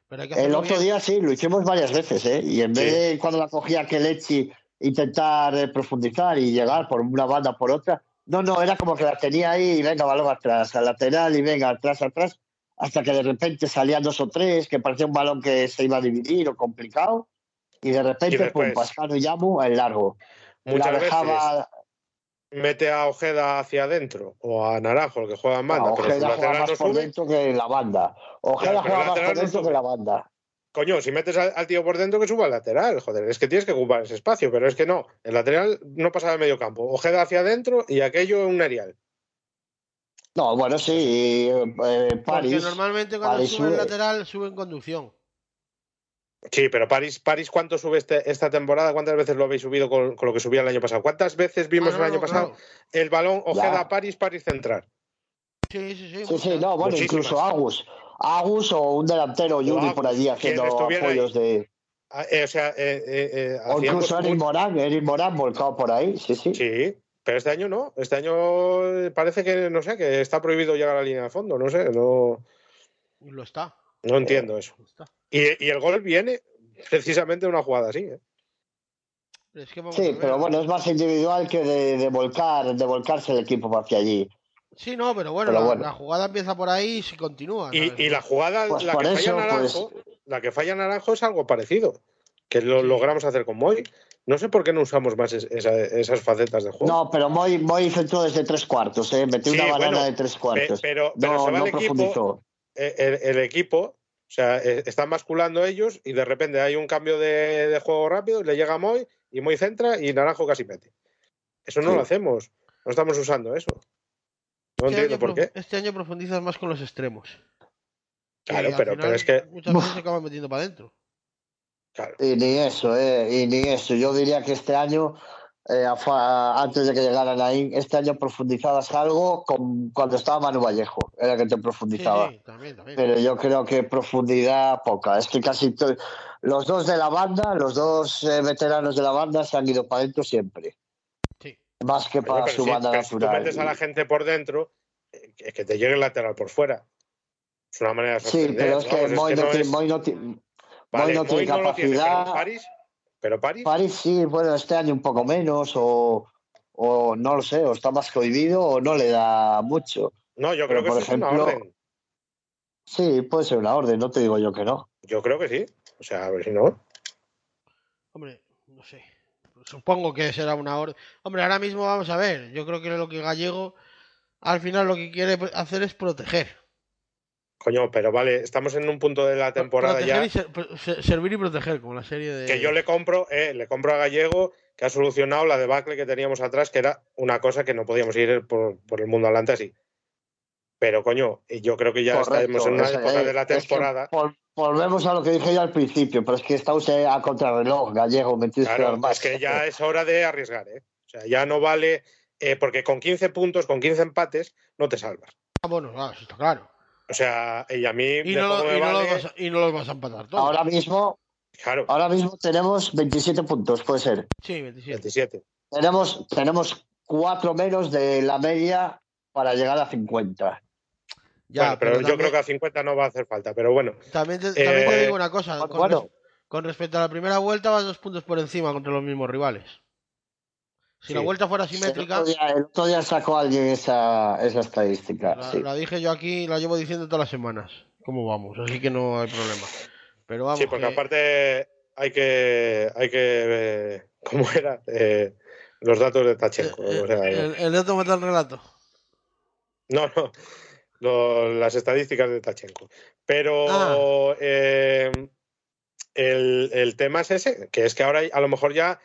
Pero que El otro bien. día sí, lo hicimos varias veces, ¿eh? Y en vez Sí. de cuando la cogía Kelechi intentar eh, profundizar y llegar por una banda por otra, no, no, era como que la tenía ahí y venga, balón atrás, al lateral y venga, atrás, atrás, hasta que de repente salían dos o tres, que parecía un balón que se iba a dividir o complicado, y de repente, Y después- pum, Pascano y Yamu al largo. Muchas la dejaba, Mete a Ojeda hacia adentro o a Naranjo, el que juega en banda. no, pero su Ojeda juega lateral más no por dentro que la banda. Ojeda Claro, juega más por dentro que la banda. Coño, si metes al, al tío por dentro, que suba al lateral. Joder, es que tienes que ocupar ese espacio, pero es que no. El lateral no pasa del medio campo. Ojeda hacia adentro y aquello un erial. No, bueno, sí, eh, Porque París. normalmente cuando París sube el sube. lateral, sube en conducción. Sí, pero París, París ¿cuánto sube este- esta temporada? ¿Cuántas veces lo habéis subido con, con lo que subía el año pasado? ¿Cuántas veces vimos Ah, no, el año pasado claro. el balón Ojeda Ya. París, París central? Sí, sí, sí. Sí, sí, no, bueno, Muchísimas. incluso Agus. Agus o un delantero Yuri por allí haciendo ahí. apoyos de. Ah, eh, o sea, eh, eh, O incluso Eric Morán, Eric Morán volcado por ahí, sí, sí. Sí, pero este año no. Este año parece que, no sé, que está prohibido llegar a la línea de fondo. No sé, no, Lo está. no entiendo eso. lo está. Y, y el gol viene precisamente de una jugada así. ¿eh? Es que Sí, pero bueno, es más individual que de, de volcar, de volcarse el equipo hacia allí. Sí, no, pero bueno, Pero la, bueno. la jugada empieza por ahí y se continúa. Y, la jugada, Pues la por que falla eso, pues- Naranjo, la que falla Naranjo es algo parecido. Que lo Sí. logramos hacer con Moy. No sé por qué no usamos más es- esa- esas facetas de juego. No, pero Moy, Moy centró desde tres cuartos, ¿eh? Metió Sí, una banana bueno, de tres Pe- cuartos. pero, pero no, se va no el equipo, profundizó. el, el equipo, o sea, eh, están basculando ellos y de repente hay un cambio de, de juego rápido, le llega a Moy y Moy centra y Naranjo casi mete. Eso no Sí. lo hacemos, no estamos usando eso. No Este entiendo por qué. este año profundizas más con los extremos. Claro, pero, final pero es que. Muchas veces se acaban metiendo para adentro. Claro. Y ni eso, eh, y ni eso. Yo diría que este año, eh, antes de que llegara Naín, este año profundizabas algo con, cuando estaba Manu Vallejo, era que te Sí, profundizaba. sí, también, también. Pero yo creo que profundidad poca. Es que casi los dos de la banda, los dos eh, veteranos de la banda se han ido para adentro siempre. Sí. Más que para su si- banda pero si tú natural. metes a la gente por dentro, eh, que, que te llegue el lateral por fuera. Es una manera de Sí, pero es que Moy no, es- tiene, capacidad. Pero París, París, sí, bueno, este año un poco menos, o, o no lo sé, o está más cohibido o no le da mucho. no, yo pero, creo que por eso es una ejemplo, orden. Sí, puede ser una orden, no te digo yo que no. Yo creo que sí. O sea, a ver si no. Hombre, no sé. Supongo que será una orden. Hombre, ahora mismo vamos a ver. Yo creo que lo que Gallego al final lo que quiere hacer es proteger. Coño, pero vale, estamos en un punto de la temporada proteger ya y ser- servir y proteger, como la serie de. que yo le compro, eh, le compro a Gallego que ha solucionado la debacle que teníamos atrás, que era una cosa que no podíamos ir por, por el mundo adelante así. Pero coño, yo creo que ya Correcto, estamos en una es- época eh, de la es que temporada. vol- volvemos a lo que dije yo al principio, pero es que está usted a contrarreloj, gallego, me Claro, más. es que ya es hora de arriesgar, ¿eh? O sea, ya no vale, eh, porque con 15 puntos, con 15 empates, no te salvas. Ah, bueno, claro, eso está claro. O sea, y a mí Y no, lo- y, no vale- los vas a, y no los vas a empatar todos. Ahora mismo, Claro, ahora mismo tenemos 27 puntos, puede ser. Sí, 27. 27. Tenemos, tenemos cuatro menos de la media para llegar a 50. Ya, Bueno, pero, yo también- creo que a 50 no va a hacer falta, pero bueno. También te, también te Eh, digo una cosa. Con, bueno. res- con respecto a la primera vuelta, vas dos puntos por encima contra los mismos rivales. Si la vuelta fuera El simétrica, otro, día, el otro día sacó alguien esa, esa estadística. la, sí. la dije yo aquí, la llevo diciendo todas las semanas. ¿Cómo vamos? Así que no hay problema. Pero vamos. sí, porque que- aparte hay que, hay que, eh, ¿cómo era? Eh, los datos de Tachenko. eh, o sea, el, el dato mata el relato. No, no. lo- las estadísticas de Tachenko. Pero Ah. eh, el, el tema es ese, que es que ahora a lo mejor ya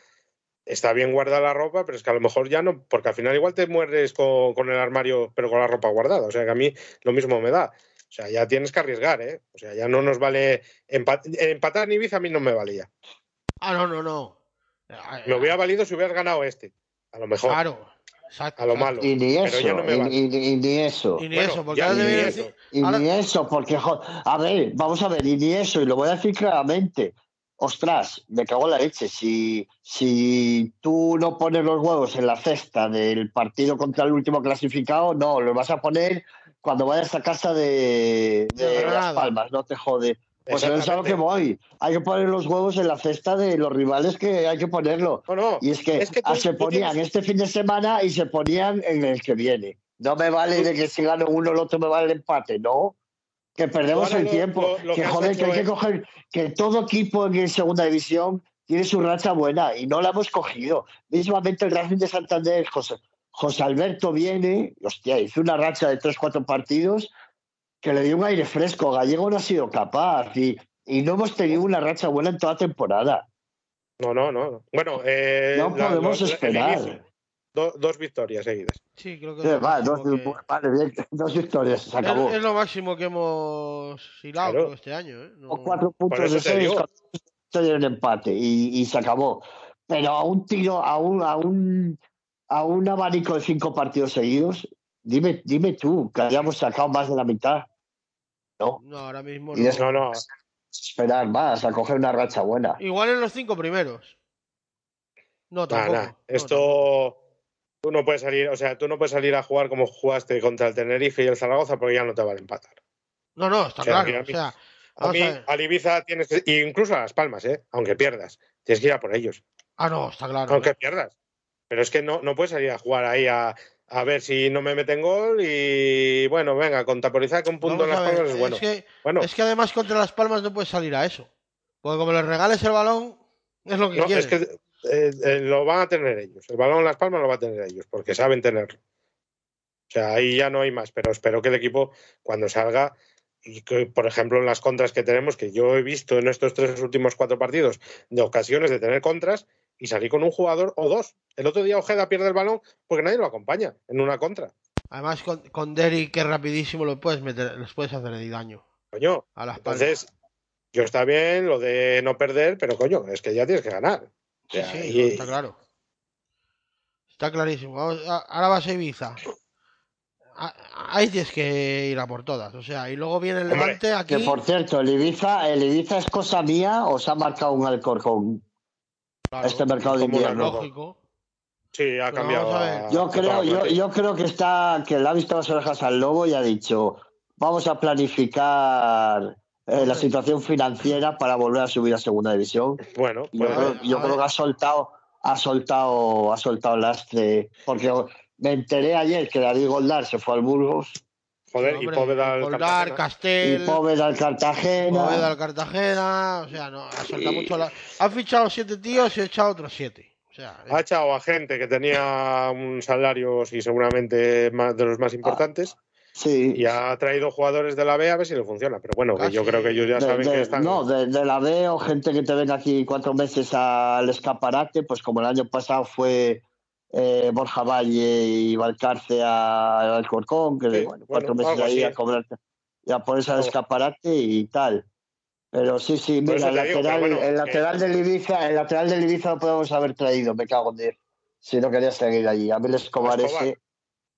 está bien guardada la ropa, pero es que a lo mejor ya no, porque al final igual te mueres con, con el armario, pero con la ropa guardada. O sea que a mí lo mismo me da. O sea, ya tienes que arriesgar, ¿eh? O sea, ya no nos vale. empa- empatar ni Ibiza a mí no me valía. Ah, no, no, no. Me hubiera valido si hubieras ganado este. A lo mejor. Claro. Exacto, a lo malo. Y ni Pero eso, ya no me y, vale. y- y ni eso. Y ni Bueno, eso, porque ya ahora ni eso. decir- Y ahora- ni eso, porque, a ver, vamos a ver, y ni eso, y lo voy a decir claramente. Ostras, me cago en la leche. Si, si tú no pones los huevos en la cesta del partido contra el último clasificado, no, los vas a poner cuando vayas a casa de, de De Las. Palmas, no te jode. Pues eso es a lo que voy. Hay que poner los huevos en la cesta de los rivales que hay que ponerlo. No, no. Y es que, Es que tú- ah, se ponían tienes- este fin de semana y se ponían en el que viene. No me vale de que si gano uno, el otro me vale el empate, no. Que perdemos el lo- tiempo. lo- lo que joder, que hay que coger. Que todo equipo en segunda división tiene su racha buena y no la hemos cogido. Mismamente el Racing de Santander, José, José Alberto viene, hostia, hizo una racha de tres, cuatro partidos que le dio un aire fresco. Gallego no ha sido capaz y, y no hemos tenido una racha buena en toda temporada. No, no, no. Bueno, eh, No podemos esperar. Do- dos victorias seguidas. Sí, creo que Sí, va, dos, que, vale, bien, dos victorias, se acabó. es, es lo máximo que hemos hilado Claro. este año. ¿eh? No- O cuatro puntos de seis, de un empate y, y se acabó. Pero a un tiro, a un, a un, a un abanico de cinco partidos seguidos, dime, dime tú, que hayamos sacado más de la mitad. No, No, ahora mismo Y no. es- No, no. esperar más, a coger una racha buena. Igual en los cinco primeros. No, tampoco. no, tampoco. Tú no puedes salir, o sea, tú no puedes salir a jugar como jugaste contra el Tenerife y el Zaragoza porque ya no te vale empatar. No, no, está O sea, claro. a O mí- sea, A mí, a Ibiza tienes que, incluso a Las Palmas, ¿eh? aunque pierdas, tienes que ir a por ellos, Ah, no, está claro. aunque pierdas. Pero es que no, no puedes salir a jugar ahí a, a ver si no me meten gol y bueno, venga, contemporizar que un punto Vamos en a Las ver, Palmas es bueno. Es que, bueno, es que además contra Las Palmas no puedes salir a eso. Porque como les regales el balón, es lo que no, quieren. es que eh, eh, lo van a tener ellos. El balón en Las Palmas lo va a tener ellos porque saben tenerlo. O sea, ahí ya no hay más, pero espero que el equipo cuando salga y que, por ejemplo, en las contras que tenemos, que yo he visto en estos tres últimos cuatro partidos de ocasiones de tener contras y salir con un jugador o dos. El otro día Ojeda pierde el balón porque nadie lo acompaña en una contra. Además, con, con Derry, que rapidísimo, lo puedes meter, les puedes hacer ahí daño. Coño, A las palmas. entonces, yo está bien lo de no perder, pero coño, es que ya tienes que ganar. Sí, sí, no, está claro. Está clarísimo. Ahora vas a Ibiza. Ahí tienes que ir a por todas. O sea, y luego viene el Levante aquí. Que por cierto, el Ibiza, el Ibiza es cosa mía o se ha marcado un Alcorcón claro, este mercado de invierno. lógico. Sí, ha Pero cambiado. vamos a ver. a- Yo creo, yo, yo creo que está, que le ha visto las orejas al lobo y ha dicho, vamos a planificar eh, la situación financiera para volver a subir a segunda división. Bueno, Y Yo, pues, creo, yo creo que ha soltado, ha soltado, ha soltado lastre, porque me enteré ayer que David Goldar se fue al Burgos joder, y Hombre, Poveda al Goldar, Cartagena. y Castel, Poveda al Cartagena. Poveda al Cartagena. O sea, no, ha soltado Y- mucho. La... Ha fichado siete tíos y ha echado otros siete. O sea, Ha echado a gente que tenía un salario y seguramente más de los más importantes Sí. y ha traído jugadores de la B a ver si le funciona. Pero bueno, que yo creo que ellos ya De- saben de- que están. No, de, de la B o gente que te venga aquí cuatro meses al escaparate, pues como el año pasado fue eh, Borja Valle y Valcarce a- al Corcón, que Sí, bueno, cuatro bueno, meses ahí así. a cobrar y a ponerse al Algo. escaparate y tal. Pero sí, sí, mira, el te digo, lateral, pero bueno, el lateral del Ibiza, el lateral del Ibiza lo podemos haber traído, me cago en Dios. Si no quería seguir allí. A mí el Escobar, Escobar. ese,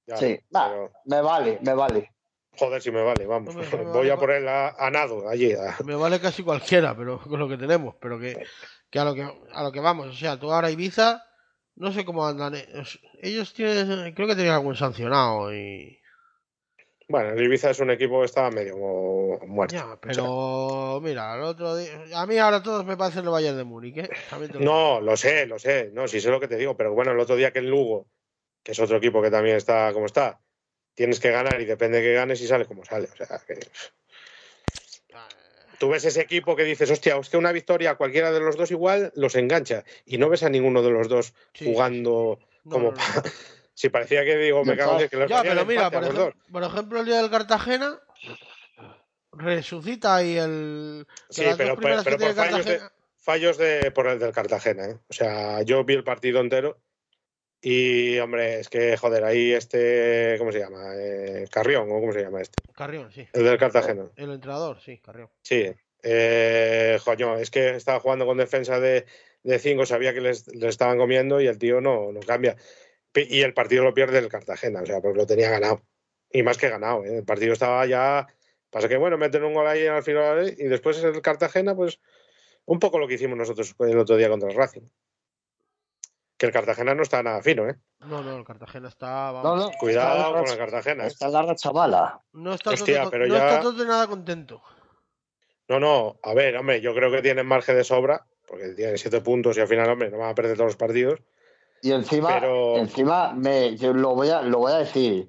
Ya, sí, va, pero, me vale, me vale. joder, si me vale, vamos. Me Voy vale a poner a, a nado allí. a- me vale casi cualquiera, pero con lo que tenemos. Pero que, que a lo que a lo que vamos. O sea, tú ahora Ibiza, no sé cómo andan. eh, os- Ellos tienen, creo que tenían algún sancionado y. Bueno, el Ibiza es un equipo que estaba medio muerto. Ya, pero mira, el otro día, a mí ahora todos me parecen el Bayern de Múnich, ¿eh? Digo. No, lo sé, lo sé. No, sí sé lo que te digo. Pero bueno, el otro día que el Lugo, que es otro equipo que también está como está, tienes que ganar y depende de que ganes y sale como sale. O sea, que tú ves ese equipo que dices, hostia, es que una victoria a cualquiera de los dos igual los engancha. Y no ves a ninguno de los dos Sí, jugando No, como. no, no. pa- Si parecía que digo, me De cago en que los Ya, pero mira, por los dos. ejemplo, por ejemplo, el día del Cartagena resucita ahí el. Sí, pero, por fallos de, fallos de por el del Cartagena, ¿eh? O sea, yo vi el partido entero y, hombre, es que, joder, ahí este, ¿cómo se llama? Eh, Carrión, ¿o cómo se llama este? Carrión, sí. El del Cartagena. El entrenador, sí, Carrión. Sí. Eh, coño, es que estaba jugando con defensa de, de cinco, sabía que les, les estaban comiendo y el tío no, no cambia. Y el partido lo pierde el Cartagena, o sea, porque lo tenía ganado. Y más que ganado, ¿eh? El partido estaba ya. Pasa que, bueno, meten un gol ahí al final ¿eh? y después el Cartagena, pues un poco lo que hicimos nosotros el otro día contra el Racing. Que el Cartagena no está nada fino, ¿eh? No, no, el Cartagena está. No, Vamos, no, Cuidado está con el Cartagena. ¿eh? Está en la racha mala. no está, Hostia, todo, pero no ya- está todo nada contento. No, no, a ver, hombre, yo creo que tienen margen de sobra, porque tienen siete puntos y al final, hombre, no van a perder todos los partidos. Y encima, Pero- encima me, yo lo voy a, lo voy a decir.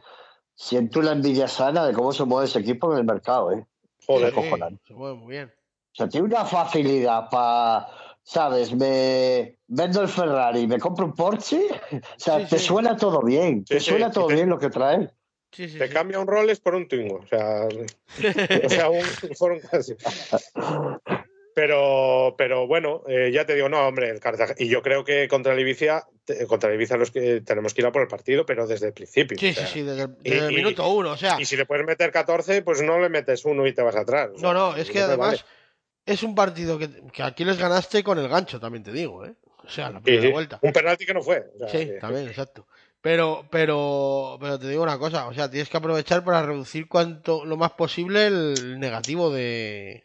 Siento la envidia sana de cómo se mueve ese equipo en el mercado, ¿eh? Joder, Sí. se mueve muy bien. O sea, tiene una facilidad para, ¿sabes? Me vendo el Ferrari, me compro un Porsche. O sea, Sí, te sí. suena todo bien. Sí, te sí, suena todo te- bien lo que trae. Sí, sí, te sí. cambia un Rolex por un Twingo, o sea, o sea, un, un casi. Pero, pero bueno, eh, ya te digo, no, hombre, el Cartagena. Y yo creo que contra el Ibiza, te- contra el Ibiza los que tenemos que ir a por el partido, pero desde el principio. Sí, o sea, sí, sí, desde el, y- y- minuto uno. O sea, Y si le puedes meter 14, pues no le metes uno y te vas atrás. no, no, es que además vale. es un partido que, que aquí les ganaste con el gancho, también te digo, ¿eh? O sea, la primera sí, vuelta. Un penalti que no fue. o sea, Sí, que- también, exacto. Pero, pero, pero te digo una cosa, o sea, tienes que aprovechar para reducir cuanto lo más posible el negativo de,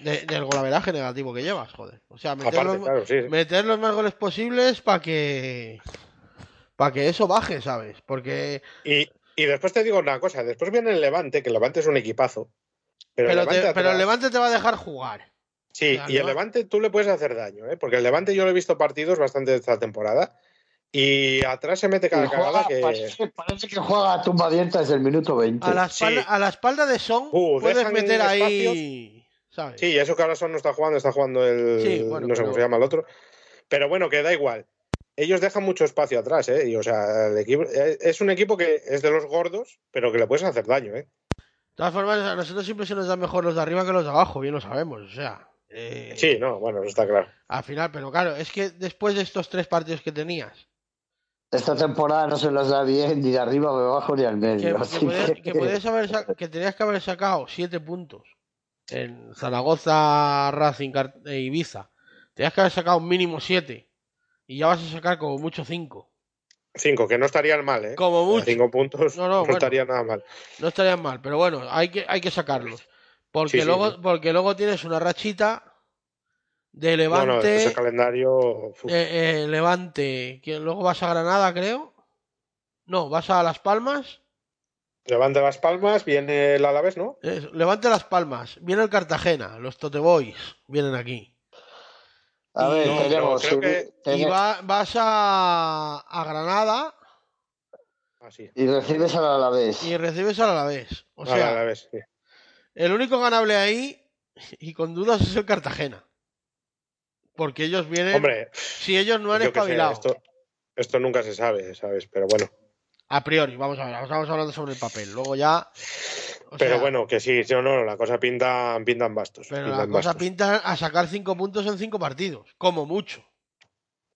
de- del golaveraje negativo que llevas, joder. O sea, meter, Aparte, los, claro, sí. sí. meter los más goles posibles para que para que eso baje, ¿sabes? Porque Y, y después te digo una cosa, después viene el Levante, que el Levante es un equipazo. Pero, pero, el te- Levante pero el Levante te va a dejar jugar. Sí, y el Levante- tú le puedes hacer daño, ¿eh? porque el Levante yo lo he visto partidos bastante de esta temporada y atrás se mete cada juega- cagada que... parece, parece que juega a tumba abierta desde el minuto 20. A la Sí. espalda, a la espalda de Son Uh, puedes meter ahí, ¿sabes? Sí, eso que ahora son no está jugando, está jugando el... Sí, bueno, no sé pero- cómo se llama el otro. Pero bueno, que da igual. Ellos dejan mucho espacio atrás, ¿eh? Y, o sea, el equipo, eh, es un equipo que es de los gordos, pero que le puedes hacer daño, ¿eh? De todas formas, a nosotros siempre se nos dan mejor los de arriba que los de abajo, bien lo sabemos, o sea. Eh, Sí, no, bueno, eso está claro. Al final, pero claro, es que después de estos tres partidos que tenías, esta temporada no se los da bien ni de arriba, ni de abajo, ni al medio. que así podías- que- que podías haber que tenías que haber sacado 7 puntos en Zaragoza, Racing, e Ibiza. Tenías que haber sacado mínimo 7 y ya vas a sacar como mucho 5. Cinco, que no estarían mal, ¿eh? Como mucho. Cinco puntos No, no, no, bueno. estaría nada mal. No estarían mal, pero bueno, hay que, hay que sacarlos. Porque, Sí, luego, sí. porque luego tienes una rachita de No, no, Levante. ese calendario. eh, eh, Levante. que luego vas a Granada, creo. No, vas a Las Palmas. Levante Las Palmas, viene el Alavés, ¿no? eh, Levante Las Palmas. Viene el Cartagena. Los Tote Boys vienen aquí. A ver, No, tenemos. pero creo que- Y va- vas a, a Granada Así. y recibes al Alavés. y recibes al Alavés. O sea, Alavés, sí. El único ganable ahí, y con dudas, es el Cartagena. Porque ellos vienen. Hombre, si ellos no han sé, espabilado. esto, esto nunca se sabe, ¿sabes? Pero bueno. A priori, vamos a ver, estamos hablando sobre el papel. Luego ya. Pero sea, bueno, que sí, sí o no, la cosa pinta, pintan bastos. Pero la cosa bastos. pinta a sacar cinco puntos en cinco partidos, como mucho.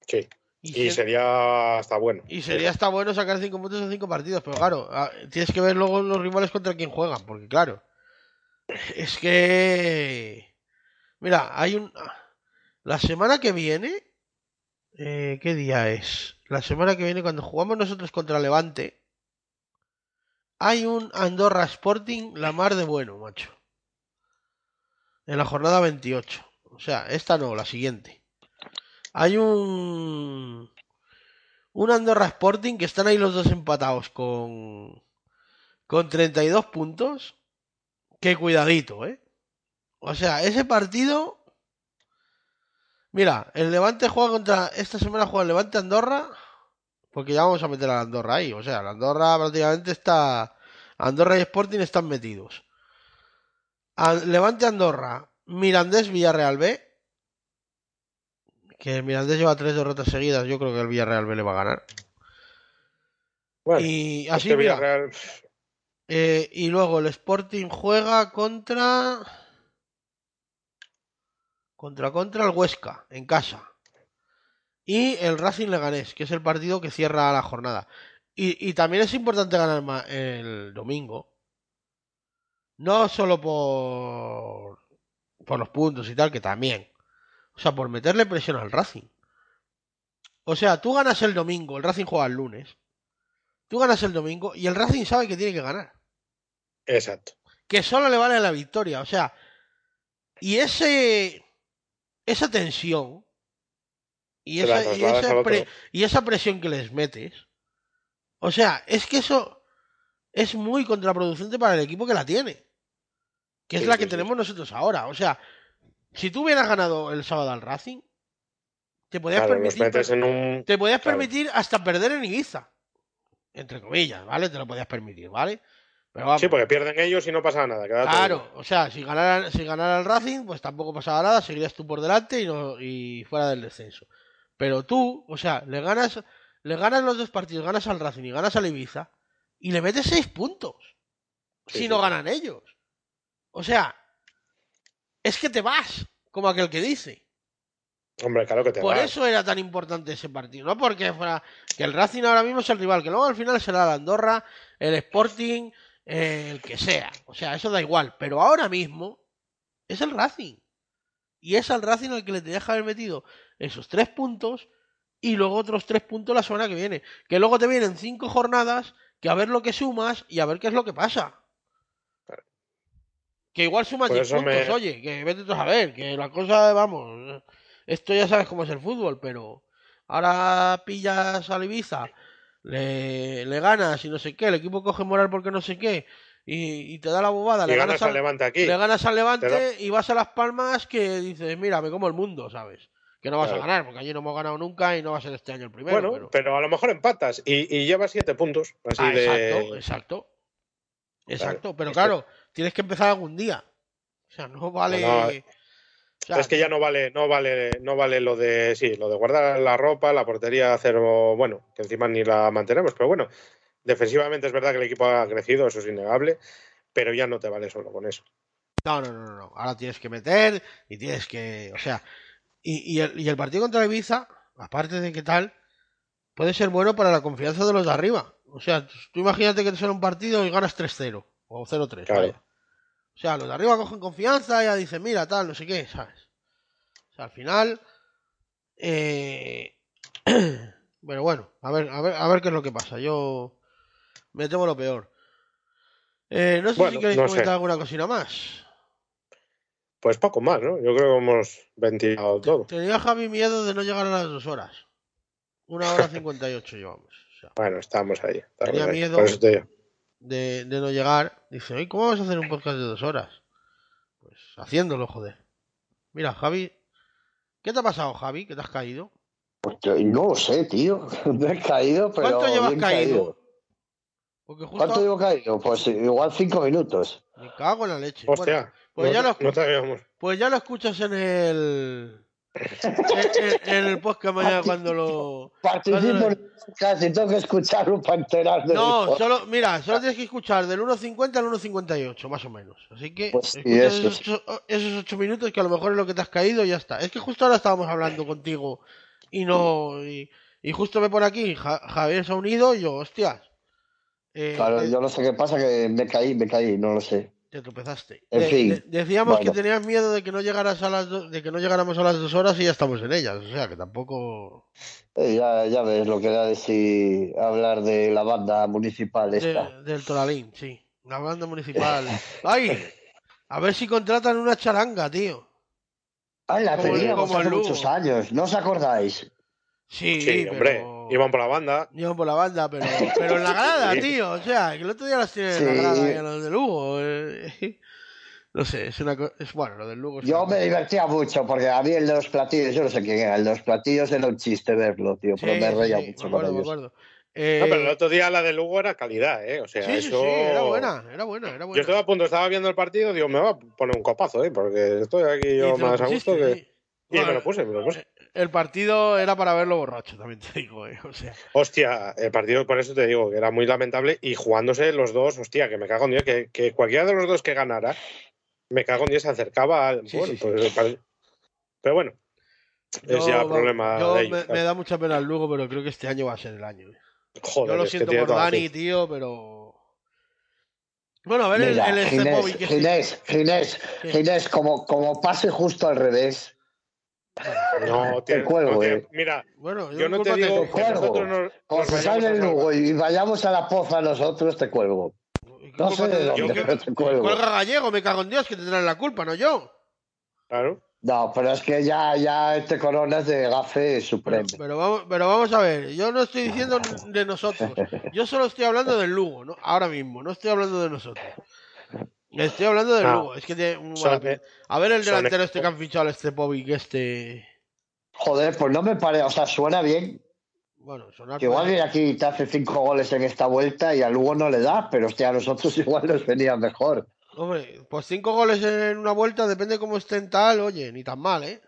Sí. Y, sería hasta bueno. y sería hasta bueno sacar cinco puntos en cinco partidos, pero claro, tienes que ver luego los rivales contra quién juegan, porque claro, es que. Mira, hay un. La semana que viene. eh, ¿Qué día es? La semana que viene, cuando jugamos nosotros contra Levante, hay un Andorra Sporting la mar de bueno, macho. En la jornada 28. O sea, esta no, la siguiente. Hay un. Un Andorra Sporting que están ahí los dos empatados con. Con 32 puntos. Que cuidadito, ¿eh? O sea, ese partido. Mira, el Levante juega contra. Esta semana juega el Levante Andorra. Porque ya vamos a meter a Andorra ahí. O sea, la Andorra prácticamente está. Andorra y Sporting están metidos. Levante Andorra. Mirandés Villarreal B. Que el Mirandés lleva tres derrotas seguidas. Yo creo que el Villarreal B le va a ganar. Bueno, y así, este mira, Villarreal, eh, y luego el Sporting juega contra. Contra contra el Huesca, en casa. Y el Racing Leganés, que es el partido que cierra la jornada. Y, y también es importante ganar el domingo. No solo por. por los puntos y tal, que también. O sea, por meterle presión al Racing. O sea, tú ganas el domingo, el Racing juega el lunes. Tú ganas el domingo y el Racing sabe que tiene que ganar Exacto. que solo le vale la victoria. O sea, y ese esa tensión y esa, y, trasladas esa al otro. pre- y esa presión que les metes, o sea, es que eso es muy contraproducente para el equipo que la tiene, que es Sí, la sí, que sí. tenemos nosotros ahora. O sea, si tú hubieras ganado el sábado al Racing, te podías Claro, permitir metes en un. te podías Claro. permitir hasta perder en Ibiza. Entre comillas, ¿vale? Te lo podías permitir, ¿vale? Sí, porque pierden ellos y no pasa nada. Claro, o sea, si ganara, si ganara el Racing, pues tampoco pasaba nada, seguirías tú por delante y, no, y fuera del descenso. Pero tú, o sea, le ganas, le ganas los dos partidos, ganas al Racing y ganas al Ibiza, y le metes seis puntos. Sí, si sí, no ganan ellos. O sea, es que te vas, como aquel que dice. Hombre, claro que te Por vas. eso era tan importante ese partido, no porque fuera que el Racing ahora mismo es el rival, que luego al final será el Andorra, el Sporting, eh, el que sea. O sea, eso da igual, pero ahora mismo es el Racing. Y es al Racing al que le tenías que haber metido esos tres puntos y luego otros tres puntos la semana que viene. Que luego te vienen cinco jornadas, que a ver lo que sumas y a ver qué es lo que pasa. Que igual sumas Por 10 eso puntos, me- oye, que vete tú a saber, que la cosa, vamos, esto ya sabes cómo es el fútbol, pero ahora pillas al Ibiza, le, le ganas y no sé qué, el equipo coge moral porque no sé qué, y, y te da la bobada, le ganas ganas, al al, Levante aquí. le ganas al Levante Te y vas a Las Palmas que dices, mira, me como el mundo, ¿sabes? Que no vas Claro. a ganar, porque allí no hemos ganado nunca y no va a ser este año el primero. bueno, pero... pero... a lo mejor empatas y, y llevas siete puntos. Así Ah, de. exacto, exacto. Exacto, pero claro, tienes que empezar algún día. O sea, no vale. No, no, es que ya no vale, no vale, no vale lo de sí, lo de guardar la ropa, la portería cero, bueno, que encima ni la mantenemos, pero bueno, defensivamente es verdad que el equipo ha crecido, eso es innegable, pero ya no te vale solo con eso. No, no, no, no. Ahora tienes que meter y tienes que. O sea. Y, y el, y el partido contra Ibiza, aparte de que tal, puede ser bueno para la confianza de los de arriba. O sea, tú imagínate que te sale un partido y ganas 3-0 o 0-3. Claro. vaya. O sea, los de arriba cogen confianza y ya dicen, mira, tal, no sé qué, ¿sabes? O sea, al final. Eh... Pero bueno, a ver, a ver, a ver qué es lo que pasa. Yo me temo lo peor. Eh, no sé Bueno, si queréis no comentar sé. alguna cosina más. Pues poco más, ¿no? Yo creo que hemos ventilado todo. Tenía Javi miedo de no llegar a las dos horas. Una hora cincuenta y ocho llevamos. O sea, Bueno, estamos ahí. estamos Tenía ahí. miedo. Por eso te digo. De, de no llegar. Dice, oye, ¿cómo vas a hacer un podcast de dos horas? Pues haciéndolo, joder. Mira, Javi. ¿Qué te ha pasado, Javi? ¿Que te has caído? Pues yo no lo sé, tío. Me he caído, pero. ¿Cuánto llevas bien caído? Justo. ¿Cuánto llevo caído? Pues igual cinco minutos. Me cago en la leche. Hostia. Bueno, pues, no, ya lo, no sabíamos. pues ya lo escuchas en el. En, en- en el podcast mañana cuando lo. Participo y tengo que escucharlo para enterarme. No, solo, mira, solo tienes que escuchar del 1.50 al 1.58, más o menos. Así que Pues eso esos, ocho, esos ocho minutos que a lo mejor es lo que te has caído y ya está. Es que justo ahora estábamos hablando contigo y no. Y, y justo ve por aquí, Ja- Javier se ha unido y yo, hostias. eh, Claro, yo no sé qué pasa, que me caí, me caí, no lo sé. Te tropezaste. En De- fin, de- decíamos bueno. que tenías miedo de que no llegaras a las do- de que no llegáramos a las dos horas y ya estamos en ellas. O sea que tampoco. Eh, ya, ya ves lo que da de sí hablar de la banda municipal esta. De- del Toralín, sí. La banda municipal. ¡Ay! A ver si contratan una charanga, tío. Ah, la teníamos hace Lugo. muchos años, ¿no os acordáis? Sí, Sí, pero... hombre. Iban por la banda. Iban por la banda, pero, pero en la grada, Sí. tío. O sea, que el otro día las tienen en Sí. la grada, y los de Lugo. eh. No sé, es una co- es bueno, lo del Lugo. Yo una- me divertía mucho porque a mí el de los platillos, yo no sé quién era, el de los platillos era un chiste verlo, tío, Sí, pero me reía sí, mucho me acuerdo, me acuerdo. Eh, No, pero el otro día la de Lugo era calidad, ¿eh? O sea, sí, sí, eso. sí, era buena, era buena, era Yo buena. estaba a punto, estaba viendo el partido, digo, me va a poner un copazo, ¿eh? Porque estoy aquí yo más a gusto que. sí. Y me lo puse, me lo puse. El partido era para verlo borracho, también te digo, eh. O sea, Hostia, el partido, por eso te digo, que era muy lamentable. Y jugándose los dos, hostia, que me cago en Dios, que, que cualquiera de los dos que ganara, me cago en Dios, se acercaba al. Sí, bueno, sí, pues, Pero bueno, es yo, ya vamos, problema yo de ellos. me, me da mucha pena el Lugo, pero creo que este año va a ser el año. eh. Joder, Yo lo siento por Dani, tío, pero. Bueno, a ver el, Mira, el Ginés, sí. Ginés, Ginés, Sí. Ginés, como, como pase justo al revés, No, Te cuelgo, no eh. Mira, Bueno, yo no te digo cuelgo. nosotros nos, nos vayamos sale el. Lugo y vayamos a la poza nosotros, te cuelgo. ¿Qué No sé de dónde, que- pero te cuelgo. Cuelga gallego, me cago en Dios, que tendrán la culpa, no yo. Claro. No, pero es que ya, ya este corona es de gafe Pero, supremo. pero vamos, pero vamos a ver, yo no estoy diciendo de nosotros. Yo solo estoy hablando del Lugo, ¿no? Ahora mismo, no estoy hablando de nosotros. Estoy hablando del. Lugo. Es que tiene Son- pinta. A ver el son- delantero este que han fichado, este Povic, este. Joder, pues no me parece, o sea, suena bien. Bueno, sonar Que igual viene aquí y te hace cinco goles en esta vuelta y a Lugo no le da, pero hostia, a nosotros igual nos venía mejor. Hombre, pues cinco goles en una vuelta, depende cómo estén tal, oye, ni tan mal, ¿eh?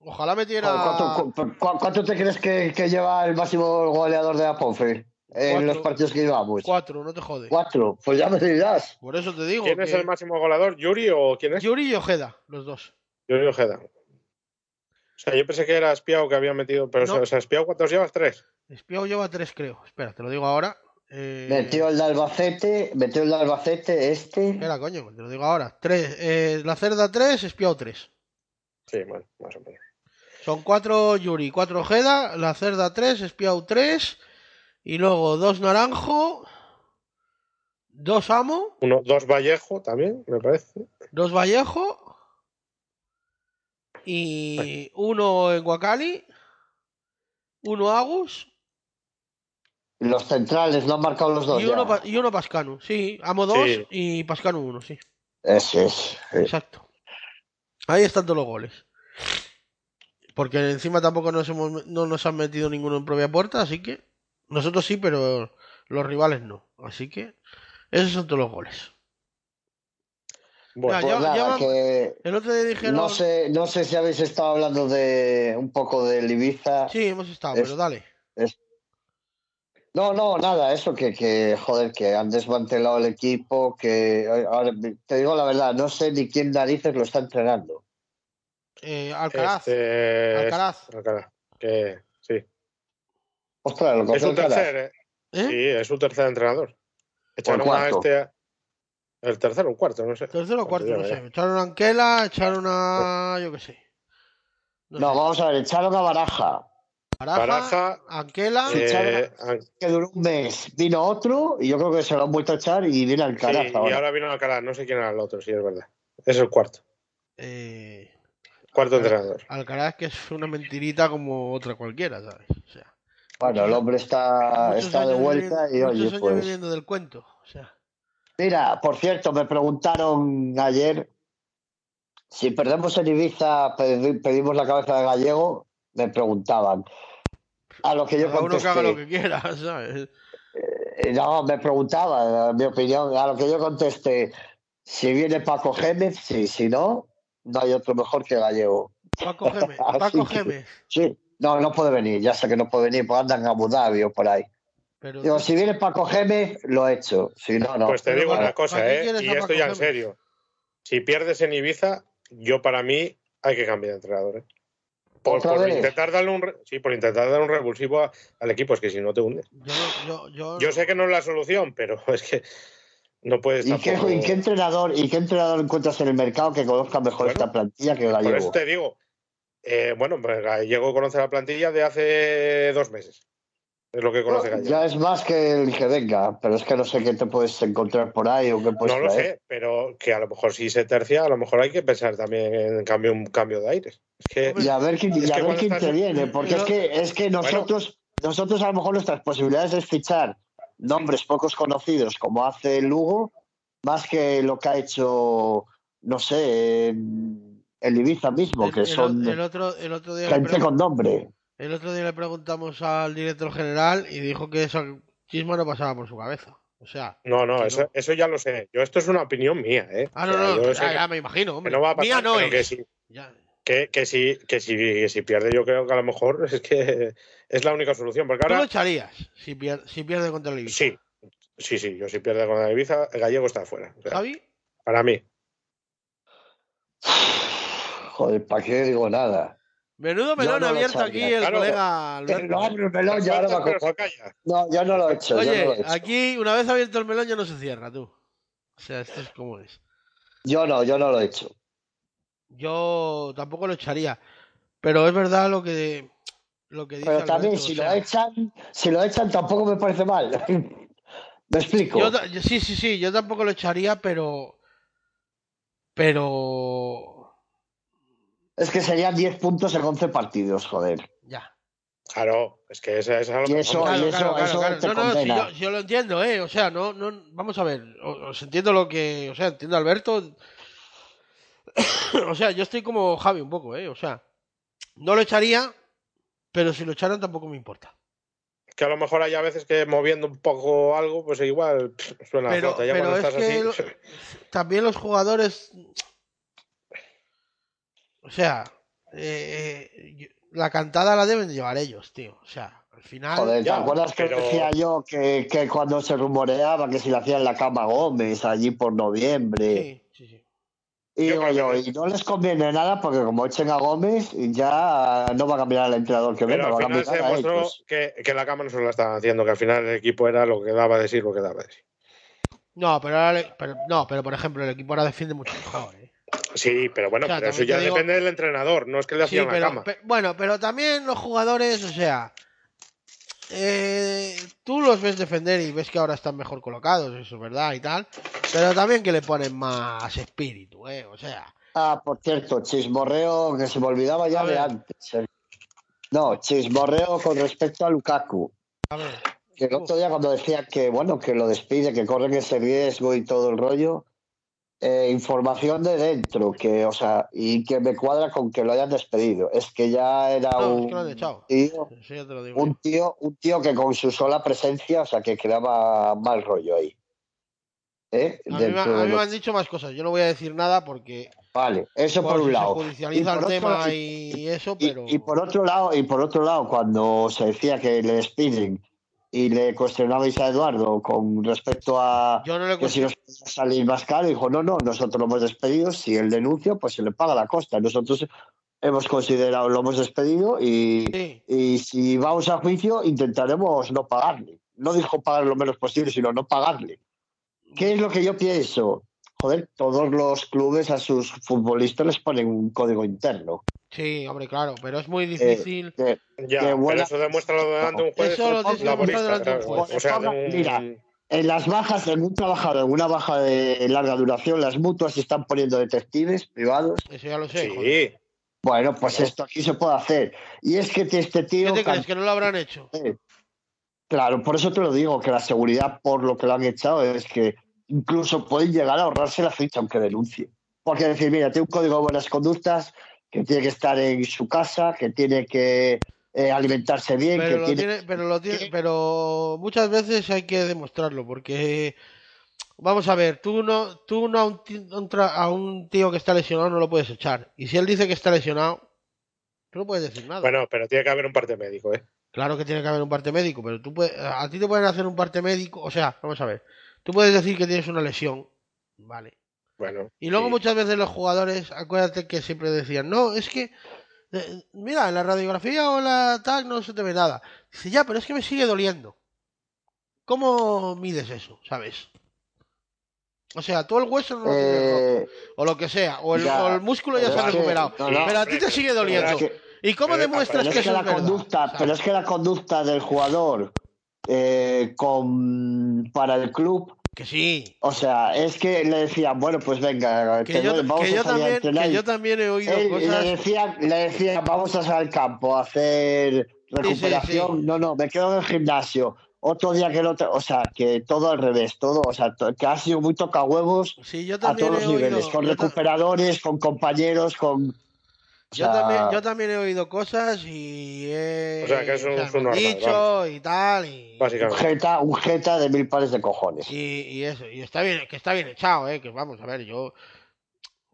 Ojalá metiera. ¿Cuánto, cu- cu- cuánto te crees que, que lleva el máximo goleador de la Ponfe en Cuatro. los partidos que llevamos? Cuatro, no te jode. Cuatro, pues ya me dirás. Por eso te digo. ¿Quién es el máximo goleador? ¿Yuri o quién es? Yuri y Ojeda, los dos. Yuri Ojeda. O sea, yo pensé que era Espiao que había metido, pero No. o sea, Espiao, ¿cuántos llevas? Tres. Espiao lleva tres, creo. Espera, te lo digo ahora. Eh, Metió el de Albacete, metió el de Albacete, este. Espera, coño, te lo digo ahora. Tres, eh, la cerda tres, Espiao tres. Sí, bueno, más o menos. Son cuatro Yuri, cuatro Ojeda, la cerda tres, Espiao tres. Y luego dos Naranjo, dos Amo, Uno, dos Vallejo también, me parece. dos Vallejo. Y uno en Guacali, uno Agus Los centrales no han marcado los dos. y uno, y uno Pascanu. Sí, Amo dos Sí. y Pascanu uno, sí. Ese es. eh. Exacto. Ahí están todos los goles. Porque encima tampoco nos hemos, no nos han metido ninguno en propia puerta, así que nosotros sí, pero los rivales no. Así que esos son todos los goles. Bueno, Ya, Pues ya- nada, ya que El otro día dijeron... no sé, no sé si habéis estado hablando de un poco del Ibiza. Sí, hemos estado, Es- pero dale. No, no, nada, eso que, que, joder, que han desmantelado el equipo, que ahora, te digo la verdad, no sé ni quién narices lo está entrenando. Eh, Alcaraz. este, Alcaraz. Alcaraz, Que. Ostras, lo Es un tercer, ¿eh? ¿Eh? Sí, es su tercer entrenador. Echaron a este. El tercero o cuarto, no sé. Tercero o cuarto, no sé. Echaron a Anquela, echaron a. Yo qué sé. No, No, sé. vamos a ver, echaron a Baraja, Baraja, Baraja, Anquela. Eh, an- que duró un mes. Vino otro y yo creo que se lo han vuelto a echar y viene al sí, Caras y ahora. ahora vino Alcalá, no sé quién era el otro, sí, es verdad. Es el cuarto. Eh, Cuarto Alcaraz- entrenador. Alcaraz, que es una mentirita como otra cualquiera, ¿sabes? O sea, Bueno, el hombre está, está de vuelta y oye, pues. viviendo del cuento. O sea, Mira, por cierto, me preguntaron ayer si perdemos en Ibiza, pedi- pedimos la cabeza de Gallego. Me preguntaban. A lo que yo cada uno que haga lo contesté. que quiera, ¿sabes? eh, No, me preguntaba, mi opinión. A lo que yo contesté. Si viene Paco Gémez, sí. Si no, no hay otro mejor que Gallego. Paco Gémez, Paco Gémez. Sí. No, no puede venir. Ya sé que no puede venir, pues andan en Abu Dhabi o por ahí. Pero Digo, si viene Paco Gémez, lo he hecho. Si no, no. Pues te Pero digo ¿para- una cosa, para ¿eh? Y esto ya en serio. Si pierdes en Ibiza, yo para mí hay que cambiar de entrenador. ¿eh? Por, intentar darle un sí, por intentar dar un revulsivo a- al equipo, es que si no te hunde. yo, yo, yo, Yo sé que no es la solución, pero es que no puedes ¿Y qué, y qué entrenador y qué entrenador encuentras en el mercado que conozca mejor Bueno, esta plantilla que Por Gallego? eso te digo, eh, bueno, pues Gallego conoce la plantilla de hace dos meses. Es lo que conoce Gallego. ya es más que el que venga, pero es que no sé qué te puedes encontrar por ahí o qué puedes no lo traer. sé, pero que a lo mejor si se tercia, a lo mejor hay que pensar también en cambio un cambio de aires. Es que Y a ver quién, y Es a que ver cuando quién estás- te viene, porque es que es que nosotros nosotros a lo mejor nuestras posibilidades es fichar nombres pocos conocidos como hace el Lugo, más que lo que ha hecho no sé en- el Ibiza mismo, el, que el- son el otro, el, otro día le gente con nombre. el otro día le preguntamos al director general y dijo que esa chisma no pasaba por su cabeza. O sea, no, no, eso, no. eso ya lo sé. Yo esto es una opinión mía, ¿eh? ah, no, O sea, no, ya, me imagino, hombre. no va a Mía pasar, no pero es. que sí, Ya. que, que sí, que si pierde, yo creo que a lo mejor es que es la única solución. Porque ¿Tú lo ahora echarías si, pier- si pierde contra el Ibiza? sí, sí, sí, yo si pierde con la Ibiza, el gallego está afuera. O sea, ¿Javi? para mí. Joder, ¿para qué digo nada? Menudo melón no lo abierto aquí el Claro. colega Alberto. no ¿eh? abre un melón, ya ahora acuerdo. calla. No, yo no lo he hecho. yo no lo he Oye, hecho. aquí una vez abierto el melón ya no se cierra, tú. O sea, esto es como es. Yo no, yo no lo he hecho. Yo tampoco lo echaría. Pero es verdad lo que, lo que dice Pero también Alberto, si o lo echan, si lo echan tampoco me parece mal. ¿Me explico? yo ta- yo- sí, sí, sí, yo tampoco lo echaría, pero. Pero. Es que serían 10 puntos en 11 partidos, joder. Ya. Claro, es que esa es Y lo eso- y eso- eso te No, no, si yo, si yo lo entiendo, ¿eh? O sea, no, no. Vamos a ver. o- Os entiendo lo que. O sea, entiendo a Alberto. o sea, yo estoy como Javi un poco, ¿eh? O sea, no lo echaría, pero si lo echaran tampoco me importa. que a lo mejor hay a veces que moviendo un poco algo, pues igual pff, suena Pero, flota. Ya pero cuando es estás que así. lo- también los jugadores. O sea, eh, eh, la cantada la deben de llevar ellos, tío. O sea, al final. Joder, ¿te ya, acuerdas que pero- decía yo que, que cuando se rumoreaba que si le hacían la cama a Gómez allí por noviembre? Sí, sí, sí. Y Yo digo yo, que- y no les conviene nada porque como echen a Gómez, ya no va a cambiar el entrenador que Pero venga, al a final se a demostró que, que la cama no se la estaban haciendo, que al final el equipo era lo que daba de sí, lo que daba de sí. No, pero, ahora le- pero- no, pero por ejemplo, el equipo ahora defiende mucho mejor, ¿eh? Sí, pero bueno, O sea, pero eso ya digo- depende del entrenador, no es que le Sí, hacían la pero, cama. bueno, pero también los jugadores, o sea, eh, tú los ves defender y ves que ahora están mejor colocados, eso es verdad y tal, pero también que le ponen más espíritu, ¿eh? O sea, Ah, por cierto, chismorreo que se me olvidaba ya de antes. eh. No, chismorreo con respecto a Lukaku. a ver, Que el otro día cuando decía que, bueno, que lo despide, que corren ese riesgo y todo el rollo, eh, información de dentro, que, o sea, y que me cuadra con que lo hayan despedido. Es que ya era No, es un que echado. tío, un tío, un tío que con su sola presencia, o sea, que creaba mal rollo ahí. ¿Eh? A mí, me, a han dicho más cosas, yo no voy a decir nada porque Vale, eso por, por un lado. se judicializa Y el por tema otro- y eso, Y, pero... y por otro lado, y por otro lado, cuando se decía que le despiden y le cuestionabais a Eduardo con respecto a Yo no le que si nos salir más caro, dijo, no, no, nosotros lo hemos despedido, si él denuncia, pues se le paga la costa. Nosotros hemos considerado, lo hemos despedido y, Sí. y si vamos a juicio intentaremos no pagarle. No dijo pagar lo menos posible, sino no pagarle. ¿Qué es lo que yo pienso? Joder, todos los clubes a sus futbolistas les ponen un código interno. Sí, hombre, claro, pero es Eh, muy difícil. De- Ya, Qué pero buena- eso demuestra delante de un juez Eso lo tienes que laborista, demostrar delante de un juez. O sea, de un... Mira, en las bajas, en un trabajador, en una baja de larga duración, las mutuas se están poniendo detectives privados. Eso ya lo sé. joder. Sí, Bueno, pues Claro. esto aquí se puede hacer. Y es que este ¿Qué tío. te crees? ¿Que no lo habrán hecho? Eh, Claro, por eso te lo digo, que la seguridad por lo que lo han echado es que incluso pueden llegar a ahorrarse la ficha aunque denuncie. Porque decir, mira, tiene un código de buenas conductas, que tiene que estar en su casa, que tiene que eh, alimentarse bien, Pero que lo tiene... tiene, pero lo tiene, pero muchas veces hay que demostrarlo, porque vamos a ver, tú no, tú no a un, ti- a un tra- a un tío que está lesionado no lo puedes echar. Y si él dice que está lesionado, tú no puedes decir nada. bueno, pero tiene que haber un parte médico, ¿eh? Claro que tiene que haber un parte médico, pero tú puedes, a ti te pueden hacer un parte médico, o sea, vamos a ver, tú puedes decir que tienes una lesión, vale. Bueno. Y luego sí. muchas veces los jugadores, acuérdate que siempre decían, no, es que, eh, mira, en la radiografía o la tal no se te ve nada. Dice, ya, pero es que me sigue doliendo. ¿Cómo mides eso, sabes? O sea, tú el hueso no lo tienes roto, Eh, o lo que sea, o el, ya, o el músculo ya se ha que- recuperado. no, no, pero a ti te sigue doliendo. que- ¿Y cómo demuestras que es que la verdad? conducta, ¿sabes? pero es que la conducta del jugador eh, con, para el club, Que sí. o sea, es que le decían, bueno, pues venga, Que te yo, vamos que a yo salir a también, entrenar que yo también he oído Él- cosas. le decían, le decían, vamos a salir al campo a hacer recuperación. sí. No, no, me quedo en el gimnasio. Otro día que no te- o sea, que todo al revés, todo, o sea, que ha sido muy tocahuevos a también todos los niveles, con recuperadores, con compañeros, con. O Yo sea, también, yo también he oído cosas y he O sea, que es un- me es un han normal, dicho y tal y, un Básicamente. jeta, un jeta de mil pares de cojones. y, y eso y está bien que está bien echado eh que vamos a ver yo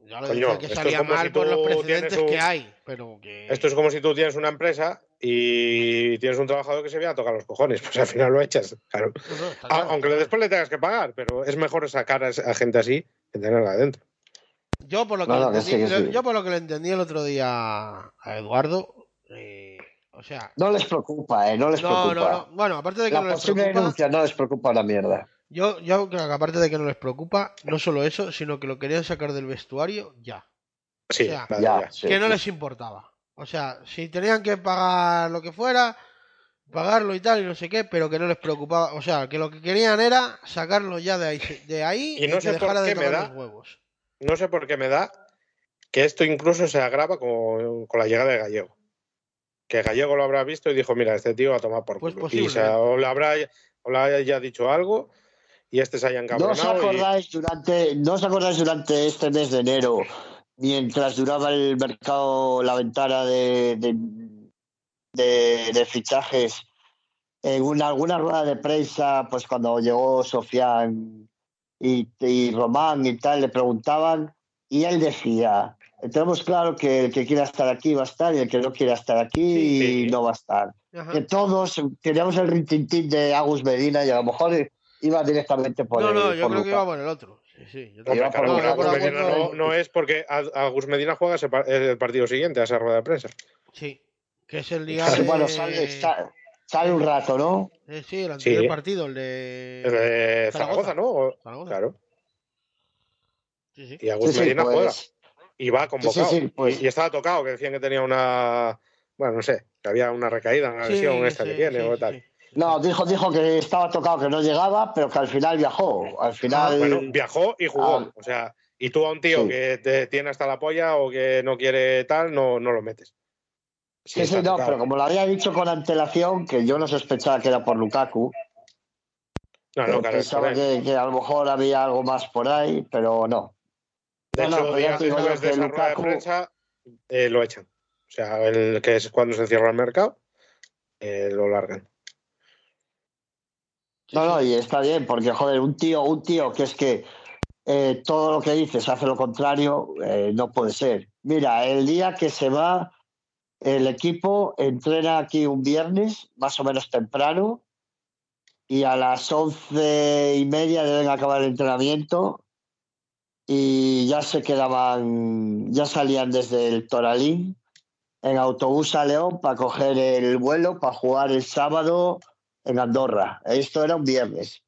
ya lo Coño, decía que esto es salía como mal si por los tú precedentes un- que hay pero que Esto es como si tú tienes una empresa y tienes un trabajador que se viene a tocar los cojones, pues al final lo echas, claro. No, no, está A- claro. Aunque después le tengas que pagar, pero es mejor sacar a, a gente así que tenerla adentro. Yo por lo que, No, le no, que entendí, sí, que yo- sí. yo por lo que le entendí el otro día a Eduardo eh, o sea No les preocupa, ¿eh? No les no, preocupa. no, no. Bueno, aparte de que La no les preocupa, denuncia no les preocupa la mierda. yo, yo creo que aparte de que no les preocupa, no solo eso, sino que lo querían sacar del vestuario ya. Sí, O sea, claro, Ya, sí, que no sí. les importaba. O sea, si tenían que pagar lo que fuera, pagarlo y tal, y no sé qué, pero que no les preocupaba. O sea, que lo que querían era sacarlo ya de ahí, de ahí Y no que sé por dejara de me da- los huevos. No sé por qué me da que esto incluso se agrava con, con la llegada de Gallego. Que Gallego lo habrá visto y dijo, mira, este tío va a tomar por Pues culo. y se, posiblemente. o le habrá o le haya dicho algo y este se haya ¿No os encabronado. y- acordáis durante, no os acordáis durante este mes de enero, mientras duraba el mercado, la ventana de, de, de- de fichajes, en una, alguna rueda de prensa, pues cuando llegó Sofián y, y Román y tal, le preguntaban, y él decía, tenemos claro que el que quiera estar aquí va a estar y el que no quiera estar aquí Sí. no va a estar. Ajá. Que todos teníamos el rintintín de Agus Medina y a lo mejor iba directamente por No, el- no, yo por creo que Lukaku. iba por el otro. Sí, sí, yo Iba por No, Agus Medina no, no es porque Agus Medina juega ese par- el partido siguiente a esa rueda de prensa. Sí, que es el día Sí, de... Bueno, sale, sa- sale un rato, ¿no? Eh, sí, el anterior Sí. partido, el de... El de Zaragoza. Zaragoza, ¿no? Zaragoza. Claro. Sí, sí. Y Agus Sí, sí, Medina pues, juega. Y va convocado. sí, pues. y, estaba tocado, que decían que tenía una. Bueno, no sé, que había una recaída, una Sí, lesión esta sí, que tiene sí, o tal. sí. No, dijo, dijo que estaba tocado, que no llegaba, pero que al final viajó. Al final. Ah, Bueno, viajó y jugó. Ah. O sea, y tú a un tío Sí. que te tiene hasta la polla o que no quiere tal, no, no lo metes. Sí, sí, no, pero como lo había dicho con antelación, que yo no sospechaba que era por Lukaku. No, no, claro. pensaba que, que a lo mejor había algo más por ahí, pero no. De no, no, hecho, ya días después de rueda de Lukaku- prensa eh, lo echan. O sea, el que es cuando se cierra el mercado, eh, lo largan. No, no, y está bien, porque joder, un tío, un tío que es que eh, todo lo que dices hace lo contrario, eh, no puede ser. Mira, el día que se va, el equipo entrena aquí un viernes, más o menos temprano, y a las once y media deben acabar el entrenamiento y ya se quedaban, ya salían desde el Toralín en autobús a León para coger el vuelo para jugar el sábado en Andorra. Esto era un viernes.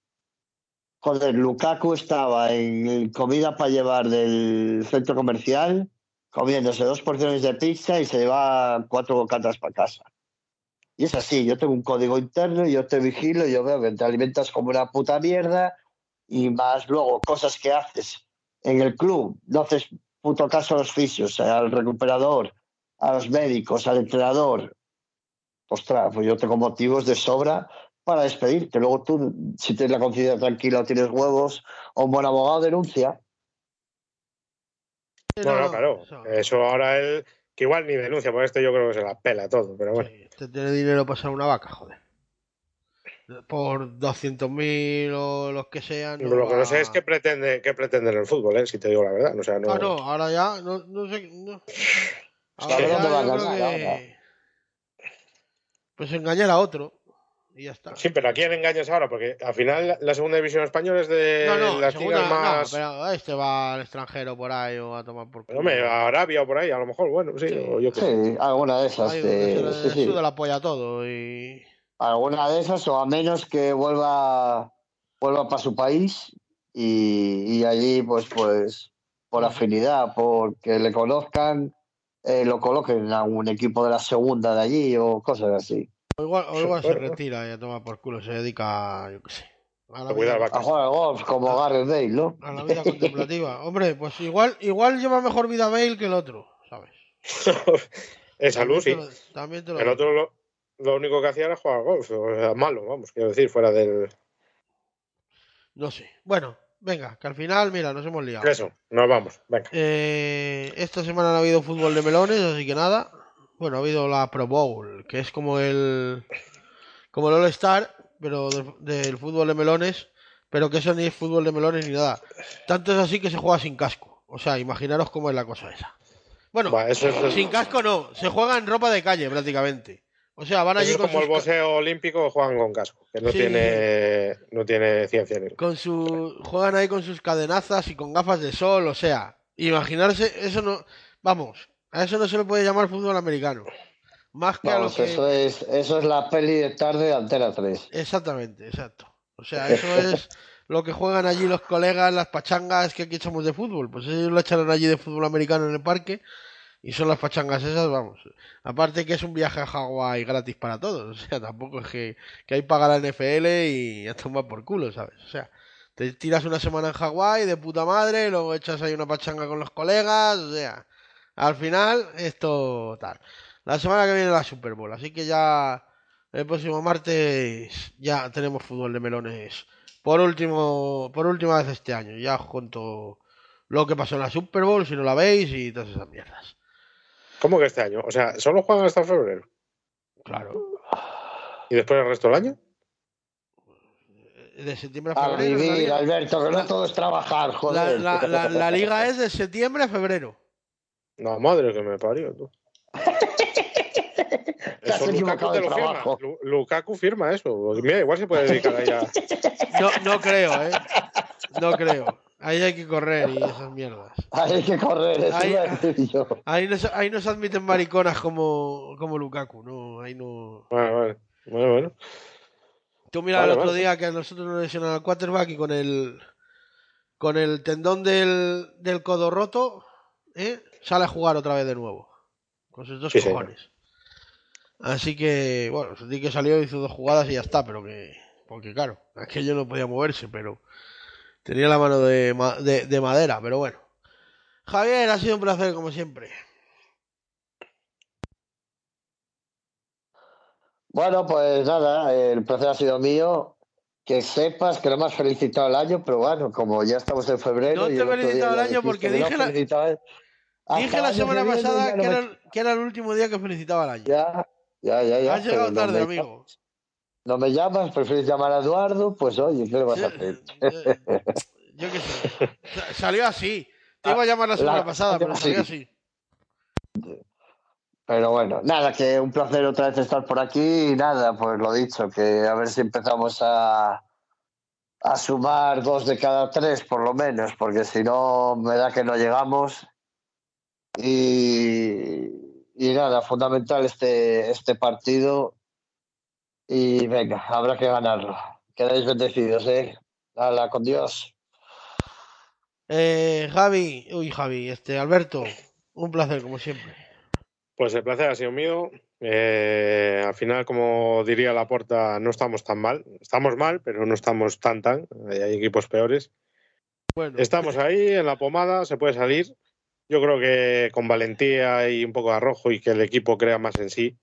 Joder, Lukaku estaba en comida para llevar del centro comercial, comiéndose dos porciones de pizza y se lleva cuatro bocatas para casa. Y es así, yo tengo un código interno, yo te vigilo, yo veo que te alimentas como una puta mierda y más luego cosas que haces en el club, no haces puto caso a los fisios, al recuperador, a los médicos, al entrenador. Ostras, pues yo tengo motivos de sobra para despedirte. Luego tú, si tienes la conciencia tranquila tienes huevos o un buen abogado, denuncia. No, no, claro. Eso ahora él, que igual ni denuncia, por esto yo creo que se la pela todo, pero bueno. Sí, este tiene dinero para ser una vaca, joder. Por 200.000 o los que sean. No lo que no sé es qué pretende, qué pretende en el fútbol, ¿eh? si te digo la verdad. O sea, no... Ah, no, ahora ya, no, no sé. No. Ahora Pues engañar a otro. Y ya está. Sí, pero ¿a quién engañas ahora? Porque al final la segunda división española es de no, no, las segunda- ligas más. no, pero este va al extranjero por ahí o a tomar por Pero, hombre, a Arabia o por ahí, a lo mejor, bueno, sí. Sí. o yo qué sé. Sí, alguna de esas. De- sí, le sí. la polla todo y... Alguna de esas, o a menos que vuelva, vuelva para su país y, y allí, pues, pues, por afinidad, porque le conozcan, eh, lo coloquen a un equipo de la segunda de allí o cosas así. O igual, o igual se retira y a tomar por culo, se dedica, yo qué sé, a la, vida. A jugar golf, como Gareth Bale, ¿no? a la vida contemplativa. Hombre, pues igual, igual lleva mejor vida Bale que el otro, ¿sabes? en salud, sí. También te lo- El digo. otro lo, lo único que hacía era jugar golf. O sea, malo, vamos, quiero decir, fuera del. No sé. Bueno, venga, que al final, mira, nos hemos liado. Eso, nos vamos. Venga. Eh, esta semana no ha habido fútbol de melones, así que nada. Bueno, ha habido la Pro Bowl, que es como el como el All Star, pero del, del fútbol de melones, pero que eso ni es fútbol de melones ni nada. Tanto es así que se juega sin casco. O sea, imaginaros cómo es la cosa esa. Bueno, Va, eso es, sin casco no, se juega en ropa de calle prácticamente. O sea, van allí con como el sus, boxeo olímpico juegan con casco, que no Sí. tiene no tiene ciencia ni con su juegan ahí con sus cadenazas y con gafas de sol, o sea, imaginarse eso no, vamos, a eso no se le puede llamar fútbol americano. Más que a lo que eso es, eso es la peli de tarde de Antena 3. Exactamente, exacto. O sea, eso es lo que juegan allí los colegas, las pachangas que aquí echamos de fútbol. Pues ellos lo echaron allí de fútbol americano en el parque y son las pachangas esas, vamos. Aparte que es un viaje a Hawái gratis para todos. O sea, tampoco es que, que hay paga la NFL y a tomar por culo, ¿sabes? O sea, te tiras una semana en Hawái de puta madre, luego echas ahí una pachanga con los colegas, o sea, al final esto tal. La semana que viene la Super Bowl, así que ya el próximo martes ya tenemos fútbol de melones por último por última vez este año. Ya os cuento lo que pasó en la Super Bowl, si no la veis y todas esas mierdas. ¿Cómo que este año? O sea, solo juegan hasta febrero. Claro. ¿Y después el resto del año? De septiembre a A febrero. la vivir. Alberto, que no todo es trabajar, La, joder. la- la- la liga es de septiembre a febrero. No, madre que me parió, tú. Eso Lukaku te lo firma. Lukaku firma eso. Mira, igual se puede dedicar ahí a... No, no creo, ¿eh? No creo. Ahí hay que correr y esas mierdas. Hay que correr, eso Ahí- yo. Ahí no, se- ahí no se admiten mariconas como, como Lukaku, no, ahí no. Bueno, bueno. Bueno, bueno. Tú mira Vale, el otro vale. día que a nosotros nos lesionaron al quarterback y con el con el tendón del, del codo roto, ¿eh? Sale a jugar otra vez de nuevo. Con sus dos Sí, señor. cojones. Así que, bueno, sentí que salió, hizo dos jugadas y ya está, pero que. Porque claro, aquello no podía moverse, pero tenía la mano de, de, de madera, pero bueno. Javier, ha sido un placer como siempre. Bueno, pues nada, el placer ha sido mío. Que sepas que no me has felicitado el año, pero bueno, como ya estamos en febrero. No te he felicitado el año porque dije la- Dije la semana pasada no que me- era, el- que era el último día que felicitaba el año. Ya, ya, ya, ya. Has llegado pero no tarde, me- amigo. No me llamas, prefieres llamar a Eduardo, pues oye, ¿qué le vas a hacer? Eh, Yo qué sé. Sa- Salió así. Te iba a llamar la semana La- pasada, pero salió así. Pero bueno, nada, que un placer otra vez estar por aquí y nada, pues lo dicho, que a ver si empezamos a, a sumar dos de cada tres por lo menos, porque si no me da que no llegamos. Y, y nada, fundamental este, este partido. Y venga, habrá que ganarlo. Quedáis bendecidos, ¿eh? Hala, con Dios. Eh, Javi, uy, Javi, este, Alberto, un placer como siempre. Pues el placer ha sido mío. Eh, al final, como diría la porta, no estamos tan mal. Estamos mal, pero no estamos tan tan. Hay equipos peores. Bueno, Estamos ahí en la pomada, se puede salir. Yo creo que con valentía y un poco de arrojo y que el equipo crea más en sí,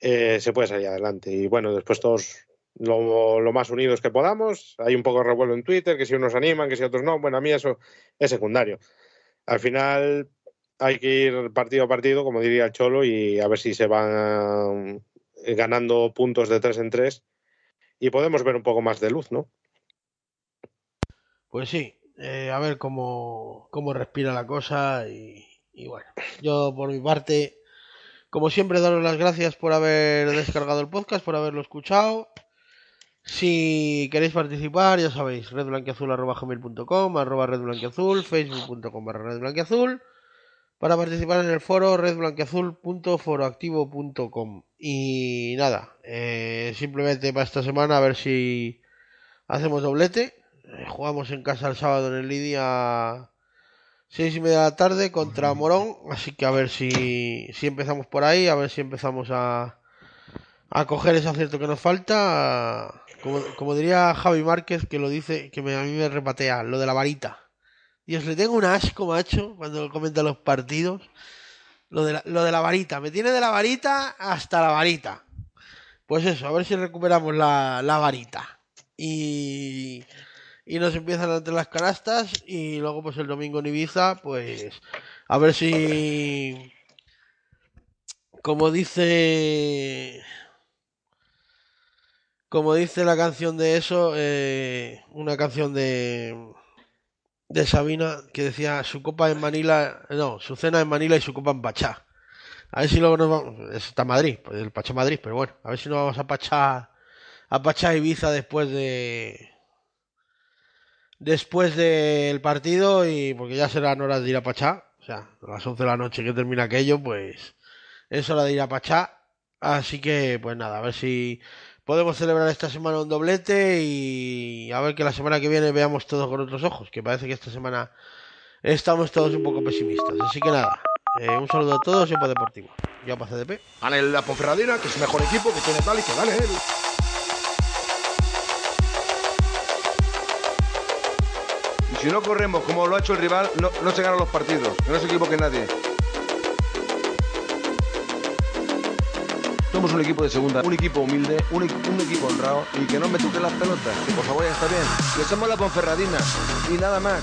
eh, se puede salir adelante. Y bueno, después todos lo, lo, más unidos que podamos. Hay un poco de revuelo en Twitter, que si unos animan, que si otros no. Bueno, a mí eso es secundario. Al final hay que ir partido a partido, como diría el Cholo, y a ver si se van eh, ganando puntos de tres en tres y podemos ver un poco más de luz, ¿no? Pues sí, eh, a ver cómo, cómo respira la cosa y, bueno, yo por mi parte, como siempre, daros las gracias por haber descargado el podcast, por haberlo escuchado. Si queréis participar, ya sabéis, redblanquiazul.com, arroba redblanquiazul, facebook.com barra redblanquiazul, para participar en el foro redblanquiazul.foroactivo.com. Y nada, eh, simplemente para esta semana a ver si hacemos doblete. Eh, jugamos en casa el sábado en el Lidia seis y media de la tarde contra Morón, así que a ver si, si empezamos por ahí, a ver si empezamos a, a coger ese acierto que nos falta. Como, como, diría Javi Márquez, que lo dice, que me, a mí me repatea, lo de la varita. Dios, le tengo un asco, macho, cuando comenta los partidos. Lo de, la, lo de la varita, me tiene de la varita hasta la varita. Pues eso, a ver si recuperamos la, la varita. Y, y nos empiezan entre las canastas. Y luego, pues el domingo en Ibiza, pues a ver si. Como dice como dice la canción de eso, eh, una canción de, de Sabina que decía su copa en Manila, no, su cena en Manila y su copa en Pachá. A ver si luego nos vamos, está Madrid, pues el Pachá Madrid, pero bueno, a ver si nos vamos a Pachá, a Pachá Ibiza después de, después del partido y porque ya serán horas de ir a Pachá, o sea, a las 11 de la noche que termina aquello, pues es hora de ir a Pachá. Así que, pues nada, a ver si podemos celebrar esta semana un doblete y a ver que la semana que viene veamos todo con otros ojos, que parece que esta semana estamos todos un poco pesimistas. Así que nada, eh, un saludo a todos y un deportivo. Yo para CDP. Gane la Ponferradina, que es el mejor equipo, que tiene tal y que gane él. Si no corremos como lo ha hecho el rival, no, no se ganan los partidos, que no se equivoque nadie. Somos un equipo de segunda, un equipo humilde, un, un, equipo honrado y que no me toquen las pelotas, que por favor ya está bien. Que somos la Ponferradina y nada más.